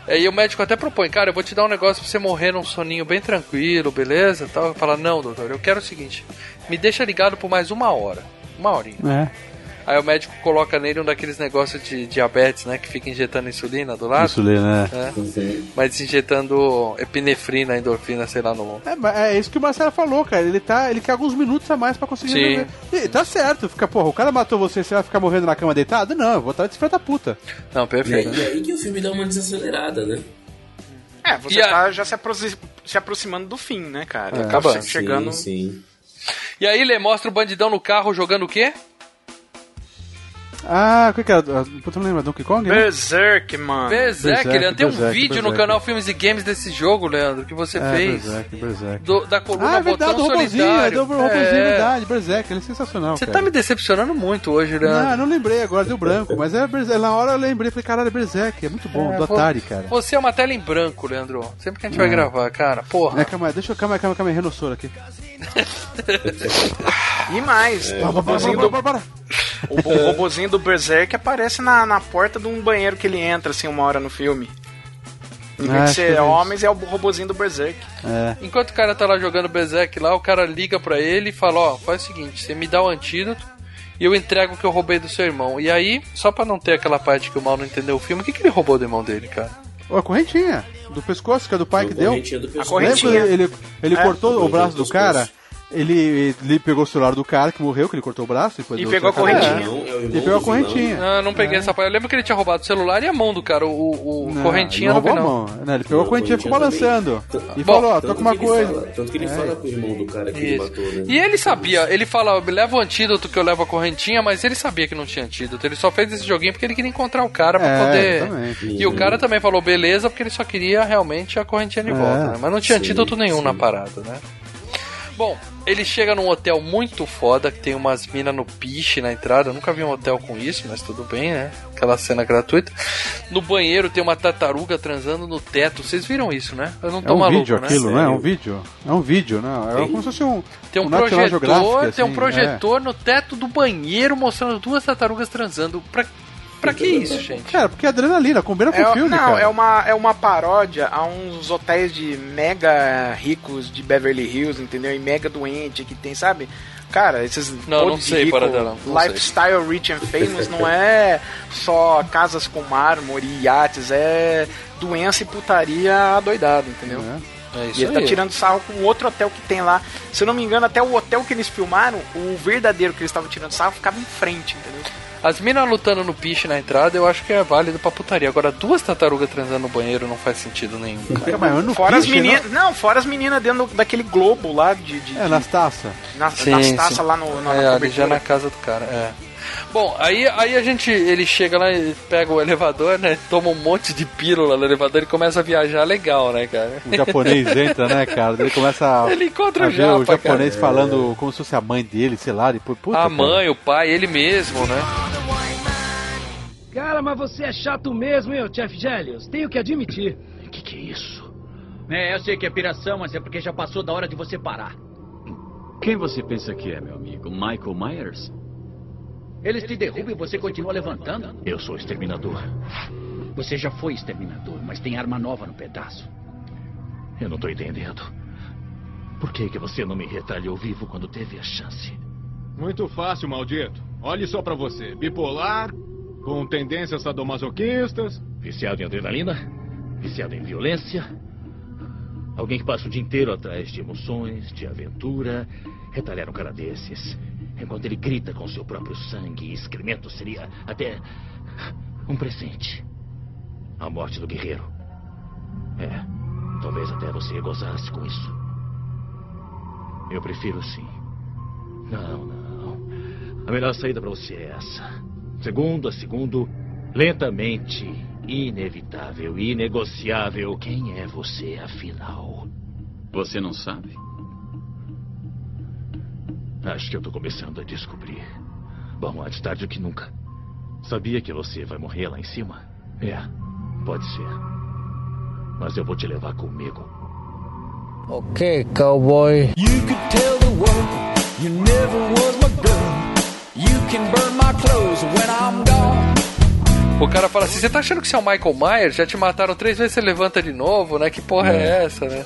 A: Aí o médico até propõe, cara, eu vou te dar um negócio pra você morrer num soninho bem tranquilo, beleza? Tal. Fala, não, doutor, eu quero o seguinte, me deixa ligado por mais uma hora. Uma horinha.
B: É.
A: Aí o médico coloca nele um daqueles negócios de diabetes, né? Que fica injetando insulina do lado.
B: Insulina,
A: né? Mas injetando epinefrina, endorfina, sei lá no.
B: É, mas é isso que o Marcelo falou, cara. Ele tá. Ele quer alguns minutos a mais pra conseguir
A: Sim.
B: viver. E tá certo, fica, porra, o cara matou você, você vai ficar morrendo na cama deitado? Não, eu vou estar de filho da puta.
A: Não,
D: E aí,
A: perfeito.
D: e aí que o filme dá uma desacelerada, né?
C: É, você
A: E a-
C: tá já se, aproxi- se aproximando do fim, né, cara?
A: É.
C: Tá
A: Acabando.
C: chegando.
D: Sim, sim.
A: E aí ele mostra o bandidão no carro jogando o quê?
B: Ah, o que que era? Ah, Puta, não lembro, Donkey Kong? Né?
C: Berserk, mano.
A: Berserk,
B: Berserk,
A: Leandro. Tem um
B: Berserk,
A: vídeo no
B: Berserk.
A: canal Filmes e Games desse jogo, Leandro, que você
B: É,
A: fez.
B: Berserk, Berserk.
A: do- da coluna
B: Ah, é verdade,
A: Botão
B: do robôzinho, é
A: Solidário.
B: do robôzinho, é
A: É.
B: verdade, Berserk, ele é sensacional,
A: Você
B: cara.
A: tá me decepcionando muito hoje, Leandro.
B: Não, não lembrei agora, deu branco, mas é Berserk. Na hora eu lembrei, falei, caralho, é Berserk, é muito bom,
A: É,
B: do Atari, cara.
A: Você é uma tela em branco, Leandro. Sempre que a gente vai
B: É.
A: gravar, cara. Porra.
B: É, calma aí, deixa eu, calma aí, calma aí, calma aí, renossoro aqui.
C: E mais,
B: É.
C: robozinho o robozinho do Berserk aparece na, na porta de um banheiro que ele entra, assim, uma hora no filme. Em vez
B: Ah,
C: de ser
B: vi
C: homens, é o robozinho do Berserk.
B: É.
A: Enquanto o cara tá lá jogando Berserk lá, o cara liga pra ele e fala, ó, faz o seguinte, você me dá o antídoto e eu entrego o que eu roubei do seu irmão. E aí, só pra não ter aquela parte que o mal não entendeu o filme, o que, que ele roubou do irmão dele, cara?
B: Ô, a correntinha do pescoço, que é do pai
D: Uma
B: que deu.
D: correntinha do pescoço.
C: A correntinha.
B: Lembra ele, ele
C: É,
B: cortou o braço
D: do
B: do cara? Ele, ele pegou o celular do cara que morreu, que ele cortou o braço.
C: E
B: deu
C: pegou a correntinha.
D: Não, é o
B: Ele pegou a correntinha.
A: Ah, não peguei essa parte. Eu lembro que ele tinha roubado o celular e a mão do cara, o, o, o
B: Não,
A: correntinha
B: não
A: não vi
B: roubou
A: não.
B: a mão. Não, ele pegou a
D: Não,
B: correntinha e ficou balançando. E
A: Bom,
B: falou, ó, tô com uma
D: ele
B: coisa.
D: fala- tanto que ele
B: É.
D: fala pro irmão do cara que ele
A: Isso.
D: matou, né?
A: E ele sabia, ele fala, leva o antídoto que eu levo a correntinha, mas ele sabia que não tinha antídoto. Ele só fez esse joguinho porque ele queria encontrar o cara pra
B: É,
A: poder.
B: exatamente.
A: E o cara também falou beleza, porque ele só queria realmente a correntinha de
B: É,
A: volta, né? Mas não tinha
D: sim,
A: antídoto nenhum
D: sim.
A: na parada, né? Bom, ele chega num hotel muito foda, que tem umas minas no piche na entrada. Eu nunca vi um hotel com isso, mas tudo bem, né? Aquela cena gratuita. No banheiro tem uma tartaruga transando no teto. Vocês viram isso, né? Eu não
B: É
A: tô
B: um
A: maluco,
B: vídeo
A: né?
B: aquilo, não é? É um vídeo. É um vídeo, não. É
D: Tem?
B: como se fosse um.
A: Tem um,
B: National
A: projetor, tem um
B: assim,
A: projetor no teto do banheiro mostrando duas tartarugas transando. Pra, pra que isso, gente?
B: Cara, porque é adrenalina, combina com
C: É,
B: o filme,
C: não,
B: cara.
C: é uma, é uma paródia a uns hotéis de mega ricos de Beverly Hills, entendeu? E mega doente que tem, sabe? Cara, esses
A: Não, não sei,
C: rico,
A: Paradela, não sei.
C: Lifestyle rich and famous não é só casas com mármore e iates, é doença e putaria adoidado, entendeu?
B: É.
A: É
C: E ele tá
A: aí.
C: tirando sarro com outro hotel que tem lá. Se eu não me engano, até o hotel que eles filmaram, o verdadeiro que eles estavam tirando sarro ficava em frente, entendeu?
A: As minas lutando no piche na entrada, eu acho que é válido pra putaria. Agora, duas tartarugas transando no banheiro não faz sentido nenhum. cara.
B: Fica maior no
C: Fora as
B: piche,
C: meninas. Não, fora as meninas dentro daquele globo lá de. de,
B: não? É, nas taças.
C: nas,
A: Sim,
C: nas
A: sim.
C: taças lá no, na,
A: é,
C: na
A: ali já
C: cobertura.
A: na casa do cara, é. Bom, aí, aí a gente, ele chega lá e pega o elevador, né? Toma um monte de pílula no elevador e começa a viajar legal, né, cara?
B: O japonês entra, né, cara? Ele começa a,
A: Ele encontra
B: a
A: o
B: ver
A: japa,
B: o japonês
A: cara.
B: falando como se fosse a mãe dele, sei lá. Depois, puta,
A: A
B: cara.
A: mãe, o pai, ele mesmo, né?
I: Cara, mas você é chato mesmo, hein, Jeff Gellius? Tenho que admitir.
J: O que, que é isso? É, eu sei que é piração, mas é porque já passou da hora de você parar. Quem você pensa que é, meu amigo? Michael Myers? Eles te derrubam e você continua levantando? Eu sou exterminador. Você já foi exterminador, mas tem arma nova no pedaço. Eu não tô entendendo. Por que, que você não me retalhou vivo quando teve a chance?
E: Muito fácil, maldito. Olhe só pra você. Bipolar, com tendências sadomasoquistas.
J: Viciado em adrenalina? Viciado em violência? Alguém que passa o dia inteiro atrás de emoções, de aventura. Retalhar um cara desses. Enquanto ele grita com seu próprio sangue e excremento seria até um presente. A morte do guerreiro. É, talvez até você gozasse com isso. Eu prefiro sim. Não, não. A melhor saída para você é essa. Segundo a segundo, lentamente, inevitável, inegociável. Quem é você, afinal? Você não sabe? Acho que eu tô começando a descobrir. Bom, antes tarde do que nunca. Sabia que você vai morrer lá em cima? É, pode ser. Mas eu vou te levar comigo.
K: Okay, cowboy. You could tell the world you never was my girl. You can burn my clothes when I'm gone.
A: O cara fala assim: você tá achando que você é o Michael Myers? Já te mataram três vezes, você levanta de novo, né? Que porra é,
C: É.
A: essa, né?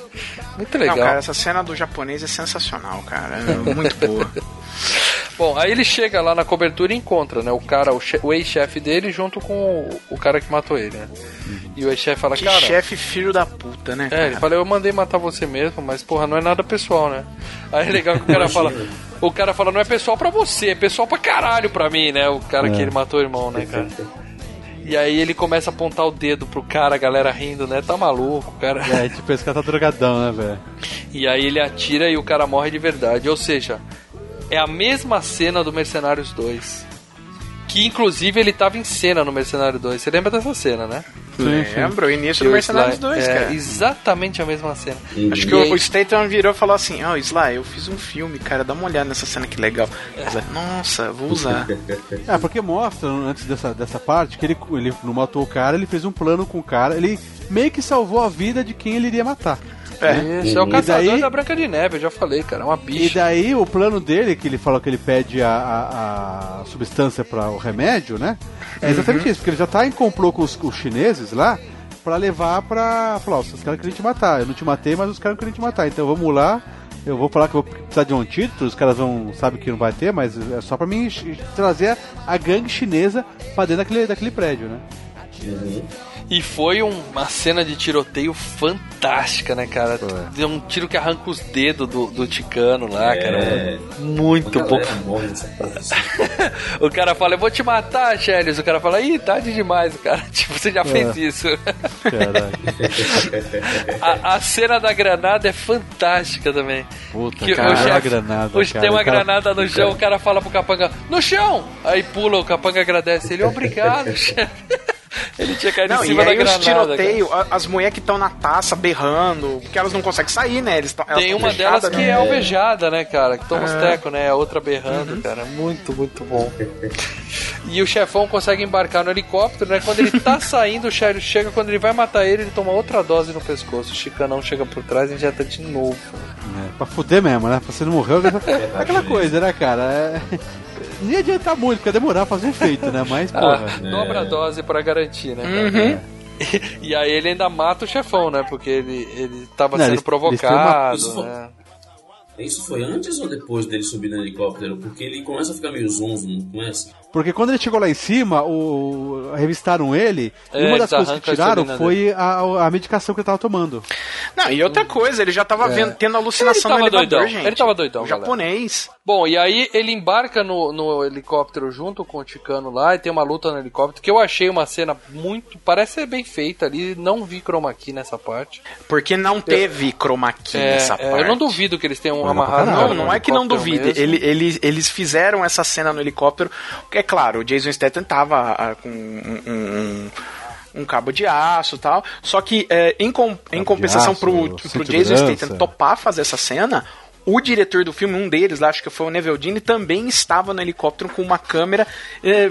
A: Muito legal.
C: Não, cara, essa cena do japonês é sensacional, cara. É muito boa.
A: Bom, aí ele chega lá na cobertura e encontra, né? O cara, o, o ex-chefe dele junto com o, o cara que matou ele, né? E o ex-chefe fala,
C: Que
A: cara.
C: chefe filho da puta, né?
A: É, ele fala, eu mandei matar você mesmo, mas porra, não é nada pessoal, né? Aí é legal que o cara fala. O cara fala, não é pessoal pra você, é pessoal pra caralho pra mim, né? O cara que
B: É.
A: ele matou o irmão, né, cara? E aí ele começa a apontar o dedo pro cara, a galera rindo, né? Tá maluco, cara.
B: É, tipo, esse cara tá drogadão, né, velho?
A: E aí ele atira e o cara morre de verdade. Ou seja, é a mesma cena do Mercenários 2. Que inclusive ele tava em cena no Mercenário 2. Você lembra dessa cena, né?
C: Lembro, o início
A: E
C: do Mercenários
A: Sly-
C: 2,
A: é,
C: cara.
A: Exatamente a mesma cena.
C: Acho
A: E
C: que o, o Statham virou e falou assim: Ó, Sly, eu fiz um filme, cara, dá uma olhada nessa cena que legal. Sly, Nossa, vou usar.
B: É, porque mostra, antes dessa, dessa parte, que ele, ele não matou o cara, ele fez um plano com o cara, ele meio que salvou a vida de quem ele iria matar.
A: É, Isso, é o
B: E
A: caçador
B: daí-
A: da Branca de Neve, eu já falei, cara, é uma
B: E
A: bicha.
B: daí o plano dele, que ele falou que ele pede a, a, a substância para o remédio, né? É exatamente
A: Uhum.
B: isso, porque ele já tá em complô com os, com os chineses lá pra levar pra. falar, ó, os caras queriam te matar. Eu não te matei, mas os caras queriam te matar. Então vamos lá. Eu vou falar que eu vou precisar de um antídoto, os caras vão. sabem que não vai ter, mas é só pra mim trazer a gangue chinesa pra dentro daquele, daquele prédio, né?
A: E foi um- uma cena de tiroteio fantástica, né, cara? Deu um tiro que arranca os dedos do, do Ticano lá,
D: É.
A: cara. Muito bom.
D: assim.
A: O cara fala, eu vou te matar, Shelly. O cara fala, ih, tarde demais, cara. Tipo, você já fez
B: É.
A: isso. A, a cena da granada é fantástica também.
B: Puta,
A: Que
B: cara,
A: o chefe-
B: a granada.
A: o-
B: cara,
A: tem uma
B: cara-
A: granada no chão, o cara fala pro capanga, no chão! Aí pula, o capanga agradece ele, obrigado, chefe. Ele tinha caído
C: Não,
A: em
C: e
A: cima da
C: aí os
A: granada.
C: tiroteios, a- as mulheres que estão na taça berrando, porque elas não conseguem sair, né? Eles tão,
A: Tem uma
C: fechadas,
A: delas que
C: né?
A: é alvejada, né, cara? Que toma os
C: É.
A: tecos, né? A outra berrando, cara. Muito, muito bom. E o chefão consegue embarcar no helicóptero, né? Quando ele tá saindo, o Sheriff chega, quando ele vai matar ele, ele toma outra dose no pescoço. O Chicanão chega por trás e injeta de novo.
B: É, pra fuder mesmo, né? Você não morreu. É aquela coisa, né, cara? É... Não ia adiantar muito, porque ia demorar pra fazer efeito, né? Mas,
A: Ah,
B: porra.
A: dobra a dose pra garantir, né? cara?
B: Uhum.
A: E, e aí ele ainda mata o chefão, né? Porque ele, ele tava
B: Não,
A: sendo
B: eles-
A: provocado,
D: uma-
A: né?
D: Isso foi antes ou depois dele subir no helicóptero? Porque ele começa a ficar meio zonzo, não começa?
B: Porque quando ele chegou lá em cima, o... revistaram ele,
A: É,
B: e uma das
A: eles
B: coisas que tiraram foi a, a medicação que ele tava tomando.
C: Não, e outra coisa, ele já tava
B: É.
C: vendo, tendo alucinação
A: Ele
C: no
A: tava
C: elevador,
A: doidão,
C: gente.
A: ele tava doidão,
C: O
A: galera.
C: japonês.
A: Bom, e aí ele embarca no, no helicóptero junto com o Ticano lá e tem uma luta no helicóptero que eu achei uma cena muito. Parece ser bem feita ali. Não vi chroma key nessa parte.
C: Porque não teve chroma key
A: É,
C: nessa
A: é,
C: parte.
A: eu não duvido que eles tenham amarrado.
C: Não,
A: no
C: não é que não duvide. Ele, eles, eles fizeram essa cena no helicóptero. porque, É claro, o Jason Statham tava ah, com um, um- um cabo de aço e tal. Só que, é, em, com- em compensação
B: aço,
C: pro,
B: cinto
C: pro
B: de
C: Jason. Statham topar fazer essa cena. O diretor do filme, um deles, lá, acho que foi o Neville Dean, também estava no helicóptero com uma câmera é,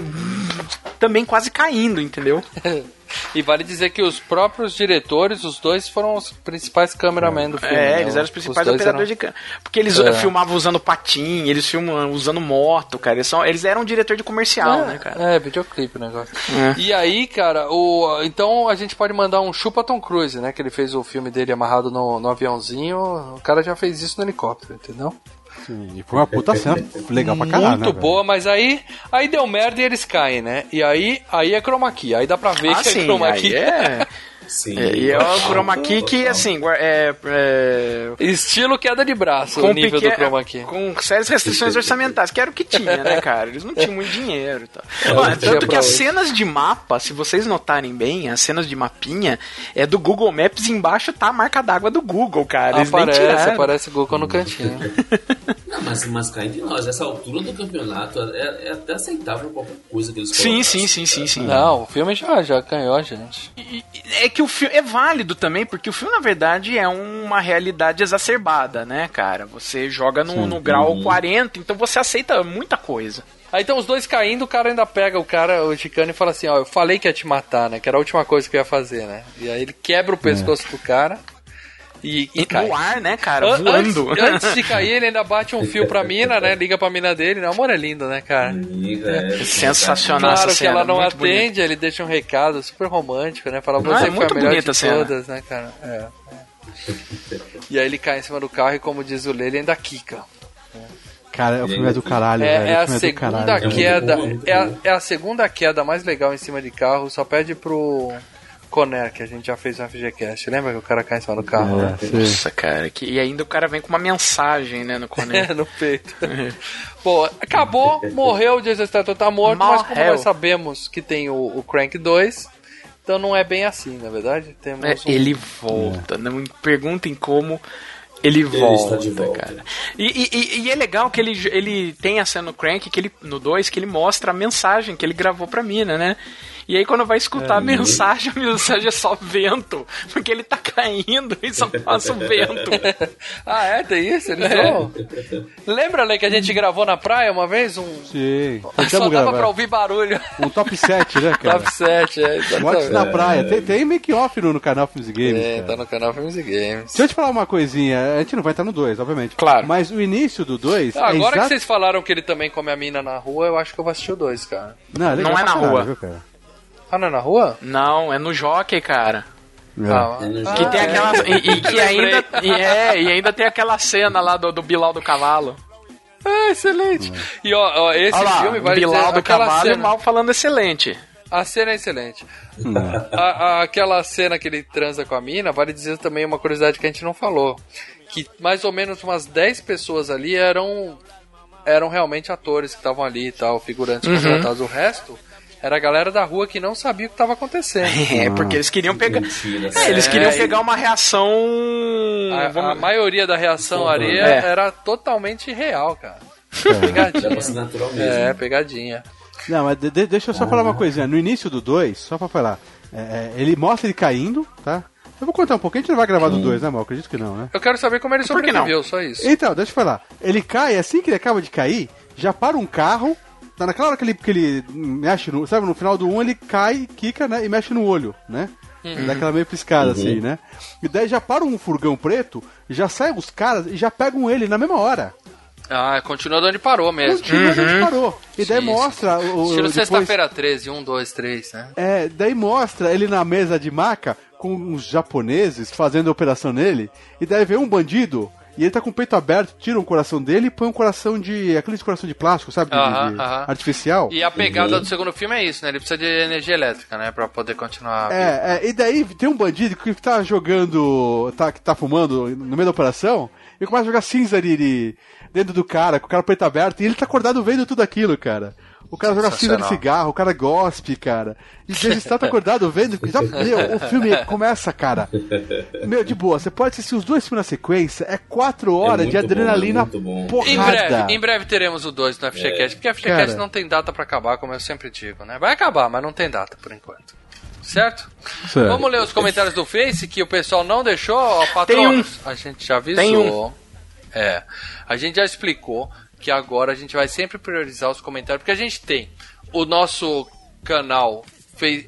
C: também quase caindo, entendeu?
A: E vale dizer que os próprios diretores, os dois foram os principais cameramen do filme.
C: É,
A: né?
C: eles eram os principais
A: dois
C: operadores de câmera. Porque eles
A: É.
C: eh, filmavam usando patim, eles filmam usando moto, cara. Eles, são, eles eram diretor de comercial,
A: é,
C: né, cara?
A: É, videoclipe o negócio.
C: É.
A: E aí, cara, o, então a gente pode mandar um chupa Tom Cruise, né? Que ele fez o filme dele amarrado no, no aviãozinho. O cara já fez isso no helicóptero, entendeu?
B: Sim, e foi uma puta cena legal pra caralho.
A: Muito
B: né,
A: boa, mas aí, aí deu merda e eles caem, né? E aí, aí é chroma key. Aí dá pra ver
C: Ah,
A: que é
C: sim,
A: chroma
C: aí
A: key.
C: é.
D: Sim.
C: É, e é o chroma key que, assim, é, é,
A: Estilo queda de braço, o
C: com,
A: nível
C: pequeno-
A: do chroma key.
C: com sérias restrições orçamentárias, que era o que tinha, né, cara? Eles não tinham muito dinheiro e tal.
A: É,
C: Olha, tanto que as
A: hoje.
C: cenas de mapa, se vocês notarem bem, as cenas de mapinha é do Google Maps e embaixo tá a marca d'água do Google, cara. Eles
A: Aparece, aparece Google no cantinho.
D: Não, mas, mas cá entre nós, essa altura do campeonato é, é até aceitável qualquer coisa que eles
C: Sim, sim, sim, sim, sim.
A: Não, o filme já, já ganhou gente.
C: É que o filme é válido também, porque o filme, na verdade, é uma realidade exacerbada, né, cara? Você joga no, no grau 40, então você aceita muita coisa.
A: Aí então os dois caindo, o cara ainda pega o cara, o Chicano, e fala assim, ó, eu falei que ia te matar, né? Que era a última coisa que eu ia fazer, né? E aí ele quebra o pescoço do cara. E, e cai.
C: no ar, né, cara?
A: An-
C: Voando.
A: Antes, antes de cair, ele ainda bate um fio pra mina, né? Liga pra mina dele, né? O amor é lindo, né, cara?
D: é,
C: Sensacional essa
A: Claro que
C: cena,
A: ela não atende, ele deixa um recado super romântico, né? Fala,
C: Ah,
A: você
C: é
A: foi
C: muito
A: a melhor
C: bonita
A: de
C: a cena.
A: todas, né, cara? É. E aí ele cai em cima do carro e, como diz o Lê, ele ainda quica.
B: Cara, o filme é do caralho,
A: É,
B: velho.
A: é
B: o
A: a
B: filme é do
A: segunda
B: caralho.
A: queda. É a, é a segunda queda mais legal em cima de carro, só pede pro Conner, que a gente já fez no FGCast. Lembra que o cara cai em cima do carro?
B: É,
A: né?
C: Nossa, cara. Que, e ainda o cara vem com uma mensagem, né, no Conan.
A: É, no peito. Bom, acabou, morreu, o Jason Statham tá morto, mas como nós sabemos que tem o, o Crank 2, então não é bem assim, na verdade. Temos
C: É,
A: um-
C: ele volta. Não me perguntem como ele volta,
D: de volta.
C: cara. E, e- e- e é legal que ele, ele tem a cena no Crank, que ele, no 2, que ele mostra a mensagem que ele gravou pra mina, né? E aí quando vai escutar
D: É,
C: a mensagem, a mensagem é só vento. Porque ele tá caindo e só passa o vento.
A: ah, é? Tem isso? Eles
C: É.
A: vão? Lembra, né, que a gente gravou na praia uma vez? Um...
B: Sim.
A: Só dava
B: gravar.
A: pra ouvir barulho.
B: Um top 7, né, cara?
A: Top 7, é. exatamente.
B: Na praia. Tem, tem make-off no, no canal Filmes e Games.
A: É,
B: cara.
A: tá no canal Filmes e Games.
B: Deixa eu te falar uma coisinha. A gente não vai estar no 2, obviamente.
C: Claro.
B: Mas o início do 2.
A: Ah,
B: é
A: Agora que
B: exato-
A: vocês falaram que ele também come a mina na rua, eu acho que eu vou assistir o 2, cara.
B: Não, legal
C: Não é na rua.
B: viu, cara?
A: Ah, não é na rua?
C: Não, é no jockey, cara.
A: Ah,
C: Que tem
A: é.
C: aquela. E, e que ainda. E, é, e ainda tem aquela cena lá do, do Bilal do cavalo.
A: Ah, excelente. E ó, ó, esse
C: Olha lá,
A: filme vai
C: Bilal
A: dizer
C: do cavalo e
A: cena.
C: mal falando excelente.
A: A cena é excelente. A- a- aquela cena que ele transa com a mina, vale dizer também uma curiosidade que a gente não falou. Que mais ou menos umas 10 pessoas ali eram eram realmente atores que estavam ali e tal, figurantes
C: Uhum.
A: contratados. O resto era a galera da rua que não sabia o que estava acontecendo.
C: É, porque eles queriam pegar.
D: Mentira,
C: É, eles
A: É,
C: queriam pegar uma reação.
A: A, a maioria da reação ali
C: É.
A: era totalmente real, cara.
D: Dá
A: Pegadinha. É, pegadinha.
B: Não, mas de- de- deixa eu só falar uma coisinha. No início do 2, só pra falar, é, é, ele mostra ele caindo, tá? Eu vou contar um pouquinho, a gente não vai gravar do 2, né, mal? Acredito que não, né?
A: Eu quero saber como ele sobreviveu, só isso.
B: Então, deixa eu falar. Ele cai, assim que ele acaba de cair, já para um carro. Tá naquela hora que ele, que ele mexe no. Sabe, no final do 1 um, ele cai, quica, né? E mexe no olho, né? Dá aquela meio piscada assim, né? E daí já para um furgão preto, já saem os caras e já pegam ele na mesma hora.
A: Ah, continua de onde parou mesmo.
B: Continua onde ele parou. E daí
A: Sim,
B: mostra. O, o-
A: Estilo
B: depois-
A: sexta-feira 13, 1, 2, 3, né?
B: É, daí mostra ele na mesa de maca com uns japoneses fazendo operação nele. E daí vem um bandido e ele tá com o peito aberto, tira um coração dele e põe um coração de. aqueles coração de plástico, sabe? De-
A: Aham,
B: de-
A: aham.
B: Artificial.
A: E a pegada do segundo filme é isso, né? Ele precisa de energia elétrica, né? Pra poder continuar.
B: É, é, e daí tem um bandido que tá jogando. Tá, que tá fumando no meio da operação e começa a jogar cinza de, de- dentro do cara, com o cara peito aberto, e ele tá acordado vendo tudo aquilo, cara. O cara joga cinza de cigarro, o cara gospe, cara. E ele está acordado vendo. Já, meu, o filme começa, cara. Meu, de boa, você pode assistir os dois filmes na sequência, é quatro horas de
D: muito bom,
B: adrenalina
D: é
B: porrada.
A: Em breve, em breve teremos o 2 no FGCast, porque a FGCast não tem data pra acabar, como eu sempre digo, né? Vai acabar, mas não tem data por enquanto. Certo?
B: Certo.
A: Vamos ler os comentários do Face que o pessoal não deixou, ó, patronos. A gente já avisou.
C: Tem um.
A: É. A gente já explicou que agora a gente vai sempre priorizar os comentários, porque a gente tem o nosso canal,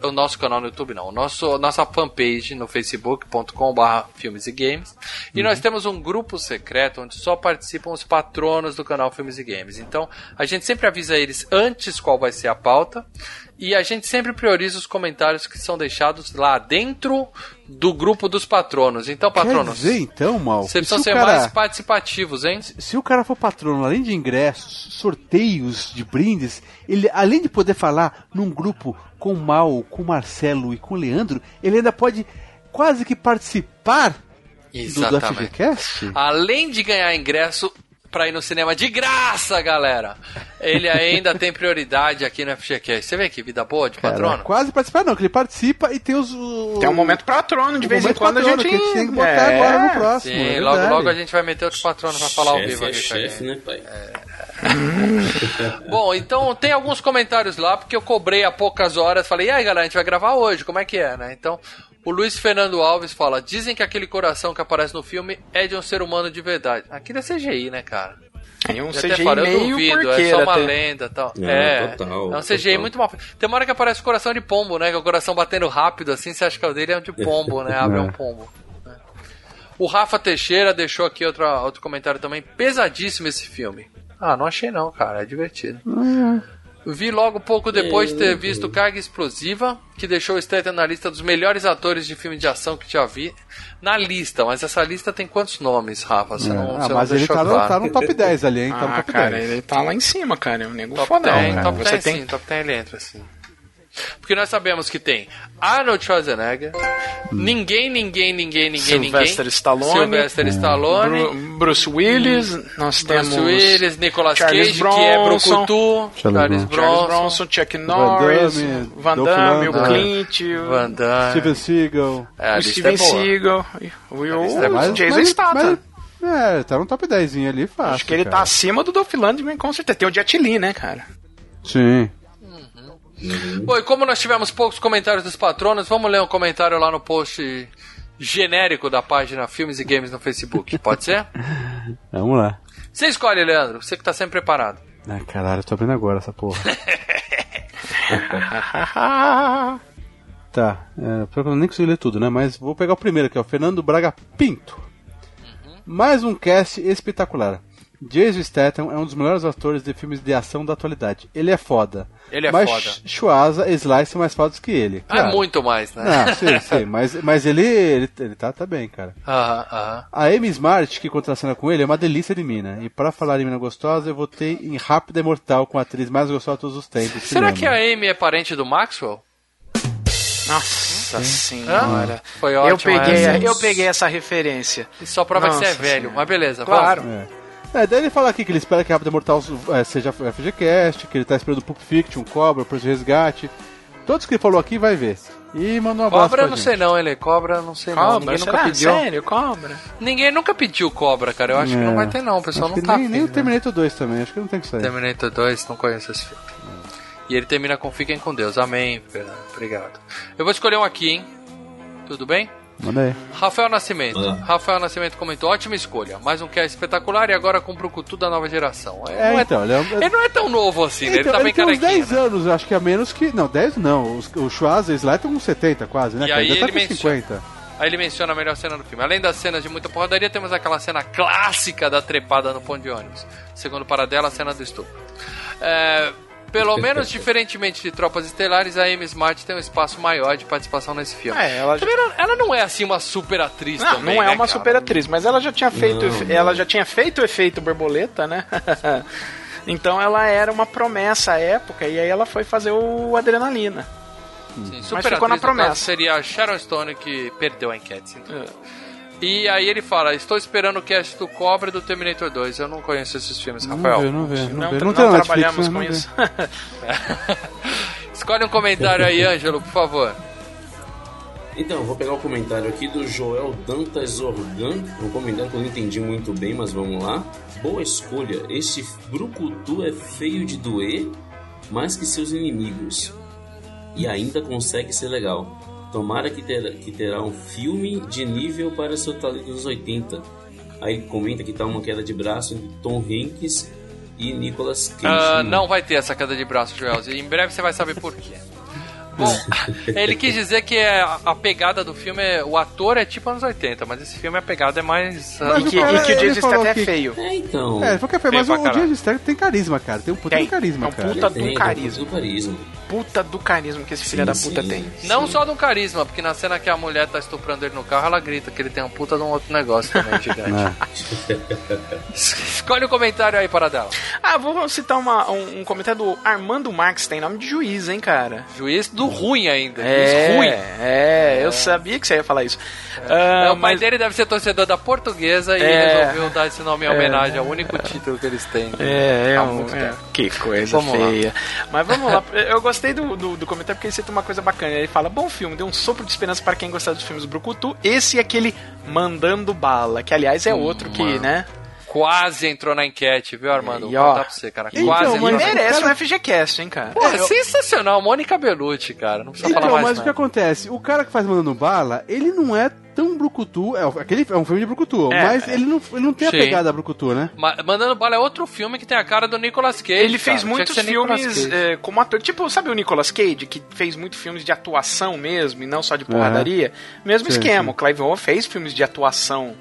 A: o nosso canal no YouTube não, o nosso, nossa fanpage no facebook.com.br filmes e games, e nós temos um grupo secreto onde só participam os patronos do canal Filmes e Games. Então, a gente sempre avisa eles antes qual vai ser a pauta, e a gente sempre prioriza os comentários que são deixados lá dentro do grupo dos patronos. Então,
B: Quer
A: patronos,
B: dizer, então, mal.
A: vocês precisam
B: se
A: ser
B: cara-
A: mais participativos, hein?
B: se o cara for patrono, além de ingressos, sorteios de brindes, ele, além de poder falar num grupo com o Mal, com o Marcelo e com o Leandro, ele ainda pode quase que participar do, do
A: Exatamente.
B: FGCast?
A: Além de ganhar ingresso pra ir no cinema de graça, galera, ele ainda tem prioridade aqui no FGCast. Você vê que vida boa de
B: Cara,
A: patrono?
B: quase participar não, que ele participa e tem os... o-
C: Tem um momento patrono, de
B: o
C: vez em quando a
B: patrono,
C: gente.
B: que a gente tem que botar
C: É.
B: agora no próximo.
A: Sim,
B: é
A: logo, logo a gente vai meter outros patronos pra falar ao
D: chefe
A: vivo
D: é
A: aqui. a
D: chefe, né, pai?
A: Bom, então tem alguns comentários lá, porque eu cobrei há poucas horas. Falei, e aí galera, a gente vai gravar hoje, como é que é, né? Então, o Luiz Fernando Alves fala: Dizem que aquele coração que aparece no filme é de um ser humano de verdade. Aquilo é CGI, né, cara?
C: É um CGI
A: eu
C: meio
A: duvido, é só uma
C: até.
A: lenda e tal.
D: É,
A: É,
D: total,
A: é um CGI
D: total.
A: muito mal. Tem uma hora que aparece o coração de pombo, né? Que é o coração batendo rápido assim, você acha que é o dele é um de pombo, né? Abre
B: É.
A: um pombo. né? O O Rafa Teixeira deixou aqui outro, outro comentário também. Pesadíssimo esse filme. Ah, não achei não, cara. É divertido. Vi logo pouco depois de ter visto Carga Explosiva, que deixou o Statham na lista dos melhores atores de filme de ação que já vi. Na lista, mas essa lista tem quantos nomes, Rafa? Você não,
B: ah,
A: você não
B: mas ele tá no, tá no top 10 ali, hein? Tá no
C: Ah,
B: top
C: cara,
B: 10.
C: ele tá lá em cima, cara. É um nego
A: Top
C: fodão,
A: 10,
C: cara.
A: top
C: Você
A: 10
C: tem...
A: sim, top 10 ele entra sim. Porque nós sabemos que tem Arnold Schwarzenegger, ninguém, ninguém, ninguém, ninguém,
C: Sylvester
A: ninguém.
C: Stallone,
A: Sylvester Stallone,
C: Bru- Bruce Willis, nós
A: Bruce
C: temos
A: Willis, Nicolas
C: Charles
A: Cage, que é
C: Bronson,
A: Brucutu,
B: Charles
A: Charles
B: Bronson.
C: Charles
A: Bronson,
C: Bronson, Chuck Norris,
B: Damme,
C: Van Damme, o. Clint,
A: Van Damme.
B: Steven Seagal.
A: É, lista
C: Steven
A: é.
C: Seagal, o,
A: é
C: o Jason
B: mas-
C: Statham.
B: mas- é, tá no top 10 ali, fácil.
C: Acho que ele tá
B: cara.
C: acima do Dolph Lundgren, com certeza. Tem o Jet Li, né, cara?
B: Sim.
A: Bom, e como nós tivemos poucos comentários dos patronos, vamos ler um comentário lá no post genérico da página Filmes e Games no Facebook. Pode ser?
B: Vamos lá.
A: Você escolhe, Leandro. Você que tá sempre preparado.
B: Ah, caralho, eu tô abrindo agora essa porra. Tá, é, eu nem consegui ler tudo, né? Mas vou pegar o primeiro aqui, ó. Fernando Braga Pinto. Mais um cast espetacular. Jason Statham é um dos melhores atores de filmes de ação da atualidade. Ele é foda.
A: Ele é
B: mas
A: foda.
B: Schwarza e Slice são mais fodas que ele.
A: Ah, é muito mais, né?
B: Ah, sim, sim. Mas, mas ele, ele, ele tá, tá bem, cara.
A: Aham, aham.
B: A Amy Smart, que contracena com ele, é uma delícia de mina. E pra falar em mina gostosa, eu votei em Rápida e Mortal com a atriz mais gostosa de todos os tempos.
A: Será
B: cinema.
A: que a Amy é parente do Maxwell?
C: Nossa senhora.
A: Foi
C: Eu
A: ótimo
C: peguei,
A: essa.
C: eu peguei essa referência.
A: E só prova que você é
C: Nossa
A: velho.
C: Senhora.
A: Mas beleza,
C: Claro.
A: vamos.
B: É. É, daí ele fala aqui que ele espera que Rápido e Mortal é, seja FGCast, que ele tá esperando Pulp Fiction, Cobra, Preço de Resgate. Todos que ele falou aqui vai ver. E mandou um abraço
A: Cobra não
B: gente.
A: sei não, ele cobra, não sei não.
C: Cobra,
A: Ninguém nunca
C: será?
A: pediu.
C: Sério, cobra?
A: Ninguém nunca pediu cobra, cara. Eu acho que
B: É.
A: não vai ter não, o pessoal
B: Acho
A: não
B: que
A: tá
B: nem, nem o Terminator 2 também, acho que não tem que sair.
A: Terminator 2, não conheço esse filme. E ele termina com Fiquem com Deus. Amém, Fernando. Obrigado. Eu vou escolher um aqui, hein? Tudo bem?
B: Manda aí.
A: Rafael Nascimento.
D: Ah.
A: Rafael Nascimento comentou: ótima escolha. Mais um cast espetacular e agora com o Brucutu da nova geração.
B: É,
A: não
B: então, ele é,
A: ele não é tão novo assim, né? Ele
B: então,
A: tá
B: ele
A: bem
B: tem uns
A: carequinha.
B: 10 anos, acho que a menos que. Não, 10 não. Os- O e o Sly estão com 70 quase, né?
A: E aí
B: Ainda tá
A: ele
B: com
A: menciona-
B: 50.
A: Aí ele menciona a melhor cena do filme. Além das cenas de muita porradaria, temos aquela cena clássica da trepada no ponto de ônibus. Segundo para dela, a cena do estupro. É, pelo menos, diferentemente de Tropas Estelares, a Amy Smart tem um espaço maior de participação nesse filme.
C: É, ela já...
A: Ela, ela não é assim uma super atriz
C: Não,
A: também,
C: não é
A: né,
C: uma
A: cara?
C: super atriz, mas ela já tinha feito,
D: Não,
C: ela já tinha feito o efeito borboleta, né? então ela era uma promessa à época e aí ela foi fazer o adrenalina.
A: Sim,
C: Mas
A: super
C: ficou na promessa.
A: caso, seria a Sharon Stone que perdeu a enquete. sim.
C: É.
A: E aí ele fala, estou esperando o cast do Cobra e do Terminator 2. Eu não conheço esses filmes,
B: Não
A: Rafael.
B: vê, não vê. Não,
C: Não,
B: vê.
C: não,
B: não
C: trabalhamos com isso.
A: Escolhe um comentário aí, Ângelo, por favor.
D: Então, eu vou pegar o comentário aqui do Joel Dantas Organ. Um comentário que eu não entendi muito bem, mas vamos lá. Boa escolha. Este brucutu é feio de doer mais que seus inimigos. E ainda consegue ser legal. Tomara que terá, que terá um filme de nível para seu talento dos 80. Aí comenta que tá uma queda de braço entre Tom Hanks e Nicolas Cage.
A: Ah, não vai ter essa queda de braço, Joel. E em breve você vai saber por quê. Bom, ele quis dizer que é a, a pegada do filme é. O ator é tipo anos 80, mas esse filme a pegada é mais.
B: Mas
C: e, que,
B: cara,
C: e que o Jason Statham é
B: que-
C: feio.
D: É, então.
B: É, foi café, mas
A: Feio
B: o, Jason Statham tem carisma, cara. Tem um puta
C: Tem.
B: de carisma,
C: É um
B: cara.
C: puta
D: Tem,
C: do
D: tem
C: carisma.
D: carisma.
C: Puta do carisma que esse filho da
D: Sim,
C: puta
D: sim.
C: tem.
A: Não só do carisma, porque na cena que a mulher tá estuprando ele no carro, ela grita que ele tem um puta de um outro negócio também gigante. Escolhe o comentário aí para dela.
C: Ah, vou citar uma- um, um comentário do Armando Marques, tem nome de juiz, hein, cara?
A: Juiz do ruim ainda.
C: É,
A: ruim.
C: é, eu sabia que você ia falar isso. Ah,
A: É, o pai
C: mas-
A: dele deve ser torcedor da portuguesa e
C: É.
A: resolveu dar esse nome em homenagem ao único título que eles têm.
C: É, é,
A: Há
C: um- é. que coisa
A: Vamos lá.
C: feia. Mas vamos lá, eu gostei do, do, do comentário porque ele cita uma coisa bacana. Ele fala: Bom filme, deu um sopro de esperança para quem gostar dos filmes Brucutu. Esse e aquele Mandando Bala, que aliás é outro que,
A: mano.
C: né?
A: Quase entrou na enquete, viu, Armando?
C: E,
A: Vou
C: ó,
A: contar pra você, cara.
B: então,
A: Quase entrou
B: merece cara-
C: um FGCast, hein, cara?
A: Pô, é sensacional. Mônica Bellucci, cara. Não precisa
B: Então,
A: falar mais
B: mas o que
A: nada.
B: acontece? O cara que faz Mandando Bala, ele não é tão brucutu. É, aquele é um filme de brucutu,
C: É,
B: mas
C: é.
B: ele não, ele não tem a
A: Sim.
B: pegada brucutu, né?
A: Ma- Mandando Bala é outro filme que tem a cara do Nicolas Cage.
C: Ele
A: cara.
C: fez
A: que
C: muitos filmes é, como ator. Tipo, sabe o Nicolas Cage, que fez muitos filmes de atuação mesmo, e não só de porradaria? Mesmo
B: Sim,
C: esquema.
B: sim.
C: O Clive Owen fez filmes de atuação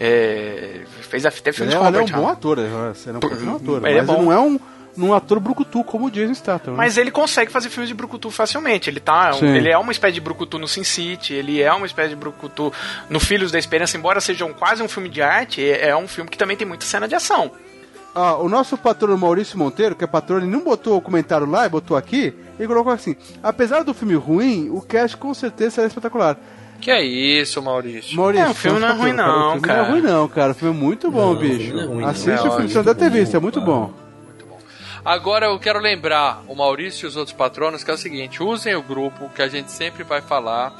C: É, fez até filmes
B: Ele é,
C: com
B: ele é um bom
C: Altman.
B: ator, ele é um
C: Por-
B: bom ator.
C: ele é bom.
B: ele não é um, um ator brucutu como o Jason Statham. né?
C: Mas ele consegue fazer filmes de brucutu facilmente. Ele tá,
B: Sim.
C: ele é uma espécie de brucutu no Sin City, ele é uma espécie de brucutu no Filhos da Esperança, embora seja um, quase um filme de arte, é, é um filme que também tem muita cena de ação.
B: Ah, o nosso patrono Maurício Monteiro, que é patrono, ele não botou o comentário lá e botou aqui, ele colocou assim: apesar do filme ruim, o cast com certeza será espetacular.
A: Que é isso, Maurício?
B: Maurício,
C: É, o filme não é
B: um
C: ruim não,
B: O filme
C: cara.
B: não é ruim não, cara. O filme é muito bom,
D: Não, o
B: bicho.
D: filme não é ruim, não.
B: Assiste
A: É
B: o filme, você não deve ter visto, é muito bom.
A: Agora eu quero lembrar o Maurício e os outros patronos que é o seguinte: usem o grupo que a gente sempre vai falar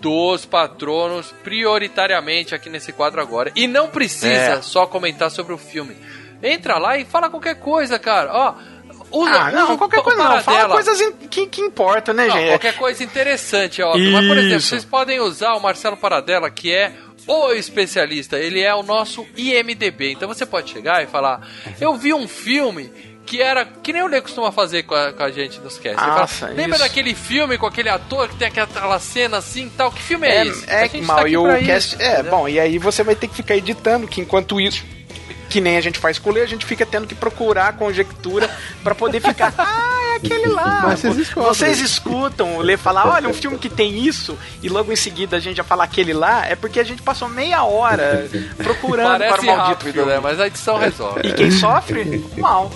A: dos patronos prioritariamente aqui nesse quadro agora. E não precisa
C: É.
A: só comentar sobre o filme. Entra lá e fala qualquer coisa, cara. Ó, usa,
C: ah, não,
A: usa
C: qualquer coisa não. Fala coisas in- que, que importam, né,
A: Não,
C: gente?
A: qualquer coisa interessante, é óbvio. Mas, por exemplo, vocês podem usar o Marcelo Paradela, que é o especialista. Ele é o nosso IMDB. Então você pode chegar e falar: Eu vi um filme que era. Que nem o Lê costuma fazer com a, com a gente nos casts. Ele fala,
C: Nossa,
A: Lembra
C: isso.
A: daquele filme com aquele ator que tem aquela cena assim e tal? Que filme é,
C: É,
A: esse?
C: é
A: gente
C: mal,
A: tá
C: e o cast.
A: isso,
C: é, bom, e aí você vai ter que ficar editando, que enquanto isso. Que nem a gente faz com o Lê, a gente fica tendo que procurar a conjectura pra poder ficar. Ah, é aquele lá.
B: Mas vocês descobrem.
C: Vocês escutam o Lê falar, olha, um filme que tem isso, e logo em seguida a gente já fala aquele lá, é porque a gente passou meia hora procurando para o
A: Parece
C: maldito
A: rápido,
C: filme.
A: né? Mas a edição resolve.
C: E quem sofre? Mal.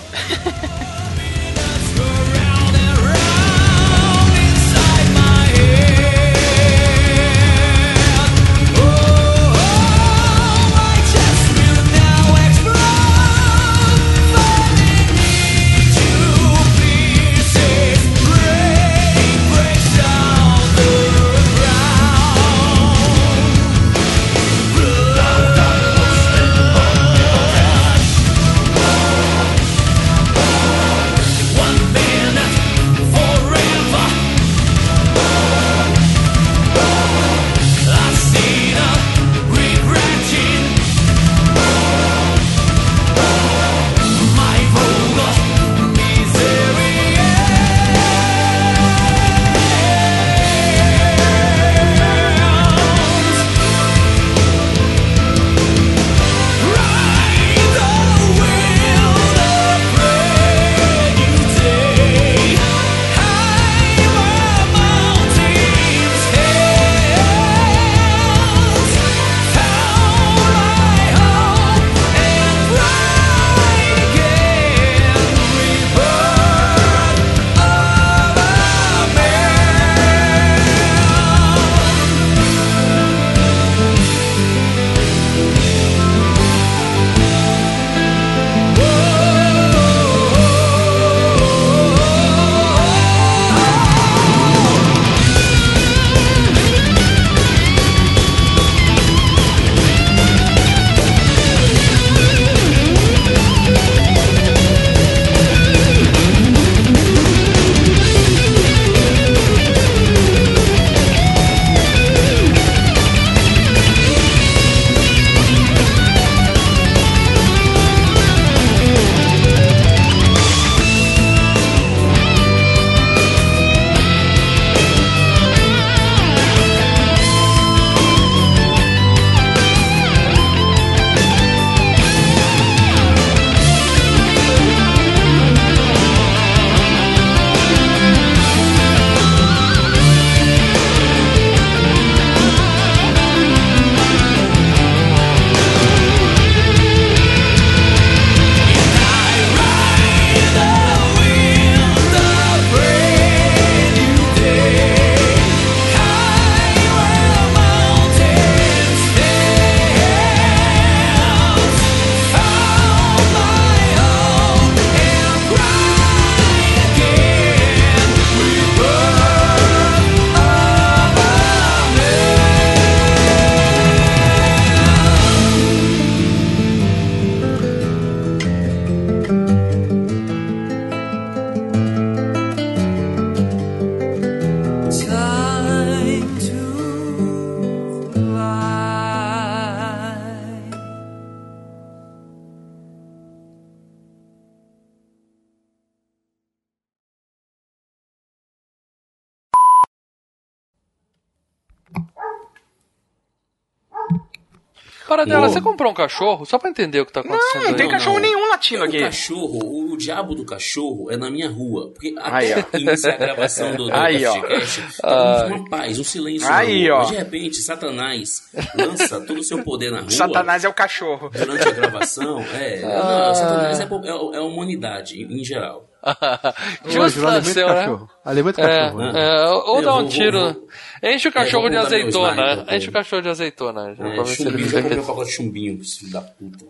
D: Pô.
A: você comprou um cachorro? Só pra entender o que tá acontecendo.
C: Não, não tem
A: aí.
C: cachorro nenhum latino
D: O
C: aqui.
D: cachorro, o, o diabo do cachorro é na minha rua. Porque
C: Aí,
D: até
C: ó.
D: iniciar a gravação do, do
C: Aí, ó.
D: podcast, tava uma paz, um silêncio.
C: Aí, ó.
D: Mas de repente, Satanás lança todo o seu poder na rua.
C: Satanás é o cachorro.
D: Durante a gravação, é.
A: Ah.
D: Não, Satanás é, é, é a humanidade, em geral.
A: Justo nasceu, né?
B: cachorro. Alimento
A: É,
B: cachorro. né?
A: é, ou dá um tiro.
D: vou-
A: Enche o cachorro
D: É,
A: de azeitona. Enche o cachorro de azeitona. Já,
D: É, chumbinho, um pacote de chumbinho, filho da puta.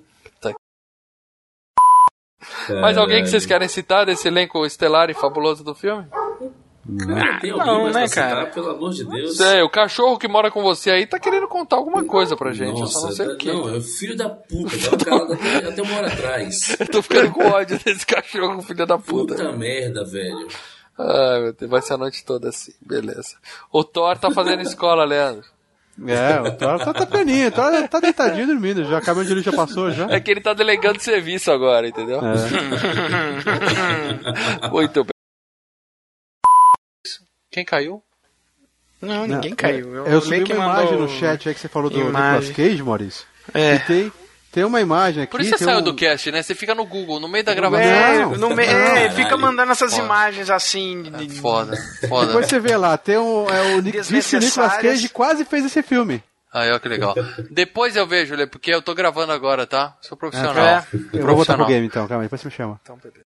A: Mais alguém que vocês querem citar desse elenco estelar e fabuloso do filme?
D: Cara, tem alguém
C: Não,
D: mais
C: né,
D: citar,
C: cara?
D: Pelo amor de Deus.
A: Sei, o cachorro que mora com você aí tá querendo contar alguma coisa pra gente. eu só não
D: Nossa,
A: sei
D: tá-
A: o que.
D: não, é o filho da puta, é o cara até, até uma hora atrás.
A: Eu tô ficando com ódio desse cachorro, filho da puta.
D: Puta merda, velho.
A: Ai, meu Deus, vai ser a noite toda assim, beleza. O Thor tá fazendo escola, Leandro.
B: É, o Thor tá, tá tá, tá deitadinho dormindo já. Caminhão de luz já passou já.
A: É que ele tá delegando serviço agora, entendeu?
B: É.
A: Muito bem. Quem caiu?
C: Não, ninguém caiu.
B: Eu, eu subi
C: meio que
B: uma
C: mandou
B: imagem no chat aí que você falou do
C: imagem.
B: Nicolas Cage, Maurício.
C: É.
B: E tem, tem uma imagem aqui.
A: Por isso você saiu
B: um...
A: do cast, né? Você fica no Google, no meio da gravação.
C: É,
B: Não,
C: no me...
B: não.
C: é, fica mandando essas
A: Foda.
C: imagens assim. de-
A: Foda, foda.
B: Depois você vê lá, tem um. É, o Nicolas. Cage quase fez esse filme.
A: Aí, ó, que legal. Depois eu vejo, Lê, porque eu tô gravando agora, tá? Sou profissional.
C: É.
B: Eu vou voltar pro game então, calma aí, depois você me chama.
A: Então, beleza.